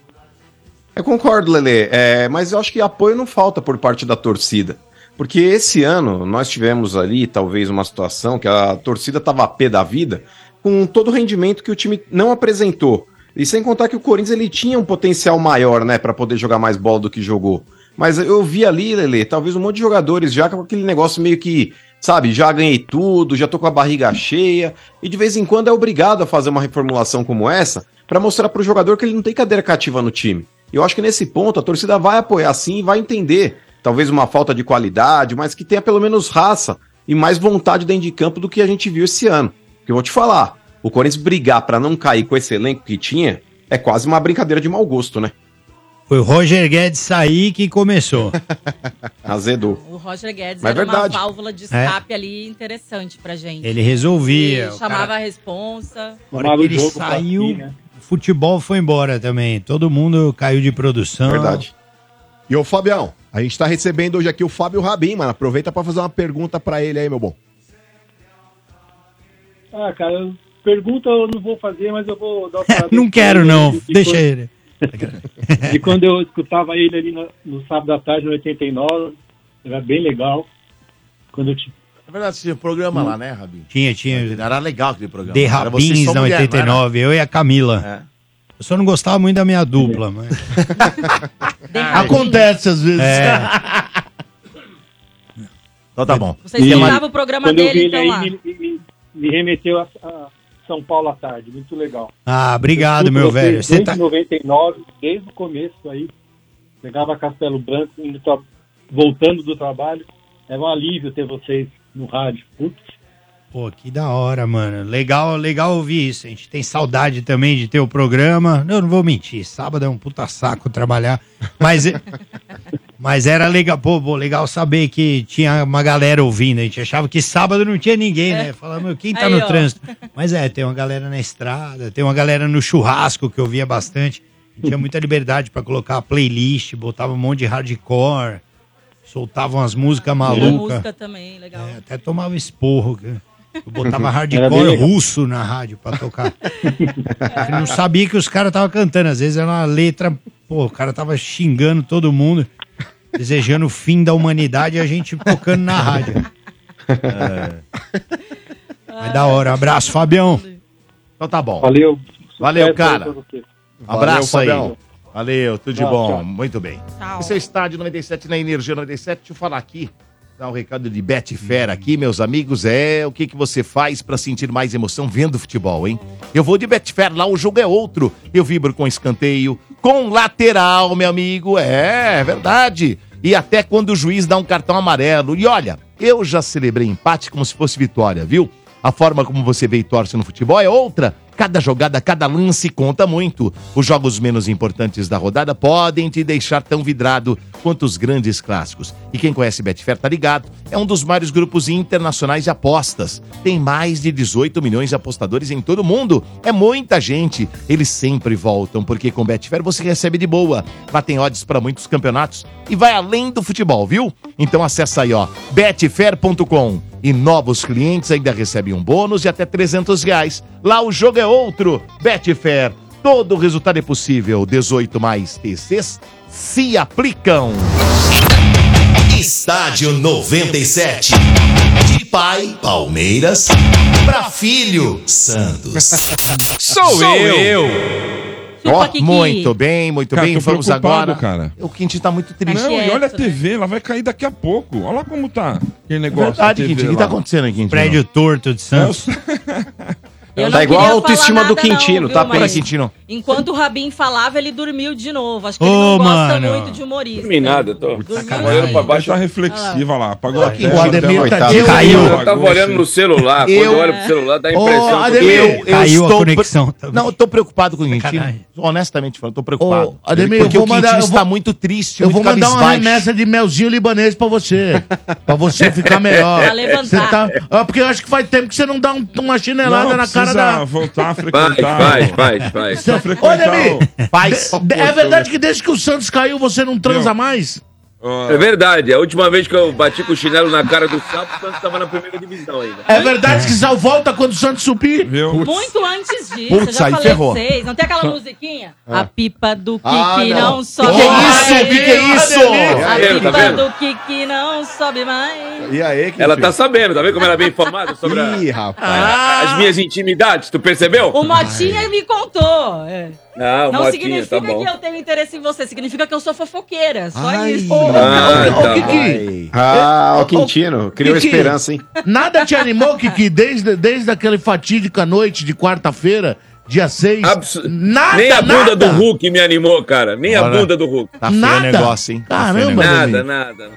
Eu concordo, Lele, é, mas eu acho que apoio não falta por parte da torcida. Porque esse ano nós tivemos ali, talvez, uma situação que a torcida estava a pé da vida, com todo o rendimento que o time não apresentou. E sem contar que o Corinthians ele tinha um potencial maior, né, para poder jogar mais bola do que jogou. Mas eu vi ali, Lele, talvez um monte de jogadores já com aquele negócio meio que, sabe, já ganhei tudo, já tô com a barriga cheia, e de vez em quando é obrigado a fazer uma reformulação como essa para mostrar pro jogador que ele não tem cadeira cativa no time. Eu acho que nesse ponto a torcida vai apoiar sim e vai entender. Talvez uma falta de qualidade, mas que tenha pelo menos raça e mais vontade dentro de campo do que a gente viu esse ano. Porque eu vou te falar, o Corinthians brigar para não cair com esse elenco que tinha é quase uma brincadeira de mau gosto, né? Foi o Roger Guedes sair que começou. Azedou. O Roger Guedes Mas é era verdade. uma válvula de escape ali interessante pra gente. Ele resolvia. Ele chamava cara- a responsa. A hora que ele saiu, né? O futebol foi embora também. Todo mundo caiu de produção. Verdade. E ô, Fabião, a gente tá recebendo hoje aqui o Fábio Rabin, mano. Aproveita pra fazer uma pergunta pra ele aí, meu bom. Ah, cara, pergunta eu não vou fazer, mas eu vou dar o parabéns Não quero, não. de- de Deixa quando- ele. De quando eu escutava ele ali no, no sábado à tarde, no 89, era bem legal. Quando eu te... É verdade, tinha programa lá, né, Rabin? Tinha, tinha. Era legal aquele programa. De Era Vocês Rabins na Mulher, não era? 89, eu e a Camila. É. Eu só não gostava muito da minha dupla, mas. Acontece às vezes. É. Então tá bom. Vocês escutavam o programa quando eu vi dele, ele então, aí, lá. me, me- me remeteu a, a- São Paulo à tarde, muito legal. Ah, obrigado, Eu meu velho. Você Desde tá... 99, desde o começo aí, pegava Castelo Branco, indo tra- voltando do trabalho, é um alívio ter vocês no rádio. Putz, Pô, que da hora, mano. Legal, legal ouvir isso. A gente tem saudade também de ter o programa. Eu não vou mentir, sábado é um puta saco trabalhar. Mas, é- mas era legal, pô, pô, legal saber que tinha uma galera ouvindo. A gente achava que sábado não tinha ninguém, né? Falava, meu, quem tá Aí, no ó. trânsito? Mas é, tem uma galera na estrada, tem uma galera no churrasco que eu via bastante. Tinha muita liberdade pra colocar a playlist, botava um monte de hardcore, soltava umas músicas malucas. música também, legal. É, até tomava esporro. Eu botava hardcore russo na rádio pra tocar. Eu não sabia que os caras estavam cantando. Às vezes era uma letra, pô, o cara tava xingando todo mundo, desejando o fim da humanidade e a gente tocando na rádio. Mas da hora. Abraço, Fabião. Então tá bom. valeu. Valeu, cara. Abraço aí. Fabião. Valeu, tudo de Tchau, bom. tchau. Muito bem. Tchau. Esse é o Estádio 97 na Energia 97. Deixa eu falar aqui, dar um recado de Betfair aqui, meus amigos. É o que, que você faz pra sentir mais emoção vendo futebol, hein? Eu vou de Betfair, lá o jogo é outro. Eu vibro com escanteio, com lateral, meu amigo. É, é verdade. E até quando o juiz dá um cartão amarelo. E olha, eu já celebrei empate como se fosse vitória, viu? A forma como você vê e torce no futebol é outra. Cada jogada, cada lance conta muito. Os jogos menos importantes da rodada podem te deixar tão vidrado quanto os grandes clássicos. E quem conhece Betfair tá ligado, é um dos maiores grupos internacionais de apostas. Tem mais de 18 milhões de apostadores em todo o mundo. É muita gente. Eles sempre voltam, porque com Betfair você recebe de boa. Lá tem odds para muitos campeonatos e vai além do futebol, viu? Então acessa aí, ó, betfair.com. E novos clientes ainda recebem um bônus de até 300 reais. Lá o jogo é outro. Betfair. Todo resultado é possível. 18 mais TCs se aplicam. Estádio 97. De pai, Palmeiras. Pra filho, Santos. Sou, eu. Chupa, Ó, Kiki. muito bem, muito Cara, bem. tô Vamos agora. cara. O Quintinho tá muito triste. Não, e olha a né? TV, ela vai cair daqui a pouco. Olha lá como tá aquele É negócio. verdade, a TV Quintinho. O que tá acontecendo aqui, Quintinho? Prédio torto de Santos. Eu Tá igual a autoestima do Quintino, não, tá, viu, mas Quintino. Enquanto o Rabin falava, ele dormiu de novo. Acho que ele Ô, não gosta mano. muito de humorista. Dormi nada, tô Dormiu olhando pra baixo. Tá reflexiva lá, apagou a Aqui, tela. o Ademir até tá a- de- Caiu. Eu tava olhando no celular. Quando Eu- eu olho pro celular, dá a impressão que Ademir, eu... eu Caiu a estou conexão pre- também. Não, eu tô preocupado com o Quintino. Honestamente falando, tô preocupado. Ô, Ademir, porque eu vou o Quintino está vou- muito triste, Eu vou mandar uma remessa de melzinho libanês pra você. pra você ficar melhor. Pra levantar. Você tá... Ah, porque eu acho que faz tempo que você não dá um- uma chinelada na cara precisa da. voltar a frequentar. vai, vai, vai. Precisa Ô, frequentar Ademir, o- Faz. de- é verdade que desde que o Santos caiu você não transa Meu. mais? É verdade. A última vez que eu bati com o chinelo na cara do sapo, o Santos tava na primeira divisão ainda. É verdade que só volta quando o Santos subir? Viu? Muito antes disso, Putz, eu já aí falei ferrou. vocês. Não tem aquela musiquinha? A pipa do Kiki Ah, não. não. sobe Que que é mais. isso? Que que é isso? A Tá tá pipa vendo? do Kiki não sobe mais. E aí, que Ela tá sabendo, tá vendo como ela é bem informada sobre a- Ih, rapaz. as minhas intimidades, tu percebeu? O Motinha me contou. é. Não, Não Motinha, significa tá bom. que eu tenho interesse em você, significa que eu sou fofoqueira. Só Ai. isso. Ah, tá. Kiki, Ah, o Quintino. Criou Kiki. esperança, hein? nada te animou, Kiki, desde, desde aquela fatídica noite de quarta-feira, dia 6? Abs- Nada, Nem a bunda nada. do Hulk me animou, cara. Nem a Olha. bunda do Hulk. Tá feio o Nada. negócio, hein? Tá Caramba, negócio. Nada, Ademir. nada.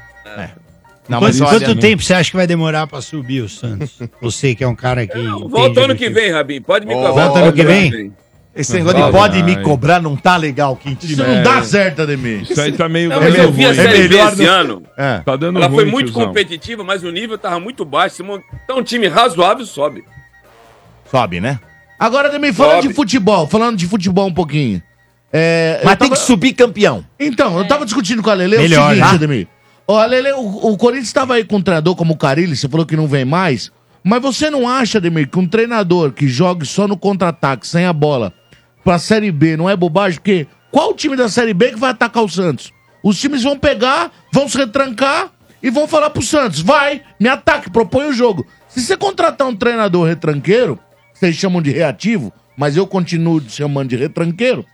Não, Quanto, mas olha, quanto tempo você acha que vai demorar pra subir o Santos? Você que é um cara que. entende Volta ano que vem, Rabin. Pode me Oh, cobrar. volta ano que vem? Esse negócio de pode me cobrar não tá legal, Quintino. Isso não dá certo, Ademir. Isso aí tá meio. Não, tá mas eu vi a. Série B melhor esse ano. É. Tá dando Ela ruim, foi muito tiozão. competitiva, mas o nível tava muito baixo. Se montar um time razoável, sobe. Sobe, né? Agora, Ademir, falando Sobe. de futebol, falando de futebol um pouquinho. É, Mas eu tem tava- que subir campeão. Então, eu tava discutindo com a Lele Melhor, o seguinte, né? Ademir. Ó, Lele, o, o Corinthians tava aí com um treinador como o Carilli, você falou que não vem mais. Mas você não acha, Ademir, que um treinador que jogue só no contra-ataque, sem a bola, pra Série B, não é bobagem? Porque qual time da Série B que vai atacar o Santos? Os times vão pegar, vão se retrancar e vão falar pro Santos, vai, me ataque, propõe o jogo. Se você contratar um treinador retranqueiro, vocês chamam de reativo, mas eu continuo chamando de retranqueiro,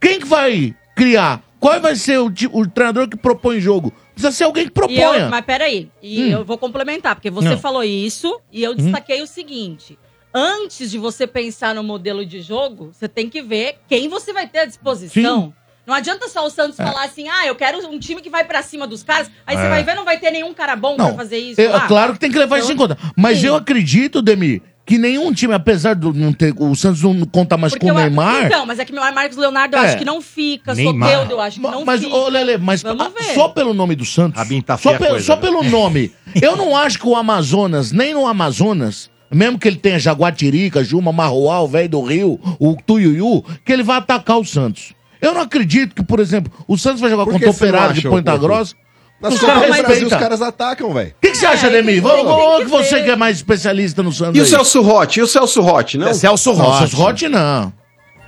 quem que vai criar? Qual vai ser o, o treinador que propõe jogo? Precisa ser alguém que proponha. eu, mas peraí, e Hum. eu vou complementar, porque você Não. falou isso e eu destaquei o seguinte. Antes de você pensar no modelo de jogo, você tem que ver quem você vai ter à disposição. Não adianta só o Santos falar assim, ah, eu quero um time que vai pra cima dos caras. Aí você É. vai ver, não vai ter nenhum cara bom pra fazer isso. É, lá. claro que tem que levar isso em Então, conta. Mas sim. eu acredito, Demi, que nenhum time, apesar de não ter. O Santos não conta mais Porque com o eu- Neymar. Então, mas é que meu Marcos Leonardo eu É. acho que não fica. Neymar. Soteudo eu acho que não mas, fica. ô, Lele, mas ah, ver. só pelo nome do Santos. tá só, a pelo, coisa, só né? pelo nome. Eu não acho que o Amazonas, nem no Amazonas, mesmo que ele tenha Jaguatirica, Juma, Marroal, o velho do Rio, o Tuiuiu, que ele vai atacar o Santos. Eu não acredito que, por exemplo, o Santos vai jogar Por contra o você não Operário de acha, Ponta ô, Grossa. Nas Os Copas caras do Brasil, respeitam. os caras atacam, velho. O que, que você acha, Demi? tem- Vamos, que você que é mais especialista no Santos. E o aí. Celso Rotti? E o Celso Rotti, não? É Celso Não, Rotti. Celso Rotti não. O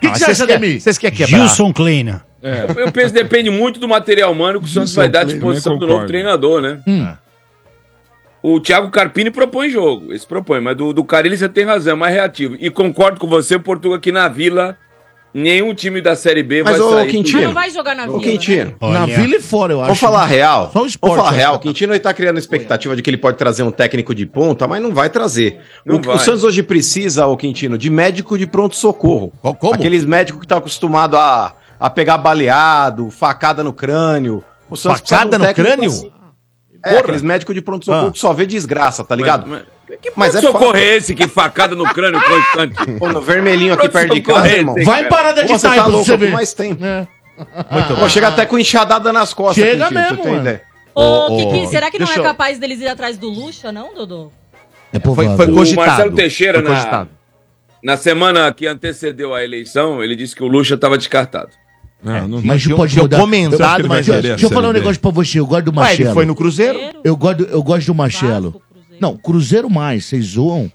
que, Ah, que você acha, Demi? Vocês querem quebrar? Gilson Kleina. Eu, eu penso que depende muito do material humano que o Santos vai dar à disposição do novo treinador, né? O Thiago Carpini propõe jogo, esse propõe, mas do, do Carilli você tem razão, é mais reativo. E concordo com você, o Portugal aqui na Vila, nenhum time da Série B Mas, vai ô, sair. Mas Quintino, não vai jogar na Vila. Quintino, né? Na Olha. Vila e fora, eu acho. Vamos falar real? Só o esporte. Vamos falar real. O acho. Quintino ele tá criando expectativa de que ele pode trazer um técnico de ponta, mas não vai trazer. Não o, vai. o Santos hoje precisa, o Quintino, de médico de pronto-socorro. Co- como? Aqueles médicos que estão acostumados a, a pegar baleado, facada no crânio. O Santos Facada um no crânio? assim. É, aqueles médicos de pronto-socorro Ah. que só vê desgraça, tá ligado? Mas, que Mas é socorro fato. é esse que facada no crânio constante? Pô, no vermelhinho aqui perto de casa, Pronto-socorro irmão. Vai em parada Pô, de você tá louco, você é o que ver. mais tem. É. Pô, chega até com enxadada nas costas, Chega pra mesmo, mano. Ô, ô, Kiki, será que não deixa é eu- capaz deles ir atrás do Lucha, não, Dodô? É Foi, foi O cogitado. Marcelo Teixeira, Foi na, cogitado. na semana que antecedeu a eleição, ele disse que o Lucha estava descartado. Não, não Mas Tinha- pode mudar. comentado, Eu- mas- querer a Deixa eu falar um negócio pra você. Eu gosto do Ué, Marcelo. ele foi no Cruzeiro? Eu gosto, eu gosto do Marcelo. Não, Cruzeiro mais, vocês zoam.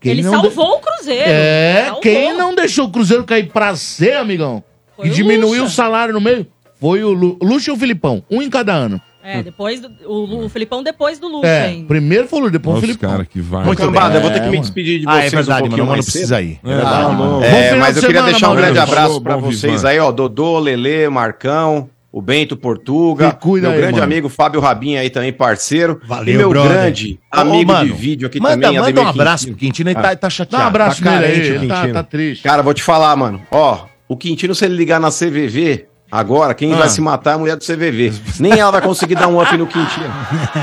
Quem Ele não salvou o Cruzeiro. É, Salvou. quem não deixou o Cruzeiro cair pra C, amigão? Foi e o diminuiu Lucha. o salário no meio? Foi o Lu, Lucha e o Filipão. Um em cada ano. É, depois do, o, o Felipão depois do Lucha É, ainda. primeiro foi o depois o Olha os Filipão. caras que vai. Muito Cambada, bem. eu vou ter que É, me mano. despedir de Ah, vocês é verdade, um mano. pouquinho O mano mais precisa cedo. ir. É, verdade. tá bom. Bom É, final mas de eu queria semana, deixar um mano. grande abraço pra bom vocês Vivan. aí, ó. Dodô, Lelê, Marcão, o Bento Portuga, Se cuida meu aí, grande mano. amigo Fábio Rabinho aí também, parceiro. Valeu, e meu brother. grande Ô, amigo mano, de vídeo aqui manda, também, Manda Ademir um abraço pro Quintino. Quintino, ele tá, tá chateado. Dá um abraço tá nele aí, carente, ele tá, Quintino. tá triste. Cara, vou te falar, mano. Ó, o Quintino, se ele ligar na CVV, agora, quem Ah. vai se matar é a mulher do CVV. Nem ela vai conseguir dar um up no Quintino.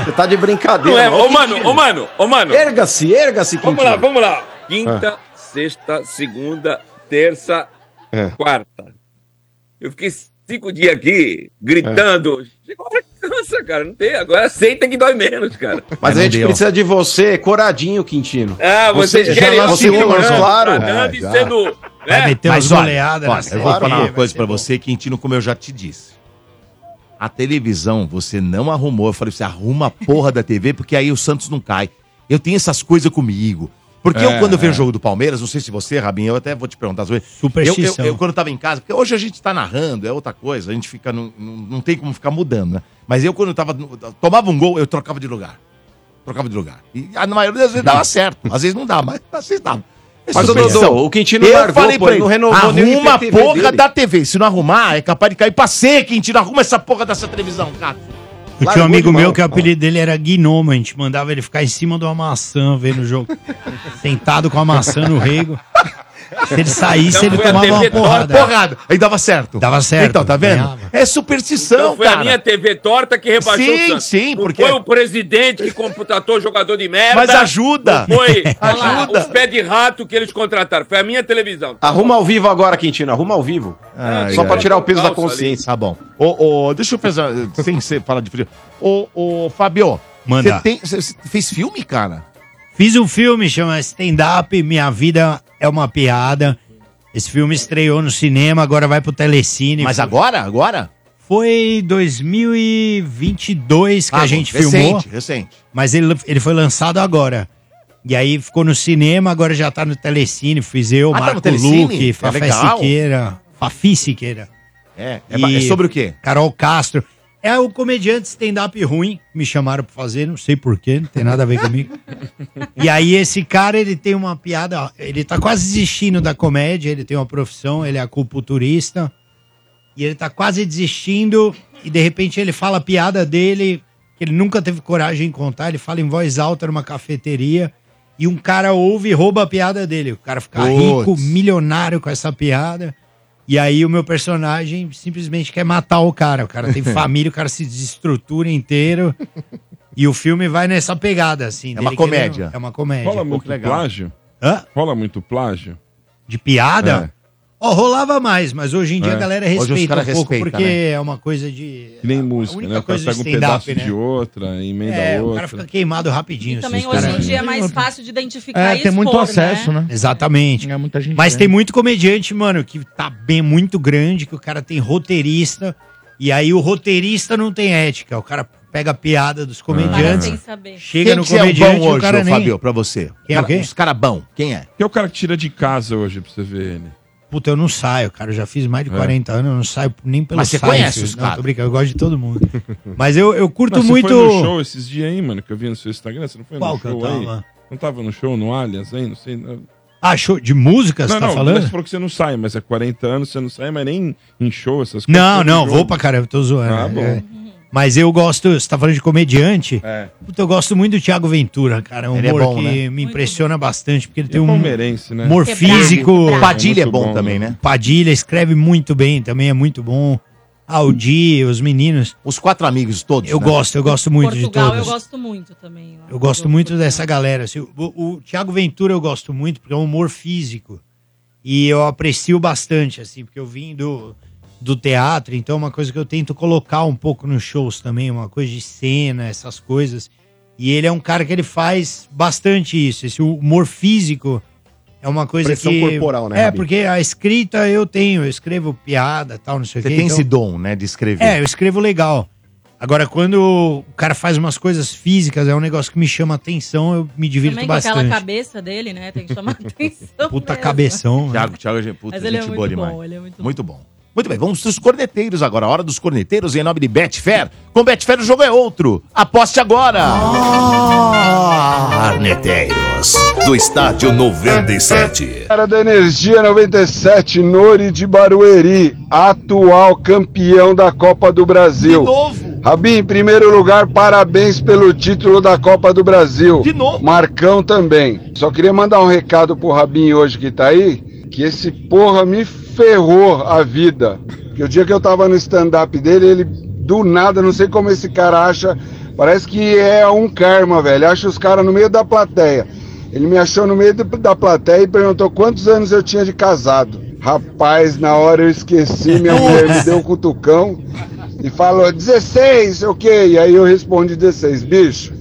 Você tá de brincadeira. É, mano. ô mano, ô mano, ô mano. Erga-se, erga-se, Quintino. Vamos lá, vamos lá. Quinta, sexta, segunda, terça, É. quarta. Eu fiquei cinco dias aqui gritando. Chegou cansa, cara. Não tem. Agora aceita que dói menos, cara. Mas não a gente deu. precisa de você, coradinho, Quintino. Ah, vocês Você- querem você segurando, viu, claro. tratando É, e já. sendo. Vai né? meter Mas umas goleadas olha, eu vou falar uma coisa pra bom. você, Quintino, como eu já te disse. A televisão você não arrumou. Eu falei, você arruma a porra da TV, porque aí o Santos não cai. Eu tenho essas coisas comigo. Porque eu, É, quando eu vejo é. o jogo do Palmeiras, não sei se você, Rabinho, eu até vou te perguntar. sobre- Eu, eu, Superstição. eu, quando eu tava em casa, porque hoje a gente tá narrando, é outra coisa, a gente fica. Não, não, não tem como ficar mudando, né? Mas eu, quando eu tava. Tomava um gol, eu trocava de lugar. Trocava de lugar. E a maioria das vezes dava certo. Às vezes não dá, mas às vezes dava. É Mas, ô, superstição. Dodô, o Quintino eu largou, falei pô, pra ele ele, não renovou o arruma a porra dele. da TV. Se não arrumar, é capaz de cair pra ser, Quintino. Arruma essa porra dessa televisão, cara. Eu tinha um amigo meu que o apelido dele era Gnomo, a gente mandava ele ficar em cima de uma maçã vendo o jogo. Sentado com a maçã no rego. Se ele saísse, Então ele tomava uma porrada. Porrada. Aí dava certo. Dava certo, Então, tá vendo? ganhava. É superstição, Então foi cara. a minha TV torta que rebaixou Sim, o Santos. sim, Não porque- foi o presidente que contratou jogador de merda. Mas ajuda. Foi Ajuda. os pés de rato que eles contrataram. Foi a minha televisão. Arruma ao vivo agora, Quintino. Arruma ao vivo. Ai, Só ai. pra tirar o peso da Calça ali. consciência. Tá bom. Ô, ô, deixa eu fazer. Sem ser falar de frio. Ô, ô, Fabio. Manda. Você você- você fez filme, cara? Fiz um filme, chama Stand Up, Minha Vida é uma Piada. Esse filme estreou no cinema, agora vai pro Telecine. Mas agora? Agora? Foi 2022 que Ah, a gente recente, filmou, Recente. mas ele, ele foi lançado agora. E aí ficou no cinema, agora já tá no Telecine. Fiz eu, Ah, tá no Marco Telecine? Luque, É Fafé legal. Siqueira, Fafi Siqueira. É, é, ba- é E- sobre o quê? Carol Castro. É o comediante stand-up ruim, me chamaram pra fazer, não sei porquê, não tem nada a ver comigo. E aí esse cara, ele tem uma piada, ele tá quase desistindo da comédia, ele tem uma profissão, ele é acupunturista, e ele tá quase desistindo, e de repente ele fala a piada dele, que ele nunca teve coragem de contar, ele fala em voz alta numa cafeteria, e um cara ouve e rouba a piada dele. O cara fica Putz. rico, milionário com essa piada. E aí o meu personagem simplesmente quer matar o cara. O cara tem família, o cara se desestrutura inteiro. E o filme vai nessa pegada, assim. É uma comédia. querendo- É uma comédia. Rola muito plágio? Hã? Rola muito plágio? De piada? Ó, rolava mais, mas hoje em dia É. a galera Hoje os respeita um pouco, respeita, porque né? é uma coisa de... Que nem música, única né? O cara coisa pega um stand-up, pedaço né? de outra, emenda É, o outra. cara fica queimado rapidinho. Também assim, hoje cara- em dia é mais fácil de identificar É, e tem muito expor, acesso, né? Exatamente. É, muita gente Mas tem muito comediante, mano, que tá bem muito grande, que o cara tem roteirista, e aí o roteirista não tem ética. O cara pega a piada dos comediantes, sem saber. chega Quem no que é o comediante bom e o hoje, cara ô, nem... Fabio, pra você? Quem é o Cara- quê? Os caras bom, quem é? Que é o cara que tira de casa hoje pra você ver ele. Puta, eu não saio, cara. Eu já fiz mais de É. 40 anos, eu não saio nem pelo Mas você site. conhece os Não, caras? tô brincando, eu gosto de todo mundo. Mas eu, eu curto Não, você muito... foi no show esses dias aí, mano, que eu vi no seu Instagram. Você não foi Qual no que eu show aí? tava? Não tava no show no Allianz aí? Não sei. Não, Ah, show de música, você não, tá não, falando? Você falou que você não sai, mas é 40 anos, você não sai, mas nem em show, essas coisas. Não, não, vou pra caramba, tô zoando. Ah, bom. É. Mas eu gosto, você tá falando de comediante? É. Puta, eu gosto muito do Thiago Ventura, cara. É um Ele é humor bom, que né? me impressiona bastante, porque ele tem é um palmeirense, né? humor físico. quebrado. Padilha é bom, bom, também, né? né? Padilha escreve muito bem, também é muito bom. Ah, o Di, os meninos. Os quatro amigos todos. Eu né? gosto, eu gosto muito de Portugal todos. eu gosto muito também. Eu gosto muito dessa galera. assim, o, o Thiago Ventura eu gosto muito, porque é um humor físico. E eu aprecio bastante, assim, porque eu vim do, do teatro, então é uma coisa que eu tento colocar um pouco nos shows também, uma coisa de cena, essas coisas. E ele é um cara que ele faz bastante isso. Esse humor físico é uma coisa Pressão que... corporal, né, É, Rabi? porque a escrita eu tenho, eu escrevo piada tal, não sei o Você quê. tem então- esse dom, né, de escrever. é, eu escrevo legal. Agora, quando o cara faz umas coisas físicas, é um negócio que me chama atenção, eu me divirto Também com aquela bastante. cabeça dele, né? Tem que chamar atenção. Puta mesmo. cabeção. né? Thiago, Thiago, é- puta, Mas ele é gente muito boa bom, demais. ele é muito Muito bom. Muito bem, vamos pros corneteiros agora. Hora dos corneteiros em nome de Betfair. Com Betfair o jogo é outro. Aposte agora. Corneteiros do Estádio 97. Cara da Energia 97, Nori de Barueri, atual campeão da Copa do Brasil. De novo. Rabi, em primeiro lugar, parabéns pelo título da Copa do Brasil. De novo. Marcão também. Só queria mandar um recado pro Rabinho hoje que tá aí, que esse porra me ferrou a vida. Porque o dia que eu tava no stand-up dele, ele do nada, não sei como esse cara acha, parece que é um karma, velho. Acha os caras no meio da plateia. Ele me achou no meio da plateia e perguntou quantos anos eu tinha de casado. Rapaz, na hora eu esqueci, minha mulher me deu um cutucão e falou 16, sei o quê? E aí eu respondi 16, bicho.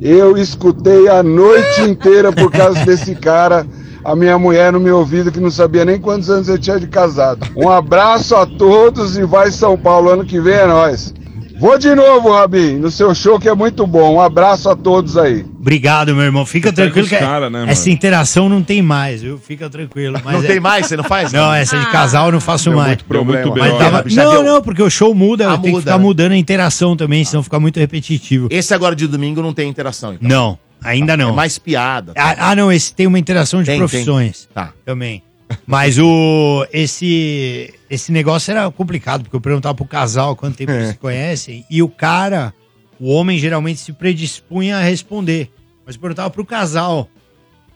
Eu escutei a noite inteira por causa desse cara. A minha mulher no meu ouvido que não sabia nem quantos anos eu tinha de casado. Um abraço a todos e vai São Paulo ano que vem é nós. Vou de novo, Rabin, no seu show que é muito bom. Um abraço a todos aí. Obrigado, meu irmão. Fica tranquilo que cara, né, mano? essa interação não tem mais, viu? Fica tranquilo. Mas Não é- tem mais? Você não faz? Não, essa de casal eu não faço Deu mais. muito problema. Deu muito Mas dava- né? Não, não, porque o show muda, Ah, tenho que ficar né? mudando a interação também, senão fica muito repetitivo. Esse agora de domingo não tem interação, então. Não, ainda não. É mais piada. Ah, ah, não, esse tem uma interação de Tem, profissões Tá. também. Mas o esse esse negócio era complicado, porque eu perguntava pro casal quanto tempo É. eles se conhecem, e o cara, o homem geralmente se predispunha a responder. Mas eu perguntava pro casal.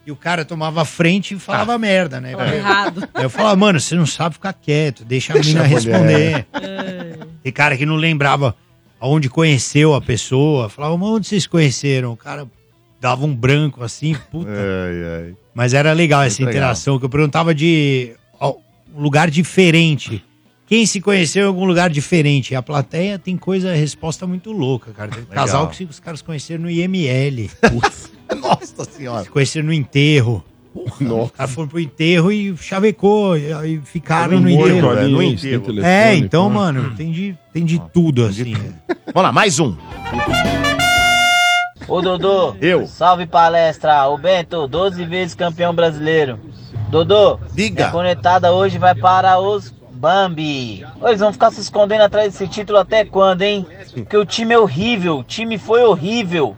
E o cara tomava a frente e falava merda, né? Falava errado. Aí eu falava, mano, você não sabe ficar quieto, deixa a Deixa menina a mulher. responder. Tem cara que não lembrava aonde conheceu a pessoa. Falava, mas onde vocês conheceram? O cara dava um branco assim, puta. Ai, ai. Mas era legal essa Muito legal. interação, que eu perguntava de ó, um lugar diferente. Quem se conheceu em algum lugar diferente? E a plateia tem coisa, resposta muito louca, cara. Tem Legal. casal que os caras conheceram no IML, Nossa senhora. se conheceram no enterro. Os caras foram pro enterro e chavecou, e aí ficaram no Morto enterro. ali, no enterro. É, então, mano, tem de, tem de tudo, assim. Vamos lá, mais um. Ô Dodô, Eu. salve palestra. O Bento, 12 vezes campeão brasileiro. Dodô, Diga. a conectada hoje vai para os Bambi. Eles vão ficar se escondendo atrás desse título até quando, hein? Porque o time é horrível, o time foi horrível.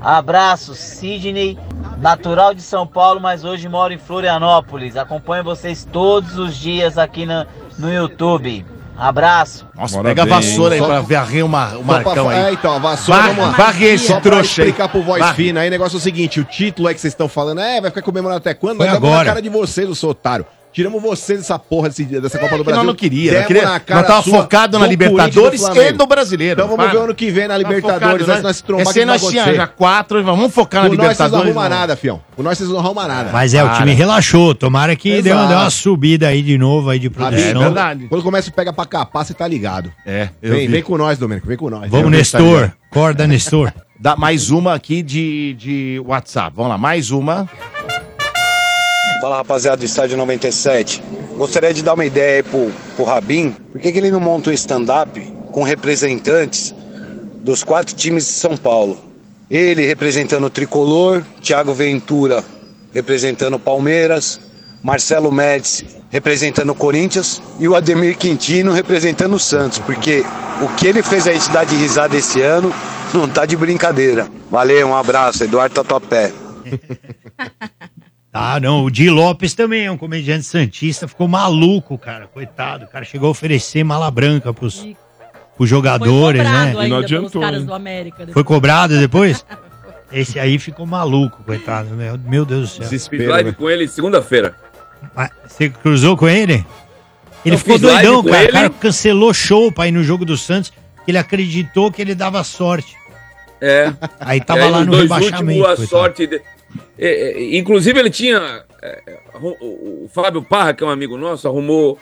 Abraço, Sidney, natural de São Paulo, mas hoje moro em Florianópolis. Acompanho vocês todos os dias aqui na- no YouTube. Abraço. Nossa, pega a vassoura aí pra varrer uma, o Só pra- Marcão aí. É, então, a vassoura, Var- vamos lá. varre esse Só pra trouxa aí. explicar pro voz Varre. fina aí, o negócio é o seguinte, o título aí que vocês estão falando, é, vai ficar comemorando até quando? Foi Nós demos na agora. cara de vocês, o seu otário. Tiramos vocês dessa porra desse, dessa Copa do que nós Brasil. não queria, Demos nós queria- na cara nós tava sua focado na do Libertadores e no Brasileiro. Então vamos Para. ver ano que vem na Tá Libertadores, focado, nós, nós trombar Esse que nós tinha já quatro, vamos focar na Com nós vocês não Libertadores. arrumam não. nada, fião. Com nós vocês não arrumam nada. Mas é, o time relaxou. Tomara que deu, Exato. deu uma subida aí de novo aí de produção. Quando começa o pega pra capar, você tá ligado. É, eu Vem, vi. vem com nós, Domênico, vem com nós. Vamos, tá Nestor. Corda, Nestor. Dá mais uma aqui de, de WhatsApp. Vamos lá, mais uma. Fala rapaziada do Estádio 97. Gostaria de dar uma ideia aí pro, pro Rabin. Por que, que ele não monta um stand-up com representantes dos quatro times de São Paulo? Ele representando o Tricolor, Thiago Ventura representando o Palmeiras, Marcelo Médici representando o Corinthians e o Ademir Quintino representando o Santos. Porque o que ele fez a gente dar de risada esse ano não tá de brincadeira. Valeu, um abraço, Eduardo Tatuapé. Ah, não. O Di Lopes também é um comediante santista. Ficou maluco, cara. Coitado. O cara chegou a oferecer mala branca pros, pros jogadores, Foi né? do América. depois. Foi cobrado depois? Esse aí ficou maluco, coitado. Meu, meu Deus do céu. Fiz live com ele segunda-feira. Você cruzou com ele? Ele Eu ficou doidão, cara. ele. O cara cancelou show pra ir no jogo do Santos, que ele acreditou que ele dava sorte. É. Aí tava E lá no dois rebaixamento, últimos, a coitado. sorte. de- é, é, inclusive, ele tinha. é, o, o- o Fábio Parra, que é um amigo nosso, arrumou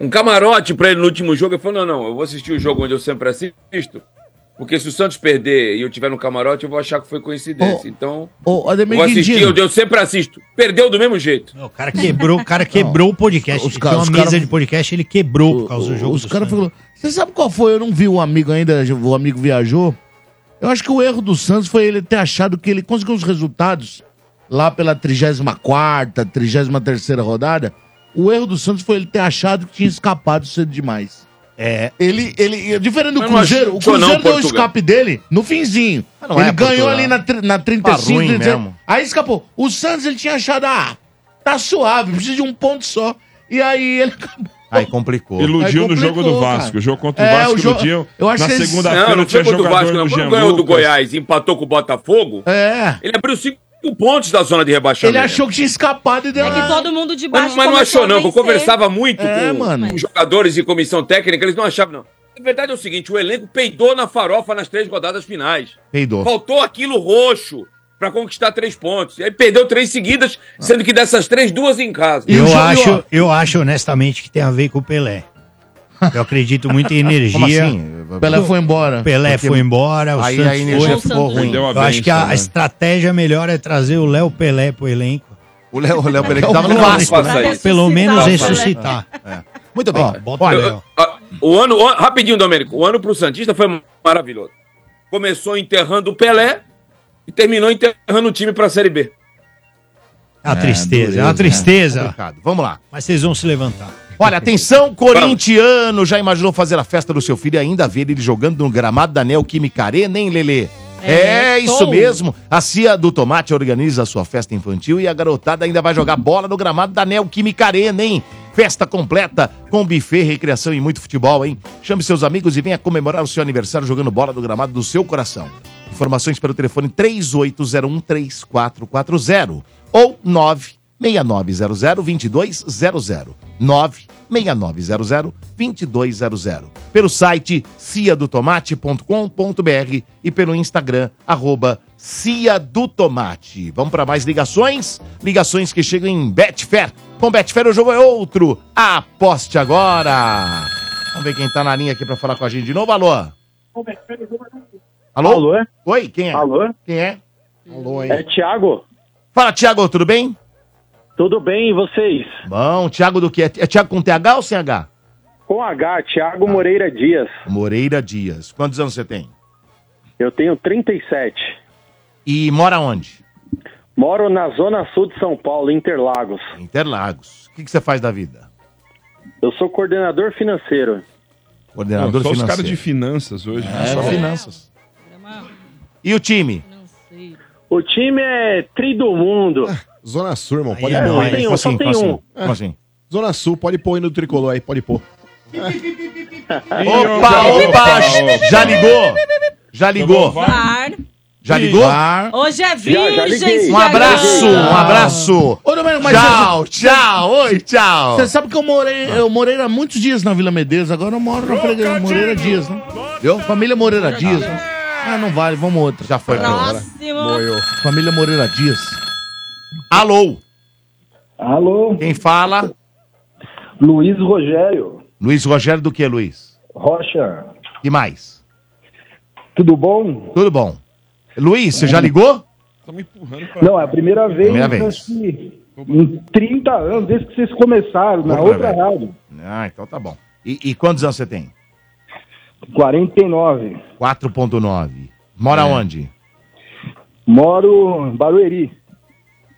um camarote pra ele no último jogo. Ele falou: não, não, eu vou assistir o jogo onde eu sempre assisto. Porque se o Santos perder e eu tiver no camarote, eu vou achar que foi coincidência. então. Ô, eu Ademir vou assistir, eu, sempre assisto. Perdeu do mesmo jeito. O cara quebrou, o cara quebrou o podcast. os uma mesa cara- de podcast, ele quebrou por causa do jogo. Os caras falaram. Você sabe qual foi? Eu não vi o amigo ainda, o amigo viajou. Eu acho que o erro do Santos foi ele ter achado que ele conseguiu os resultados lá pela 34, 33 rodada. O erro do Santos foi ele ter achado que tinha escapado cedo demais. É. Ele, ele, diferente do Mas Cruzeiro, o achou não, Cruzeiro deu o Portugal. escape dele no finzinho. Não ele é ganhou Portugal. ali na, na 35, Tá ruim 37. mesmo. Aí escapou. O Santos ele tinha achado, ah, tá suave, precisa de um ponto só. E aí ele acabou. Aí complicou. Iludiu Aí no jogo do complicou, Vasco. cara. O jogo contra o É, Vasco o jogo- iludiu. eu acho Na que eles- segunda-feira Não, não tinha foi contra o jogador Vasco, não. Quando Jean ganhou do Lucas. Goiás e empatou com o Botafogo, É. ele abriu cinco pontos da zona de rebaixamento. Ele achou que tinha escapado e deu É que todo mundo de baixo Mas, mas não começou achou, a não. que Eu vencer. conversava muito É, com, mano. com jogadores e comissão técnica, eles não achavam, não. A verdade é o seguinte: o elenco peidou na farofa nas três rodadas finais. Peidou. Faltou aquilo roxo pra conquistar três pontos. E aí perdeu três seguidas, sendo que dessas três, duas em casa. Eu jogo- acho, eu acho honestamente que tem a ver com o Pelé. Eu acredito muito em energia. Assim? Pelé foi embora. Pelé Porque foi embora, o Aí Santos a energia foi. ficou ruim. Eu acho que a, né? estratégia melhor é trazer o Léo Pelé pro elenco. O Léo, o Léo Pelé que tava no Vasco, né? Pelo menos Ressuscitar ressuscitar. Muito bem. Ó, bota Olha, o Léo. O ano, o rapidinho, Domênico. O ano pro Santista foi maravilhoso. Começou enterrando o Pelé e terminou enterrando o time pra Série B. É uma tristeza, é uma tristeza. complicado. Vamos lá. Mas vocês vão se levantar. Olha, atenção, corintiano. Já imaginou fazer a festa do seu filho e ainda ver ele jogando no gramado da Neoquímica Arena, hein, Lelê? É, É, isso mesmo. A Cia do Tomate organiza a sua festa infantil e a garotada ainda vai jogar bola no gramado da Neoquímica Arena, hein? Festa completa com buffet, recreação e muito futebol, hein? Chame seus amigos e venha comemorar o seu aniversário jogando bola no gramado do seu coração. Informações pelo telefone 38013440 ou 969002200. 969002200. Pelo site ciadotomate.com.br e pelo Instagram, arroba Cia do Tomate. Vamos para mais ligações? Ligações que chegam em Betfair. Com Betfair o jogo é outro. Aposte agora. Vamos ver quem tá na linha aqui para falar com a gente de novo. Alô? Alô? Alô? Oi, quem é? Alô? Quem é? Alô, hein? É Thiago? Fala, Thiago, tudo bem? Tudo bem e vocês? Bom, Thiago do que? É Thiago com TH ou sem H? Com H, Thiago Moreira Dias. Moreira Dias. Quantos anos você tem? Eu tenho 37. E mora onde? Moro na zona sul de São Paulo, Interlagos. Interlagos. O que, que você faz da vida? Eu sou coordenador financeiro. Coordenador Não, só os financeiro. caras de finanças hoje. É, só finanças. E o time? O time é tri do mundo. Zona Sul, irmão, pode Aí é pôr. tem um, Como só tem um. assim? Zona Sul, pode pôr aí no tricolor aí, pode pôr. É. Opa, opa! Já ligou? Já ligou? Já ligou? Hoje é virgem. Um abraço, um abraço. Ô, mas Tchau, você- tchau, oi, tchau. Você sabe que eu morei, eu morei há muitos dias na Vila Medeiros, agora eu moro na Freguesia Moreira Dias, né? Viu? Família Moreira Dias, né? Ah, não vale, vamos outra. Já foi Próximo. Família Moreira Dias. Alô? Alô? Quem fala? Luiz Rogério Luiz Rogério do que, Luiz? Rocha. E mais? Tudo bom? Tudo bom. Luiz, você já ligou? Não, é a primeira vez, Primeira vez. que em 30 anos, desde que vocês começaram, na Outra outra vez. rádio. Ah, então tá bom. E, e quantos anos você tem? 49. 4.9. Mora onde? Moro em Barueri.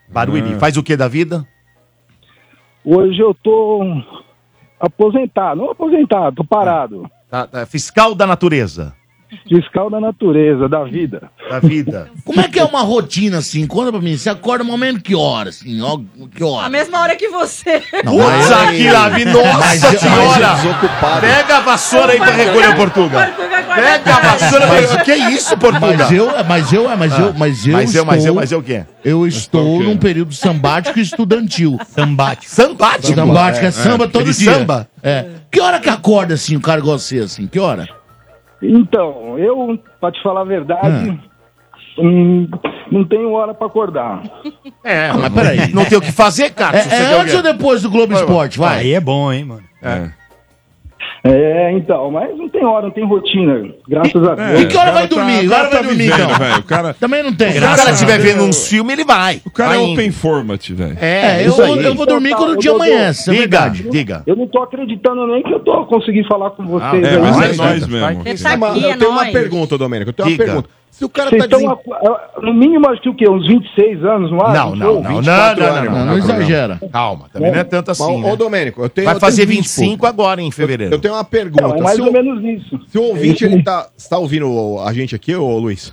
Barueri. Faz o que da vida? Hoje eu tô aposentado, não aposentado, tô parado. Tá- tá- fiscal da natureza. Fiscal da natureza, da vida. Da vida. Como é que é uma rotina assim? Conta pra mim. Você acorda no momento que hora, assim? Ó, que A hora? mesma hora que você. Putz, aqui, Lavi, nossa Mas eu- senhora! mas. Pega a vassoura aí pra recolher o Portuga. Pega a vassoura pra. Que isso, Portuga? Mas eu, mas eu, mas eu, Ah, mas eu mas eu, mas eu, mas eu o quê? Eu estou num período sambático estudantil. Sambático. Sambático? Sambático, é, samba todo dia. samba? É. Que hora que acorda assim, o cara igual você, assim? Que hora? Então, eu, pra te falar a verdade, hum, não tenho hora pra acordar. É, mas peraí. Não tem o que fazer, cara. É, é antes ou depois do Globo Esporte? Vai. Aí é bom, hein, mano. É. É, então, mas não tem hora, não tem rotina, graças a É, Deus. E que hora vai dormir? tá- Que hora cara vai tá dormir, vivendo, então? O cara, Também não tem. Se o cara estiver vendo uns filmes, ele vai. o cara Vai é open format, velho. É, É, eu, isso aí. eu vou dormir quando o dia vou- amanhece, é Diga, diga. Eu não tô acreditando nem que eu tô conseguindo falar com vocês. é, aí. mas é nós mesmo. Você tá aqui, é eu tenho uma pergunta, Domênico. Eu tenho Diga. uma pergunta. Se o cara Vocês tá estão, no mínimo, acho que o quê? Uns 26 anos? Não, não, não, não, 24 não, anos, não, Não, não, não exagera. Calma, também não é tanto assim, Ô, né? Domênico, eu tenho... Vai fazer 20 e 25 pouco. agora em fevereiro. Eu tenho uma pergunta. é mais ou o, menos isso. se o ouvinte, ele tá, tá ouvindo a gente aqui, ô Luiz?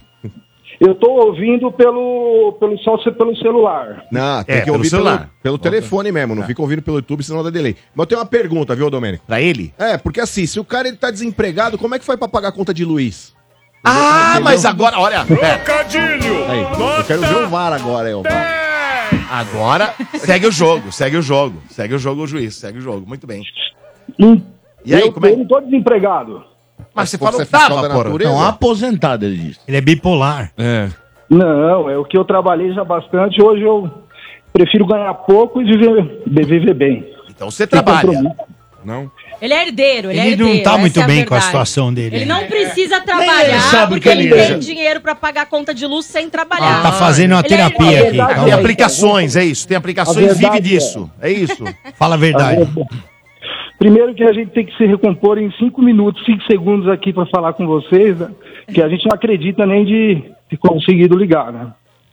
Eu tô ouvindo pelo, pelo, só pelo celular. Não, tem É, que pelo ouvir celular. pelo, pelo telefone mesmo. Não fica ouvindo pelo YouTube, senão dá delay. Mas eu tenho uma pergunta, viu, Domênico? Pra ele? É, porque assim, se o cara ele tá desempregado, como é que foi pra pagar a conta de Luiz? Ah, mas agora, olha. é, Aí, eu quero ver o VAR agora, aí, o VAR. agora segue o jogo, segue o jogo. Segue o jogo o juiz, segue o jogo. Muito bem. Hum, E aí, eu, como é? eu não tô desempregado. Mas você falou você que é tava, porra. Não, aposentado, ele disse. Ele é bipolar. É. Não, é o que eu trabalhei já bastante. Hoje eu prefiro ganhar pouco e viver, viver bem. Então você Sem trabalha. compromisso. Não? Ele é herdeiro, ele, é Ele herdeiro. não tá muito é a bem com a situação dele. Ele né? não precisa ele trabalhar sabe porque que ele ele é. tem dinheiro pra pagar a conta de luz sem trabalhar. Ele tá fazendo uma Ele é terapia herdeiro. aqui. Tem Calma. aplicações, é isso. Tem aplicações, A vive disso. É isso. Fala a verdade. Primeiro que a gente tem que se recompor em cinco minutos, cinco segundos aqui para falar com vocês, né? que a gente não acredita nem de ter conseguido ligar, né?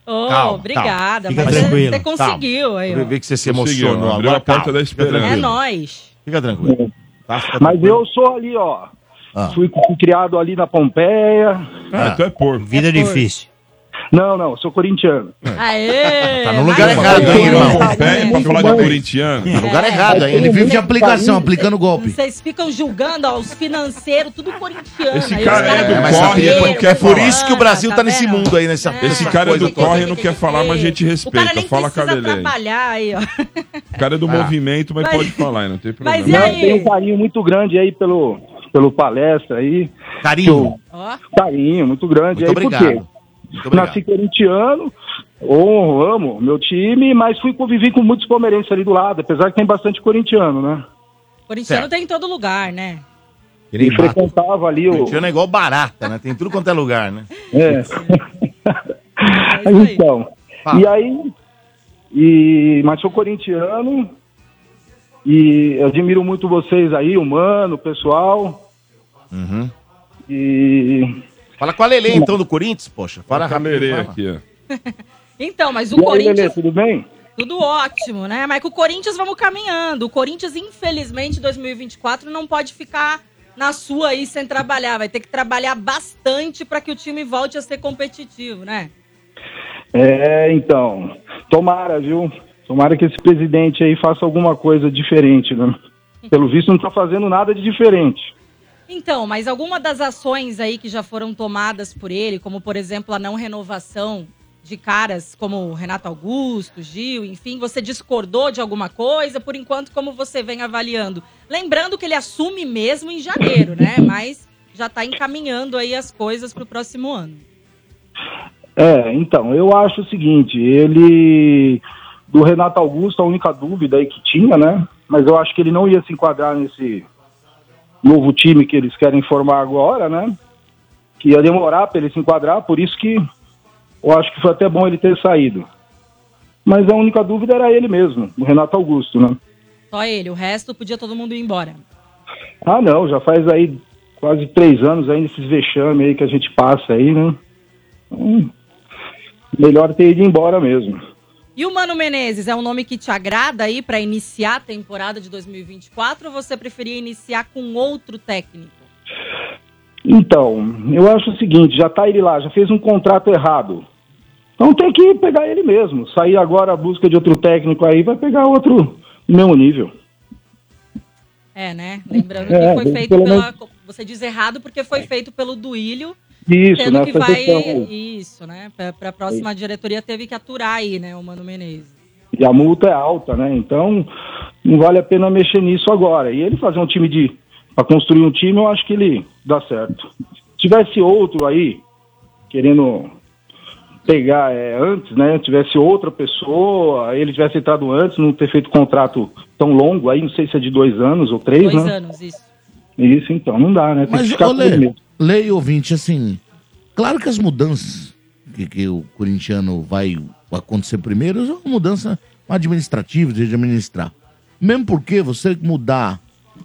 Ô, Calma, obrigada. Fica Mas você- tranquilo, você conseguiu aí, Eu ó. vi que você se Conseguiu, emocionou. abriu Agora a porta calma, da esperança. É nóis. Fica tranquilo. Tá, fica Mas eu sou ali, ó. Ah. Fui, criado ali na Pompeia. Ah, então é porco. Vida difícil. Não, não, sou corintiano. Aê! Tá no lugar mais errado, hein, irmão? Pompeia pra falar de corintiano. No lugar errado ainda. Ele vive de aplicação, aplicando golpe. Vocês ficam julgando ó, os financeiros, tudo corintiano. Esse Aí cara é do corre, sabia- não quer É por falar. isso que o Brasil tá nesse vendo? mundo aí, nessa Esse cara é do corre não quer falar, mas a gente O cara respeita. nem Fala trabalhar aí, ó. O cara é do Ah. movimento, mas pode falar, aí, não tem problema. Mas e aí? tenho um carinho muito grande aí pelo, pelo palestra aí. Carinho. Carinho muito grande Muito aí, obrigado. porque Muito obrigado. Nasci corintiano, honro, amo meu time, mas fui conviver com muitos palmeirenses ali do lado, apesar que tem bastante corintiano, né? corintiano Certo. tem em todo lugar, né? Nem E frequentava ali o. Corintiano é igual barata, né? Tem tudo quanto é lugar, né? É. É então. Fala. E aí. E, mas sou corintiano. E admiro muito vocês aí, o Mano, o pessoal. Uhum. E. Fala com a Lelê, então, do Corinthians, poxa. Fala com a rápido. aqui, ó. Então, mas o E aí, Corinthians. Lelê, tudo bem? Tudo ótimo, né? Mas com o Corinthians vamos caminhando. O Corinthians, infelizmente, em 2024 não pode ficar na sua aí sem trabalhar. Vai ter que trabalhar bastante para que o time volte a ser competitivo, né? É, então. Tomara, viu? Tomara que esse presidente aí faça alguma coisa diferente, né? Pelo visto, não tá fazendo nada de diferente. Então, mas alguma das ações aí que já foram tomadas por ele, como por exemplo a não renovação de caras como Renato Augusto, Gil, enfim, você discordou de alguma coisa? Por enquanto, como você vem avaliando? Lembrando que ele assume mesmo em janeiro, né? Mas já está encaminhando aí as coisas para o próximo ano. É, então, eu acho o seguinte, ele do Renato Augusto, a única dúvida aí que tinha, né? Mas eu acho que ele não ia se enquadrar nesse novo time que eles querem formar agora, né? Que ia demorar para ele se enquadrar, por isso que eu acho que foi até bom ele ter saído. Mas a única dúvida era ele mesmo, o Renato Augusto, né? Só ele, o resto podia todo mundo ir embora. Ah, não, já faz aí quase três anos aí nesses vexames aí que a gente passa aí, né? Hum, melhor ter ido embora mesmo. E o Mano Menezes é um nome que te agrada aí para iniciar a temporada de 2024 ou você preferia iniciar com outro técnico? Então, eu acho o seguinte, já tá ele lá, já fez um contrato errado. Então tem que pegar ele mesmo. Sair agora à busca de outro técnico aí, vai pegar outro no mesmo nível. É, né? Lembrando É, que foi feito pela. Você diz errado porque foi feito pelo Duílio. Isso, tendo né? que vai. Isso, né? Pra, pra próxima diretoria teve que aturar aí, né? O Mano Menezes. E a multa é alta, né? Então não vale a pena mexer nisso agora. E ele fazer um time de. para construir um time, eu acho que ele dá certo. Se tivesse outro aí, querendo pegar é, antes, né? Tivesse outra pessoa, ele tivesse entrado antes, não ter feito contrato tão longo aí, não sei se é de dois anos ou três, Dois né? anos, isso. Isso, então, não dá, né? Tem Mas, que ficar ô, com ele mesmo. Lei ouvinte, assim, claro que as mudanças que, que o corintiano vai acontecer primeiro é uma mudança administrativa, de administrar. Mesmo porque você mudar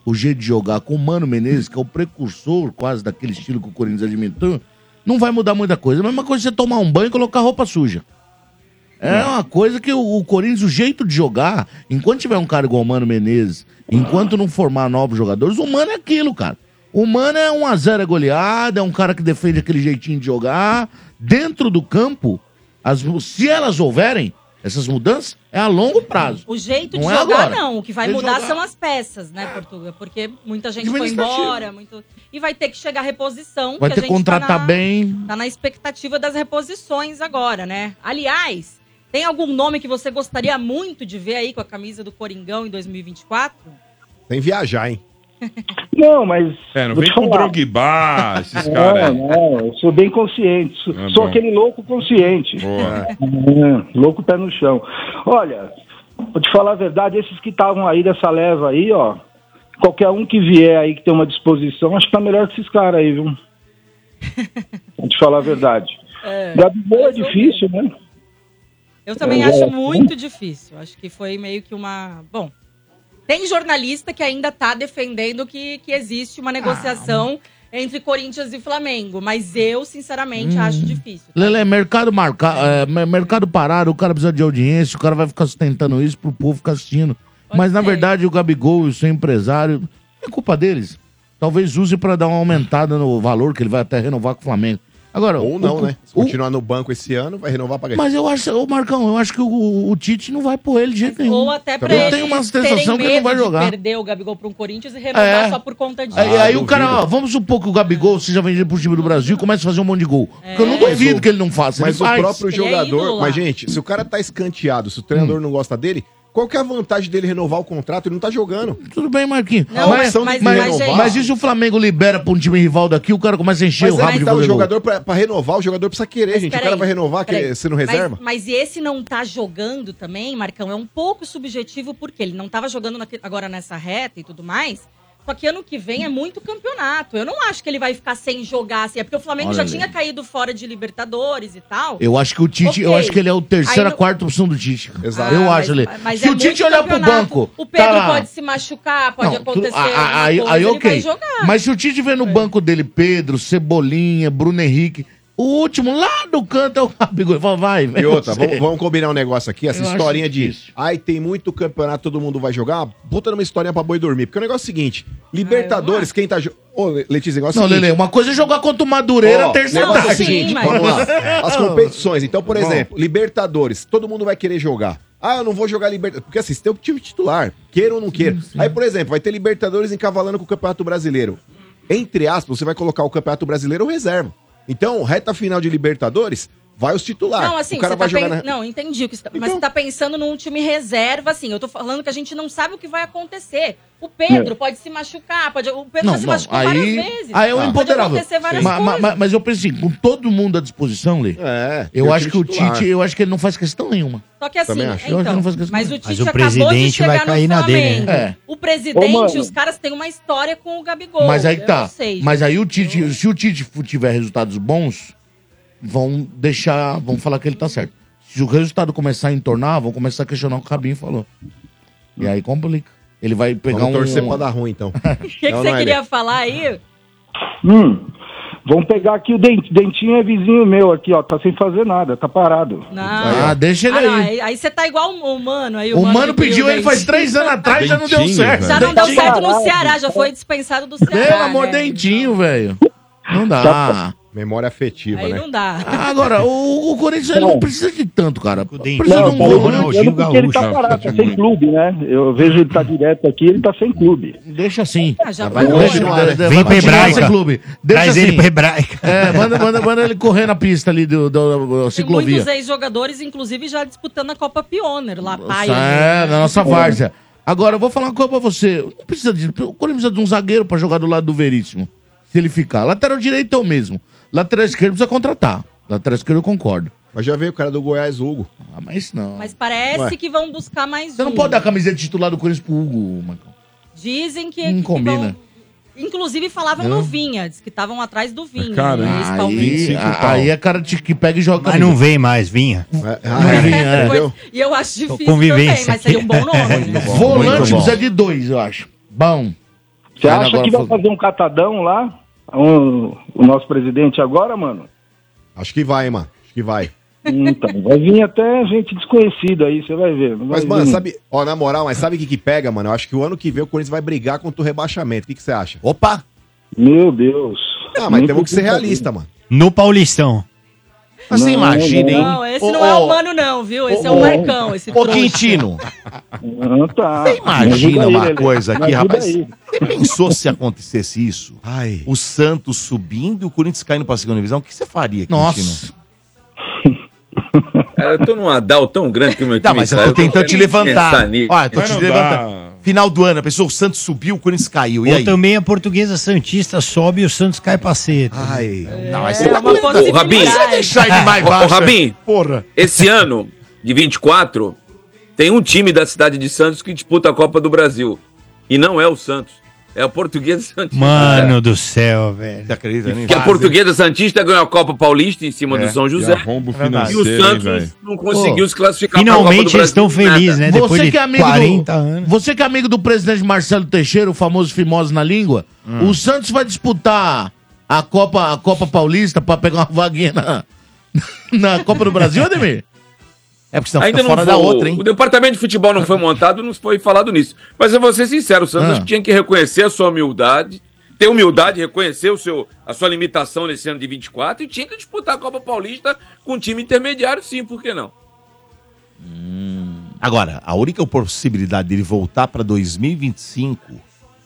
o jeito de jogar com o Mano Menezes, que é o precursor quase daquele estilo que o Corinthians administrou, não vai mudar muita coisa. A mesma coisa você tomar um banho e colocar roupa suja. É uma coisa que o, o Corinthians, o jeito de jogar, enquanto tiver um cara igual o Mano Menezes, enquanto não formar novos jogadores, o Mano é aquilo, cara. O Mano é um a 0 é goleada, é um cara que defende aquele jeitinho de jogar. Dentro do campo, as, se elas houverem, essas mudanças, é a longo prazo. O jeito Não de é jogar, agora. não. O que vai De mudar jogar. são as peças, né, Portuga? Porque muita gente foi embora. Muito... E vai ter que chegar a reposição. Vai que ter a que gente contratar tá na... bem. Tá na expectativa das reposições agora, né? Aliás, tem algum nome que você gostaria muito de ver aí com a camisa do Coringão em 2024? Tem viajar, hein? Não, mas. É, não vem com. Drogba, esses Não, caras aí. não, eu sou bem consciente. Sou, Ah, sou aquele louco consciente. É, louco pé no chão. Olha, vou te falar a verdade, esses que estavam aí dessa leva aí, ó. Qualquer um que vier aí que tem uma disposição, acho que tá melhor que esses caras aí, viu? vou te falar a verdade. É, Gabigol é difícil, né? Eu também É, acho é. muito difícil. Acho que foi meio que uma. Bom, tem jornalista que ainda tá defendendo que, que existe uma negociação entre Corinthians e Flamengo, mas eu, sinceramente, acho difícil. Lele, mercado marca, é, mer- mercado parado, o cara precisa de audiência, o cara vai ficar sustentando isso pro povo ficar assistindo. Mas na verdade o Gabigol e o seu empresário, é culpa deles. Talvez use pra dar uma aumentada no valor que ele vai até renovar com o Flamengo. Agora, Ou não, o- né? Se continuar no banco esse ano, vai renovar pra Mas eu acho, ô Marcão, eu acho que o, o Tite não vai pôr ele de jeito nenhum. Ou até pra eu eles tenho uma sensação que ele não vai jogar. perder o Gabigol para um Corinthians e renovar É. só por conta disso. Aí, aí o cara, ó, vamos supor que o Gabigol seja vendido pro time do Brasil e comece a fazer um monte de gol. Porque eu não Mas duvido o- que ele não faça. Mas ele o faz. próprio é jogador. mas, gente, se o cara tá escanteado, se o treinador não gosta dele, qual que é a vantagem dele renovar o contrato? Ele não tá jogando. Tudo bem, Marquinhos. Não, mas, mas, mas, mas e se o Flamengo libera pra um time rival daqui, o cara começa a encher Mas o rabo aí de dá o jogador pra, pra renovar, o jogador precisa querer, gente. O cara Peraí, vai renovar que, sendo Mas- reserva? Mas, esse não tá jogando também, Marcão, é um pouco subjetivo, porque ele não tava jogando naque- agora nessa reta e tudo mais. Só que ano que vem é muito campeonato. Eu não acho que ele vai ficar sem jogar assim. É porque o Flamengo Olha já ali. tinha caído fora de Libertadores e tal. Eu acho que o Tite, eu Ok. acho que ele é o terceira, Aí no- quarta opção do Tite. Exato. Eu Ah, acho mas- ele. mas Se é o Tite olhar pro banco, O Pedro tá pode se machucar, pode Não, tu- acontecer. a- a- alguma aí, coisa, aí ele ok. vai jogar. Mas se o Tite vê no banco dele Pedro, Cebolinha, Bruno Henrique, o último lá do canto é o Gabigol. Fala, vai, E outra, vamos, vamos combinar um negócio aqui, essa Eu acho historinha de. Ai, tem muito campeonato, todo mundo vai jogar. Puta numa historinha pra boi dormir. Porque o negócio é o seguinte: Libertadores, quem tá. jo- Ô, Letícia, negócio é Não, o seguinte, Lele, uma coisa é jogar contra o Madureira Ó, negócio é o seguinte, vamos lá. As competições. Então, por Bom. exemplo, Libertadores, todo mundo vai querer jogar. Ah, eu não vou jogar Libertadores. Porque assim, você tem o time titular, queira ou não queira. Aí, por exemplo, vai ter Libertadores encavalando com o Campeonato Brasileiro. entre aspas, você vai colocar o Campeonato Brasileiro reserva. Então, reta final de Libertadores, vai os titulares. Não, assim, o cara você vai tá jogar pen- na... Não, entendi. o que você tá- Mas você tá pensando num time reserva, assim. Eu tô falando que a gente não sabe o que vai acontecer. O Pedro É. pode se machucar, pode... o Pedro Não, já se não, machucou aí, várias vezes. aí é o acontecer várias Ma- ma- ma- Mas, eu penso assim, com todo mundo à disposição, Lê, É, eu acho o que o titular. Tite, eu acho que ele não faz questão nenhuma. Só que assim. Eu que então, não faz questão mas o. Tite Mas o acabou de presidente vai chegar cair no na dele, Flamengo. né? O presidente, Ô, os caras têm uma história com o Gabigol. Mas aí que Eu tá. sei, Mas aí o Tite, se o Tite tiver resultados bons, vão deixar, vão falar que ele tá certo. Se o resultado começar a entornar, vão começar a questionar o que o Cabinho falou. E aí complica. Ele vai pegar Vamos um... torcer pra dar ruim, então. O que, que você queria falar aí? Hum, vamos pegar aqui o Dent- Dentinho, é vizinho meu aqui, ó, tá sem fazer nada, tá parado. Não. Ah, deixa ele Ah, não, aí. aí. Aí você tá igual o Mano. Aí, O Mano que pediu ele faz três anos atrás, já não deu Dentinho, certo. Já não deu Dentinho. certo no Ceará, já foi dispensado do Ceará. Pelo amor né? dentinho, velho. Não dá. Tá. Memória afetiva, Aí né? não dá. Agora, o, o Corinthians ele não precisa de tanto, cara. Precisa de Não, um tá gol. né? elogiando porque ele tá parado, tá sem clube, né? Eu vejo ele tá direto aqui, ele tá sem clube. Deixa assim. Ah, já Vai continuar, né? Vem pra Hebraica. clube. Deixa Traz ele assim. pra Hebraica. É, manda, manda, manda ele correr na pista ali do, do, do Tem ciclovia. muitos ex-jogadores, inclusive, já disputando a Copa Pioneer lá, pai. É, na nossa várzea. Agora, eu vou falar uma coisa pra você. Não precisa de, o Corinthians precisa de um zagueiro pra jogar do lado do Veríssimo. Se ele ficar. Lateral direito é o mesmo. Lateral esquerdo precisa contratar. Lateral esquerdo eu concordo. Mas já veio o cara do Goiás, Hugo. Ah, mas não. Mas parece Ué. que vão buscar mais Você um. não pode dar a camiseta titular do Corinthians pro Hugo, Marcão. Dizem que, Não que combina. vão... Inclusive falavam Não. no Vinha, diz que estavam atrás do Vinha. Cara, né, aí, a- aí é cara de- que pega e joga. Mas não vem mais, vinha. Não vinha, é. Pois- E eu acho difícil convivência também, mas seria um bom nome. né? Volante bom. precisa de dois, eu acho. Bom. Você acha agora que vai fazer um catadão lá? Um- o nosso presidente agora, mano? Acho que vai, mano. Acho que vai. Então, vai vir até gente desconhecida aí, você vai ver. vai Mas, mano, vir- sabe, ó, na moral, mas sabe o que que pega, mano? Eu acho que o ano que vem o Corinthians vai brigar contra o rebaixamento. O que que você acha? Opa! Meu Deus. Ah, mas Nem temos que ser realista, mano. No Paulistão. Mas você Não, imagina, hein? Não, esse não é ô, o Mano, não, viu? Esse é o Marcão, esse Ô. Quintino, Ah, tá. você imagina uma coisa aqui, rapaz? aí. Você pensou se acontecesse isso? Ai. O Santos subindo e o Corinthians caindo pra segunda divisão? O que você faria, Quintino? Nossa. Cara, eu tô num adal tão grande que o meu time Tá, mas eu tô tentando te levantar. Olha, tô Mas te não levantando. Final do ano, a pessoa, o Santos subiu, o Corinthians caiu. E Ou aí? também a portuguesa Santista sobe e o Santos cai pra seta. Ai. Não, mas É você tá uma. Ô, Rabin. Deixar ele mais Ô, ô, baixo. Rabin, Porra. esse ano, de 24, tem um time da cidade de Santos que disputa a Copa do Brasil. E não é o Santos. É o Portuguesa Santista. Mano do céu, velho. Você acredita nisso? Que a Portuguesa Santista ganhou a Copa Paulista em cima do São E José. É verdade. E o hein, Santos velho. não conseguiu Ô, se classificar Finalmente eles estão felizes, né? Depois Você de que é amigo 40 do, anos. Você que é amigo do presidente Marcelo Teixeira, o famoso Fimoso na língua, Hum. o Santos vai disputar a Copa, a Copa Paulista pra pegar uma vaguinha na, na Copa do Brasil, Ademir? É porque senão Ainda fica não fora foi, da outra, hein? O departamento de futebol não foi montado, não foi falado nisso. Mas eu vou ser sincero, o Santos Ah. tinha que reconhecer a sua humildade, ter humildade, reconhecer o seu, a sua limitação nesse ano de 24 e tinha que disputar a Copa Paulista com um time intermediário, sim, por que não? Agora, a única possibilidade dele voltar pra 2025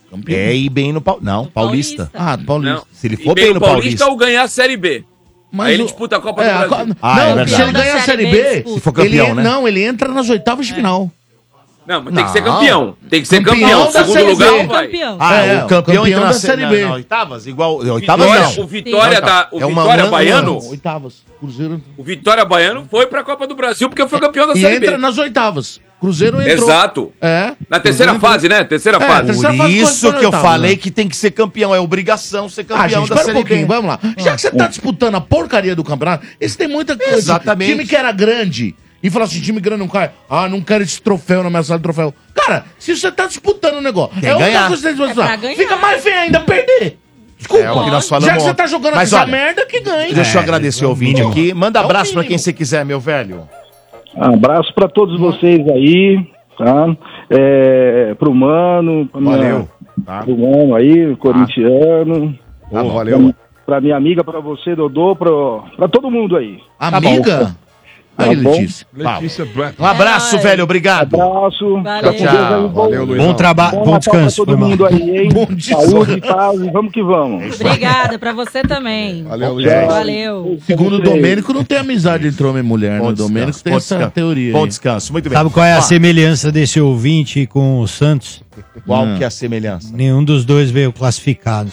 Campeão. é ir bem no Paulista. Não, No Paulista. Paulista. Ah, Paulista. Não. Se ele E for bem no Paulista. ou ganhar a Série B. Mas Aí ele disputa a Copa É, do Brasil. Co- Ah, é não, verdade. se ele ganhar a Série B. Se for campeão, ele, né? Não, ele entra nas oitavas de final. Não, mas tem que ser Não. campeão. Tem que ser Campeão campeão. da Segundo lugar, B. não vai. Campeão. Ah, É, o campeão, campeão da na Série B. na oitavas? Igual. Oitavas Vitória, não. o Vitória, da, o É uma- Vitória uma- Baiano, Não, oitavas. Cruzeiro. o Vitória Baiano foi pra Copa do Brasil porque foi campeão da E Série entra B. nas oitavas. Cruzeiro entrou. Exato. É. Na terceira Cruzeiro entrou. fase, né? Terceira É, fase. terceira Por fase isso que eu ao oitavo, falei né? que tem que ser campeão. É obrigação ser Ah, campeão gente, da espera um Série pouquinho, B. vamos lá. Já que você tá disputando a porcaria do campeonato, esse tem muita coisa. Exatamente. Time que era grande e fala assim, time grande não cai. Ah, não quero esse troféu na minha sala de troféu. Cara, se você tá disputando o negócio, Tem é que outra ganhar. coisa que você É pra ganhar. Fica mais feio ainda perder. Desculpa. É o que nós falamos Já que você tá jogando Mas essa olha, merda, que ganha. Deixa eu É, agradecer é o o mínimo. aqui. Manda É abraço pra mínimo. quem você quiser, meu velho. Abraço pra todos vocês aí, tá? É, pro Mano, pra minha, Valeu. Tá. pro Mano aí, corintiano. Ô, valeu. Pra minha amiga, pra você, Dodô, pra, pra todo mundo aí. Amiga? Aí, Tá bom? Letícia. Letícia. Um abraço, velho. Obrigado. Abraço. Valeu. Bom- Valeu, Luizão. Bom trabalho, Bom descanso. todo mundo aí, hein? Bom descanso. Saúde, paz vamos que vamos. Obrigada pra você também. Valeu, Luizão. Valeu. Segundo o. Domênico, não tem amizade entre homem e mulher, Bom né? O Domênico tem essa descanso. teoria. Bom descanso, muito bem. Sabe qual é a semelhança desse ouvinte com o Santos? Qual Hum. que é a semelhança? Nenhum dos dois veio classificado.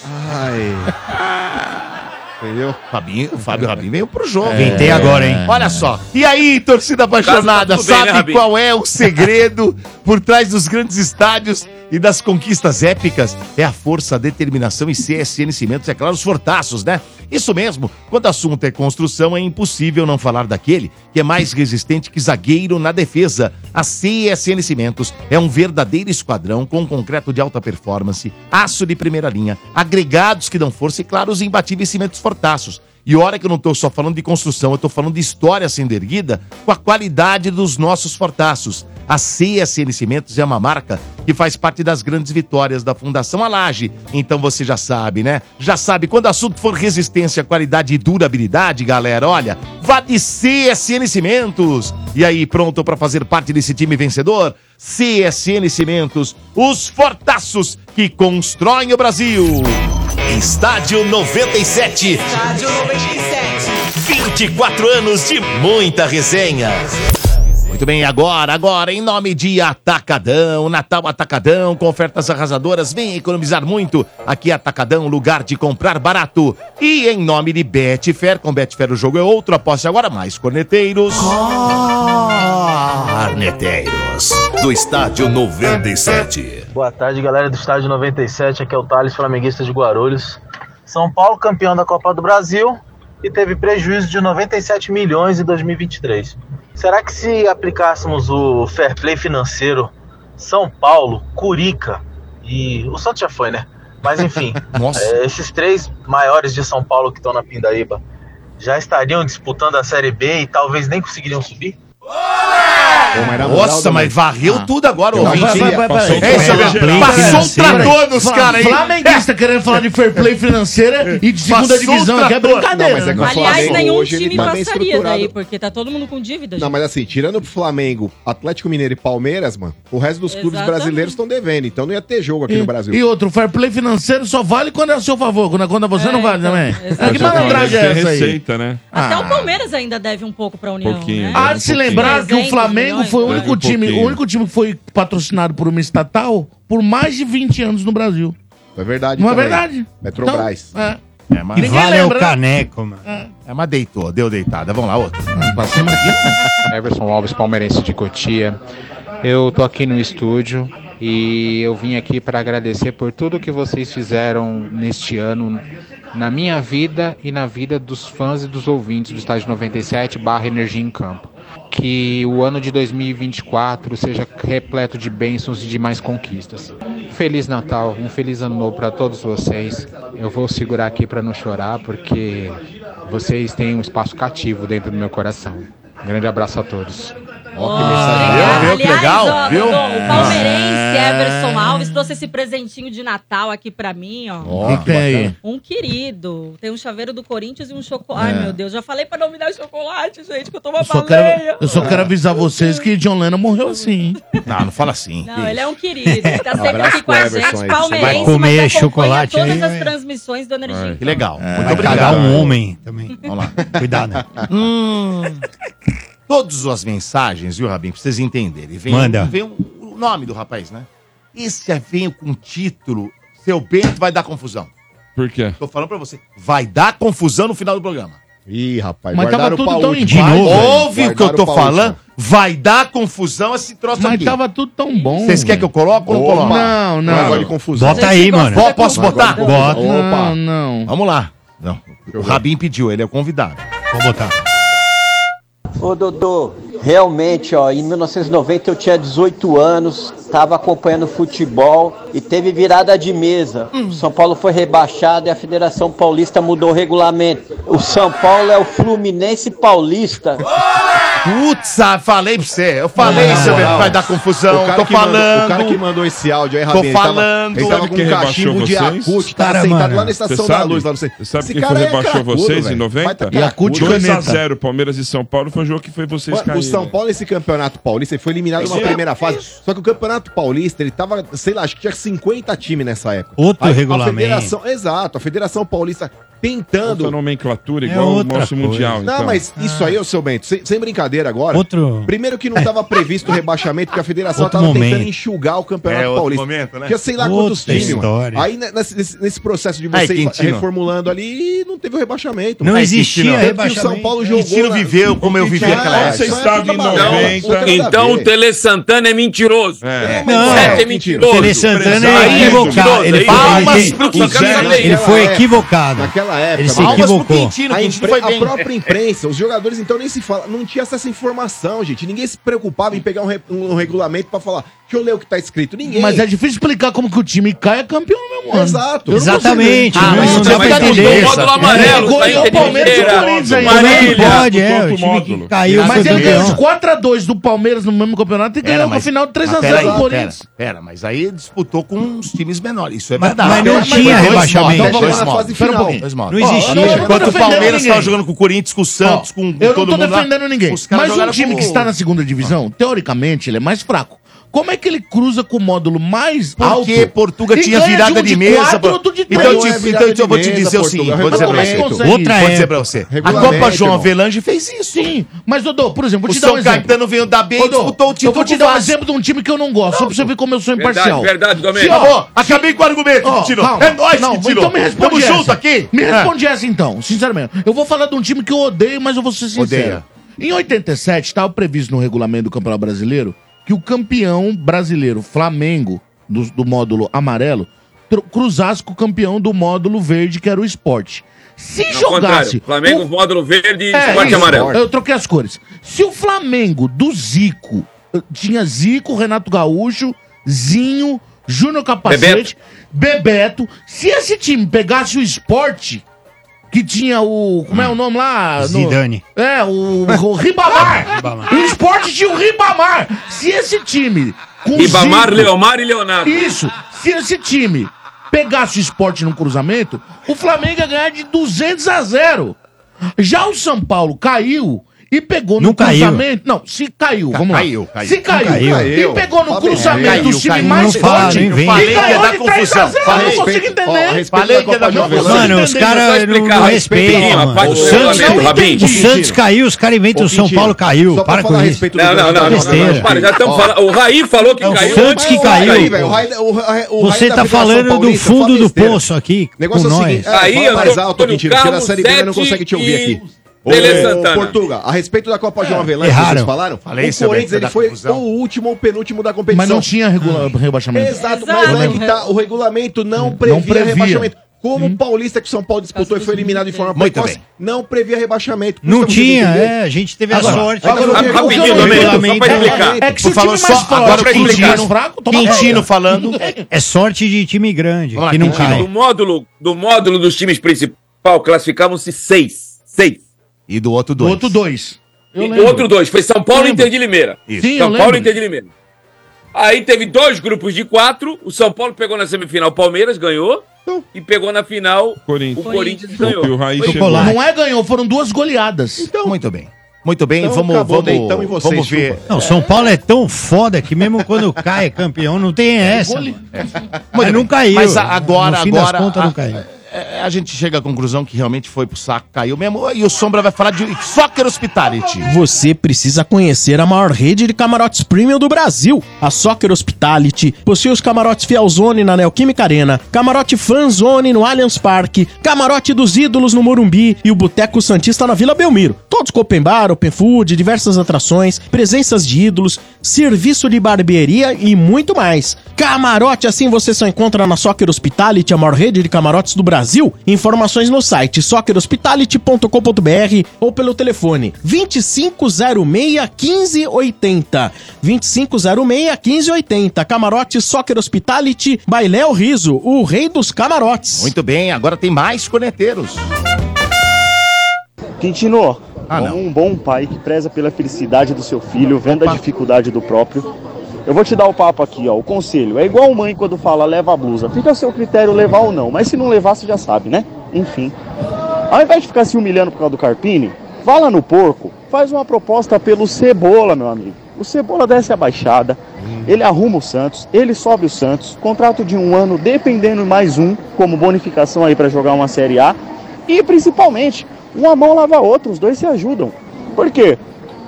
Entendeu? Fabinho, o Fábio Rabin veio pro jogo. Inventei agora, hein? Olha só. E aí, torcida apaixonada, Tá bem, né, sabe Rabin? qual é o segredo por trás dos grandes estádios e das conquistas épicas? É a força, a determinação e CSN Cimentos, é claro, os fortaços, né? Isso mesmo, quando o assunto é construção, é impossível não falar daquele que é mais resistente que zagueiro na defesa. A CSN Cimentos é um verdadeiro esquadrão com concreto de alta performance, aço de primeira linha, agregados que dão força e, claro, os imbatíveis cimentos fortaços. E olha que eu não estou só falando de construção, eu estou falando de história sendo erguida com a qualidade dos nossos fortaços. A CSN Cimentos é uma marca que faz parte das grandes vitórias da Fundação Alage. Então você já sabe, né? Já sabe, quando o assunto for resistência, qualidade e durabilidade, galera, olha, vá de CSN Cimentos. E aí, pronto para fazer parte desse time vencedor? CSN Cimentos, os fortaços que constroem o Brasil. Estádio 97. Estádio 97. 24 anos de muita resenha. Muito bem, agora, agora, em nome de Atacadão, Natal Atacadão, com ofertas arrasadoras, vem economizar muito. Aqui é Atacadão, lugar de comprar barato. E em nome de Betfair, com Betfair o jogo é outro, aposte agora mais, corneteiros. Arneteiros. Do Estádio 97. Boa tarde, galera do Estádio 97. Aqui é o Thales, flamenguista de Guarulhos. São Paulo, campeão da Copa do Brasil e teve prejuízo de 97 milhões em 2023. Será que se aplicássemos o fair play financeiro São Paulo, Curica e o Santos já foi, né? Mas enfim, é, esses três maiores de São Paulo que estão na Pindaíba já estariam disputando a Série B e talvez nem conseguiriam subir? Nossa, mas varreu tudo agora, ouvinte. É Passou um financeiro. trator nos caras aí. Flamenguista querendo falar de fair play financeira e de segunda Passou divisão. Aqui é brincadeira. Não, mas é que o Aliás, nenhum time tá passaria daí, porque tá todo mundo com dívida. Não, gente. mas assim, tirando pro Flamengo, Atlético Mineiro e Palmeiras, mano, o resto dos clubes brasileiros estão devendo, então não ia ter jogo aqui E, no Brasil. e outro, fair play financeiro só vale quando é a seu favor. Quando é contra você, É, não vale então, também. Que malandragem é essa aí? receita, né? Até Ah. o Palmeiras ainda deve um pouco pra União, né? Há de se pouquinho. Lembrar que o 300 Flamengo milhões, foi o único Um time, pouquinho. o único time que foi patrocinado por uma estatal por mais de 20 anos no Brasil. É verdade Não é verdade? Petrobras. Então, é. É, E mas, Ninguém vale é o lembra, né? caneco, mano. é, mas deitou, deu deitada. Vamos lá, outro. Passamos aqui. Everson Alves, palmeirense de Cotia. Eu tô aqui no estúdio e eu vim aqui para agradecer por tudo que vocês fizeram neste ano na minha vida e na vida dos fãs e dos ouvintes do Estádio 97 barra Energia em Campo. Que o ano de 2024 seja repleto de bênçãos e de mais conquistas. Feliz Natal, um feliz ano novo para todos vocês. Eu vou segurar aqui para não chorar porque vocês têm um espaço cativo dentro do meu coração. Grande abraço a todos. Ó, que mensagem. Viu, viu? Que Aliás, legal, ó, viu? O palmeirense É. Everson Alves trouxe esse presentinho de Natal aqui pra mim, ó. Que tem aí? Um querido. Tem um chaveiro do Corinthians e um chocolate. Ai, meu Deus, já falei pra não me dar chocolate, gente, que eu tô uma Eu só, baleia. quero, eu só quero avisar vocês que John Lennon morreu assim. Não, não fala assim. Não, ele é um querido. Ele tá sempre abraço aqui com pro a Everson gente, aí. palmeirense, Vai comer mas acompanha chocolate todas aí, as transmissões do Energia. Que legal. É. Muito Vai obrigado. cagar um homem também. Vamos lá. Cuidado. né? Todas as mensagens, viu, Rabin, pra vocês entenderem. Vem, Manda. Vem o, o nome do rapaz, né? Esse é- vem com título, seu Bento vai dar confusão. Por quê? Tô falando pra você. Vai dar confusão no final do programa. Ih, rapaz, Mas tava guardaram tudo pra tão última. de novo, Ouve o que eu guardaram tô pra falando? última. Vai dar confusão esse troço Mas aqui. tava tudo tão bom. Vocês querem que eu coloque ou não Opa. coloque? Não, Não não. gosto de confusão. Bota aí, mano. Posso botar? Bota. Não, não. Vamos lá. Não, o Rabin pediu, ele é o convidado. Vou botar. Ô Dodô, realmente, ó, em 1990 eu tinha 18 anos, estava acompanhando futebol e teve virada de mesa. O São Paulo foi rebaixado e a Federação Paulista mudou o regulamento. O São Paulo é o Fluminense Paulista. Putz, ah, falei pra você. Eu falei, não, seu não, vai dar confusão. Tô falando. Mandou, o cara que mandou esse áudio aí, Rabinho. Tô falando. Ele tava, ele tava com um cachimbo de Yakut, tá sentado mano. lá na estação da luz, lá não sei. Sabe o quem foi é rebaixou é vocês em 90? 2x0, Palmeiras e São Paulo foi um jogo que foi vocês. O São Paulo, nesse campeonato paulista, ele foi eliminado numa é primeira fase. Só que o campeonato paulista, ele tava, sei lá, acho que tinha 50 times nessa época. Outro regulamento. Exato, a Federação Paulista tentando. Outra nomenclatura, é igual o nosso coisa. Mundial. Não, então. mas isso aí, ô seu Bento, sem, sem brincadeira agora. Outro. Primeiro que não estava previsto o rebaixamento, porque a federação estava tentando enxugar o Campeonato é, Paulista. Momento, né? Que sei lá Outra quantos times. Aí né, nesse, nesse, processo de você reformulando ali, não teve o rebaixamento. Não existia não. rebaixamento. O São Paulo jogou. Quintino na... viveu como eu vivi é aquela época. Você estava Então o Tele Santana é mentiroso. É. Não, é, é mentiroso. O Tele Santana é equivocado. Ele foi equivocado. Naquela naquela época. Ele se equivocou. Quintino, a, impre... a própria imprensa, os jogadores então nem se fala, não tinha essa informação, gente. Ninguém se preocupava em pegar um, re... um regulamento para falar, que eu leio o que tá escrito. Ninguém. Mas é difícil explicar como que o time cai é campeão, meu mano. Exato. Eu Exatamente. Ah, mas não dá entender. O módulo amarelo. É, tá o Palmeiras e o Corinthians aí. Pode, é. O time que caiu. Mas ele ganhou os 4x2 do Palmeiras no mesmo campeonato e ganhou no final 3x0 do Corinthians. Pera, mas aí disputou com os times menores. Isso é verdade. Mas não tinha rebaixamento. Não existia. Enquanto o Palmeiras tava jogando com o Corinthians, com o Santos, com todo mundo Eu não tô defendendo ninguém. Mas um time que está na segunda divisão, teoricamente, ele é mais fraco. Como é que ele cruza com o módulo mais Porque alto? Porque Portugal tinha é virada de, de mesa. Quatro, de então, eu, tipo, então tipo, eu vou te dizer o seguinte, vou dizer pra você. Outra é. dizer pra você. A Copa João Avelange fez isso. Sim, mas Dodô, por exemplo, vou te o dar um exemplo. O Caetano veio da B e disputou o título. Eu vou te dar um exemplo de um time que eu não gosto, só pra você ver como eu sou imparcial. Verdade, verdade, Domênico. Acabei com o argumento, Tiro. É nós que tirou. Então me responde Tamo junto aqui. Me é. responde essa então, sinceramente. Eu vou falar de um time que eu odeio, mas eu vou ser sincero. Odeia. Em 87, estava previsto no regulamento do Campeonato Brasileiro que o campeão brasileiro, Flamengo, do, do módulo amarelo, cruzasse com o campeão do módulo verde, que era o esporte. Se Ao jogasse. Flamengo, o... módulo verde e é, esporte isso, amarelo. Eu troquei as cores. Se o Flamengo do Zico eh, tinha Zico, Renato Gaúcho, Zinho, Júnior Capacete, Bebeto. Bebeto. Se esse time pegasse o esporte, que tinha o. Como é o nome lá? No, Zidane. é, o, o Ribamar. O esporte tinha o Ribamar. Se esse time. Com Ribamar, Leomar e Leonardo. Isso. Se esse time pegasse o esporte num cruzamento, o Flamengo ia ganhar de 200 a 0. Já o São Paulo caiu e pegou no Não caiu. cruzamento. Não, se caiu, vamos lá. Caiu, caiu. Se caiu, caiu. e pegou no Caiu. cruzamento Caiu, do time caiu. mais fala, forte, vem. e tá Falei que ia dar confusão. Eu não Falei. consigo entender. Falei que ia dar Não confusão. Mano, os caras não, respeita respeitam. O Santos, caiu, os caras inventam o São Paulo caiu. Para com isso. Tá não, não, não, não, Para, já estamos falando. O Raí falou que caiu. o caiu. Santos que caiu. Tá Você tá falando do fundo do poço aqui. Negócio é o seguinte, é, Aí, Antônio alto, Carlos, Série não consegue te ouvir aqui. e Beleza, Santana. Portugal, a respeito da Copa é, João Avelanche, vocês falaram? Falei o Corinthians ele tá foi confusão. o último ou penúltimo da competição. Mas não tinha regula... Hum. rebaixamento. Exato, Exato, mas que tá, o regulamento não, previa, previa rebaixamento. Como o hum. Paulista que o São Paulo disputou e foi eliminado de forma Muito precoce, bem. não previa rebaixamento. Não tinha, é, a gente teve agora, a sorte. Agora, agora, rapidinho, Domênico, só pra é explicar. É que se falou é só agora pra explicar. É Quintino falando. É sorte de time grande, que não tinha. Do módulo dos times principal, classificavam-se seis. Seis. E do outro dois. Do outro dois. Eu e do outro dois. Foi São Paulo e Inter de Limeira. Isso. Sim, São Paulo e Inter de Limeira. Aí teve dois grupos de quatro. O São Paulo pegou na semifinal o Palmeiras, ganhou. Então, e pegou na final Corinthians. o Corinthians então, ganhou. O Raí Não é ganhou, foram duas goleadas. Então, muito bem. Muito bem, então, vamos, vamos, então, vocês, vamos ver. Não, São Paulo é tão foda que mesmo quando cai é campeão, não tem é, essa. É. Mas não caiu. Mas agora, agora. não a, é, é, a gente chega à conclusão que realmente foi pro saco, caiu mesmo. E o Sombra vai falar de Soccer Hospitality. Você precisa conhecer a maior rede de camarotes premium do Brasil. A Soccer Hospitality possui os camarotes Fielzone na Neoquímica Arena, camarote Fanzone no Allianz Parque, camarote dos Ídolos no Morumbi e o Boteco Santista na Vila Belmiro. Todos com open bar, open food, diversas atrações, presenças de ídolos, serviço de barbearia e muito mais. Camarote assim você só encontra na Soccer Hospitality, a maior rede de camarotes do Brasil. Informações no site soccerhospitality.com.br ou pelo telefone 2506 1580. 2506 1580. Camarote Soccer Hospitality by Léo Riso, o rei dos camarotes. Muito bem, agora tem mais coneteiros. Quintino, ah, Como um bom pai que preza pela felicidade do seu filho, vendo a dificuldade do próprio. Eu vou te dar o papo aqui, ó. O conselho é igual mãe quando fala leva a blusa. Fica a seu critério levar ou não, mas se não levar, você já sabe, né? Enfim. Ao invés de ficar se humilhando por causa do Carpini, vá lá no porco, faz uma proposta pelo Cebola, meu amigo. O Cebola desce a baixada, ele arruma o Santos, ele sobe o Santos, contrato de um ano, dependendo mais um, como bonificação aí para jogar uma Série A. E principalmente, uma mão lava a outra, os dois se ajudam. Por quê?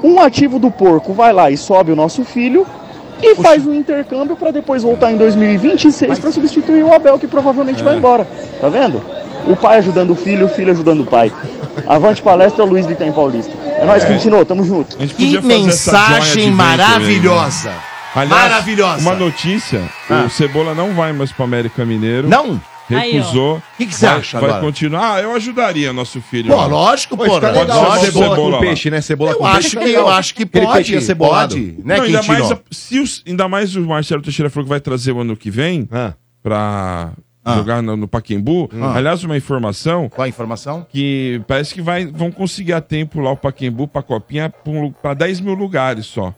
Um ativo do porco vai lá e sobe o nosso filho e faz um intercâmbio para depois voltar em 2026 para substituir o Abel, que provavelmente vai embora. Tá vendo? O pai ajudando o filho, o filho ajudando o pai. Avante palestra, Luiz de Tem Paulista. É nóis, É. Quintino, tamo junto. podia fazer essa joia de venture aí, né? Aliás, Maravilhosa. Uma notícia: Ah. o Cebola não vai mais pro América Mineiro. Não? Recusou. Ó. Que que você Vai- acha Vai agora? continuar. Ah, eu ajudaria nosso filho. Pô, lá. lógico, Pode pô. ser Pode o ser cebola com lá. peixe, né? Cebola Eu com acho peixe. que- Eu acho que Aquele pode. peixinho cebolado. Pode. Né, Não, ainda mais, a- se os- ainda mais o Marcelo Teixeira falou que vai trazer o ano que vem pra jogar no, no Paquembu. Ah. Aliás, uma informação. Qual a informação? Que parece que vai, vão conseguir a tempo lá o Paquembu pra Copinha pra 10 mil lugares só.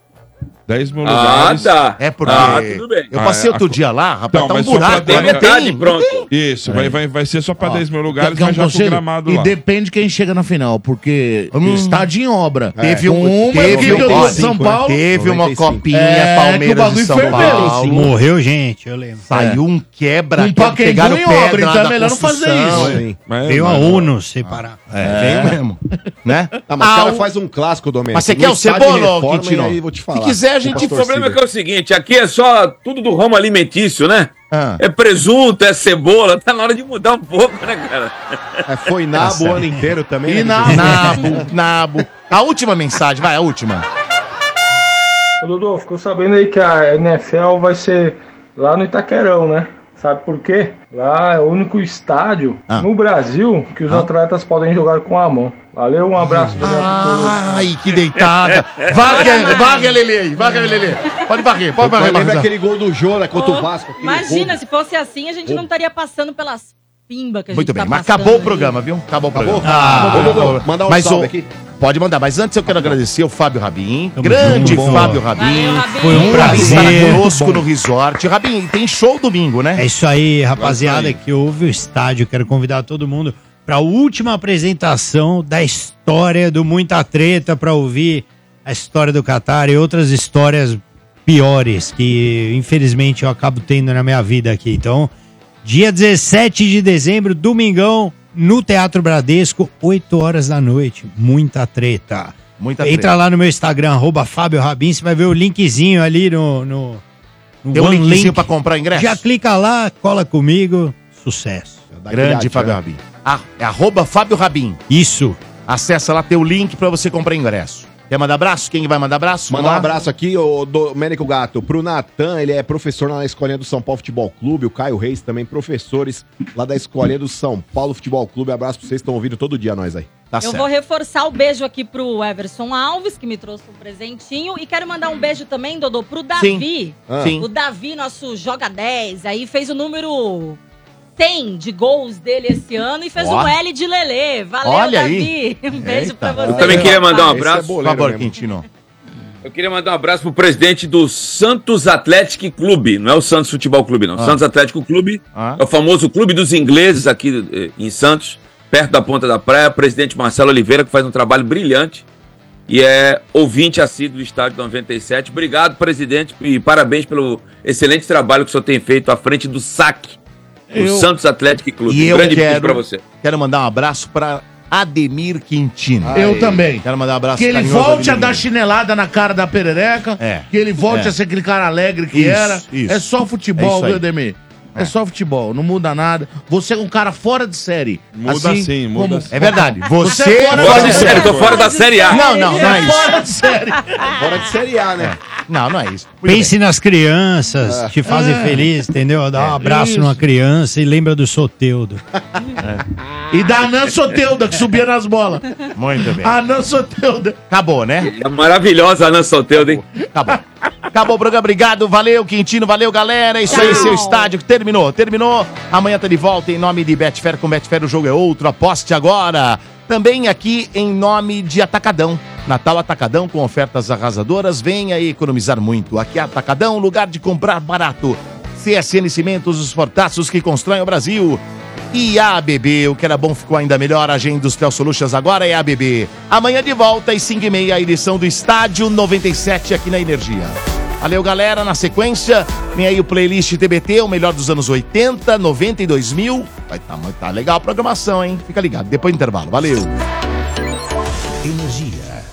10 mil Ah, lugares. tá. É porque Ah, tudo bem. eu passei outro dia lá, rapaz, tá um mas só buraco, pra né? 10 Tem, pronto. Isso, vai, vai, vai ser só pra 10 mil lugares, Quer um mas já com conselho? gramado e lá. depende quem chega na final, porque Hum. está de obra. Teve Com um- uma teve um- do São Paulo. teve uma 95. copinha É, Palmeiras que o bagulho e São. Paulo. Morreu gente, eu lembro. Saiu um quebra, Um Pacaembu pegaram em pedra obra, lá então é da melhor não fazer construção. isso. Veio a ONU separar. É, veio mesmo. Né? Ah, mas o Ah, cara faz um clássico, Domênico. Mas você quer o Cebola, Quintino? e aí vou te falar. Se quiser, a gente- O problema é que é o seguinte, aqui é só tudo do ramo alimentício, né? Ah. É presunto, é cebola, tá na hora de mudar um pouco, né, cara? É, foi nabo o ano inteiro também. E né? nabo, nabo, nabo. A última mensagem, vai, a última. Ô, Dodô, ficou sabendo aí que a NFL vai ser lá no Itaquerão, né? Sabe por quê? Lá é o único estádio Ah. no Brasil que os atletas podem jogar com a mão. Valeu, um abraço. Ai, que deitada. Varga, varga, Lele aí, varga, Lele. Pode varrer, pode varrer. Lembra aquele gol do Jô, né, contra o Ô, Vasco? Imagina, roubo. se fosse assim, a gente não estaria passando pelas pimbas que a gente Muito bem, tá mas passando acabou o aí. programa, viu? Acabou o programa. Ah, Ô, Dodô, mandar um mas salve o- aqui. Pode mandar, mas antes eu quero agradecer o Fábio Rabin. Tamo grande junto, Fábio. Rabin. Foi um prazer. conosco Bom. no resort. Rabin, tem show domingo, né? É isso aí, rapaziada, que ouve o estádio. Quero convidar todo mundo para a última apresentação da história do Muita Treta para ouvir a história do Qatar e outras histórias piores que infelizmente eu acabo tendo na minha vida aqui. Então, dia 17 de dezembro, domingão, no Teatro Bradesco, 8 horas da noite. Muita treta. Muita Entra treta. lá no meu Instagram, arroba Fábio Rabin, você vai ver o linkzinho ali no. no, no Tem um linkzinho Link. pra comprar ingresso? Já clica lá, cola comigo. Sucesso. Grande Fábio Rabin. Ah, é arroba Fábio Rabin. Isso. Acessa lá, tem o link pra você comprar ingresso. Quer mandar abraço? Quem vai mandar abraço? Mandar um abraço aqui, o Domênico Gato, pro Natan, ele é professor lá na escolinha do São Paulo Futebol Clube, o Caio Reis também, professores lá da escolinha do São Paulo Futebol Clube. Abraço pra vocês estão ouvindo todo dia nós aí. Tá Eu vou reforçar o beijo aqui pro Everson Alves, que me trouxe um presentinho. E quero mandar um beijo também, Dodô, pro Davi. Ah. Sim. O Davi, nosso Joga 10, aí fez o número 100 de gols dele esse ano e fez Ó. um L de Lelê. Valeu, Olha Davi. aí. Um beijo pra você. Eu também queria mandar um rapaz. abraço. Por favor, Quintino. Eu queria mandar um abraço pro presidente do Santos Atlético Clube. Não é o Santos Futebol Clube, não. Ah. Santos Atlético Clube. Ah. É o famoso clube dos ingleses aqui eh, em Santos, perto da ponta da praia. Presidente Marcelo Oliveira, que faz um trabalho brilhante. E é ouvinte assíduo do Estádio 97. Obrigado, presidente, e parabéns pelo excelente trabalho que o senhor tem feito à frente do SAC, o Eu- Santos Atlético Clube. E Um eu grande quero, pra você. quero mandar um abraço pra Ademir Quintino. Eu também. Quero mandar um abraço Que ele volte a dar chinelada na cara da perereca. É. Que ele volte É. a ser aquele cara alegre que Isso, era. isso. É só É futebol, isso aí. viu, Ademir? É. só futebol, não muda nada. Você é um cara fora de série. Muda sim, muda sim. É verdade. Você, é fora, Fora de série, tô fora da Série A. Não, não, não é isso. Fora de série. Fora de Série A, né? Não, não é isso. Pense nas crianças, É. te fazem É. feliz, entendeu? Dá um É. abraço Isso. numa criança e lembra do Soteudo. E da Anã Soteuda, que subia nas bolas. Muito bem. Anã Soteuda. Acabou, né? É maravilhosa a Ana Soteudo, hein? Acabou. Acabou o programa, obrigado, valeu, Quintino, valeu, galera. Isso aí, Tchau. seu estádio. Terminou, terminou. Amanhã tá de volta em nome de Betfair com Betfair. O jogo é outro. Aposte agora. Também aqui em nome de Atacadão. Natal Atacadão com ofertas arrasadoras. Venha economizar muito. Aqui é Atacadão, lugar de comprar barato. CSN Cimentos, os fortaços que constroem o Brasil. E ABB, o que era bom ficou ainda melhor. Agenda Industrial Solutions agora é ABB. Amanhã de volta às 5 e meia, a edição do Estádio 97 aqui na Energia. Valeu, galera. Na sequência, vem aí o playlist TBT, o melhor dos anos 80, 90 e 2000. Vai tá, tá legal a programação, hein? Fica ligado. Depois do intervalo. Valeu. Energia.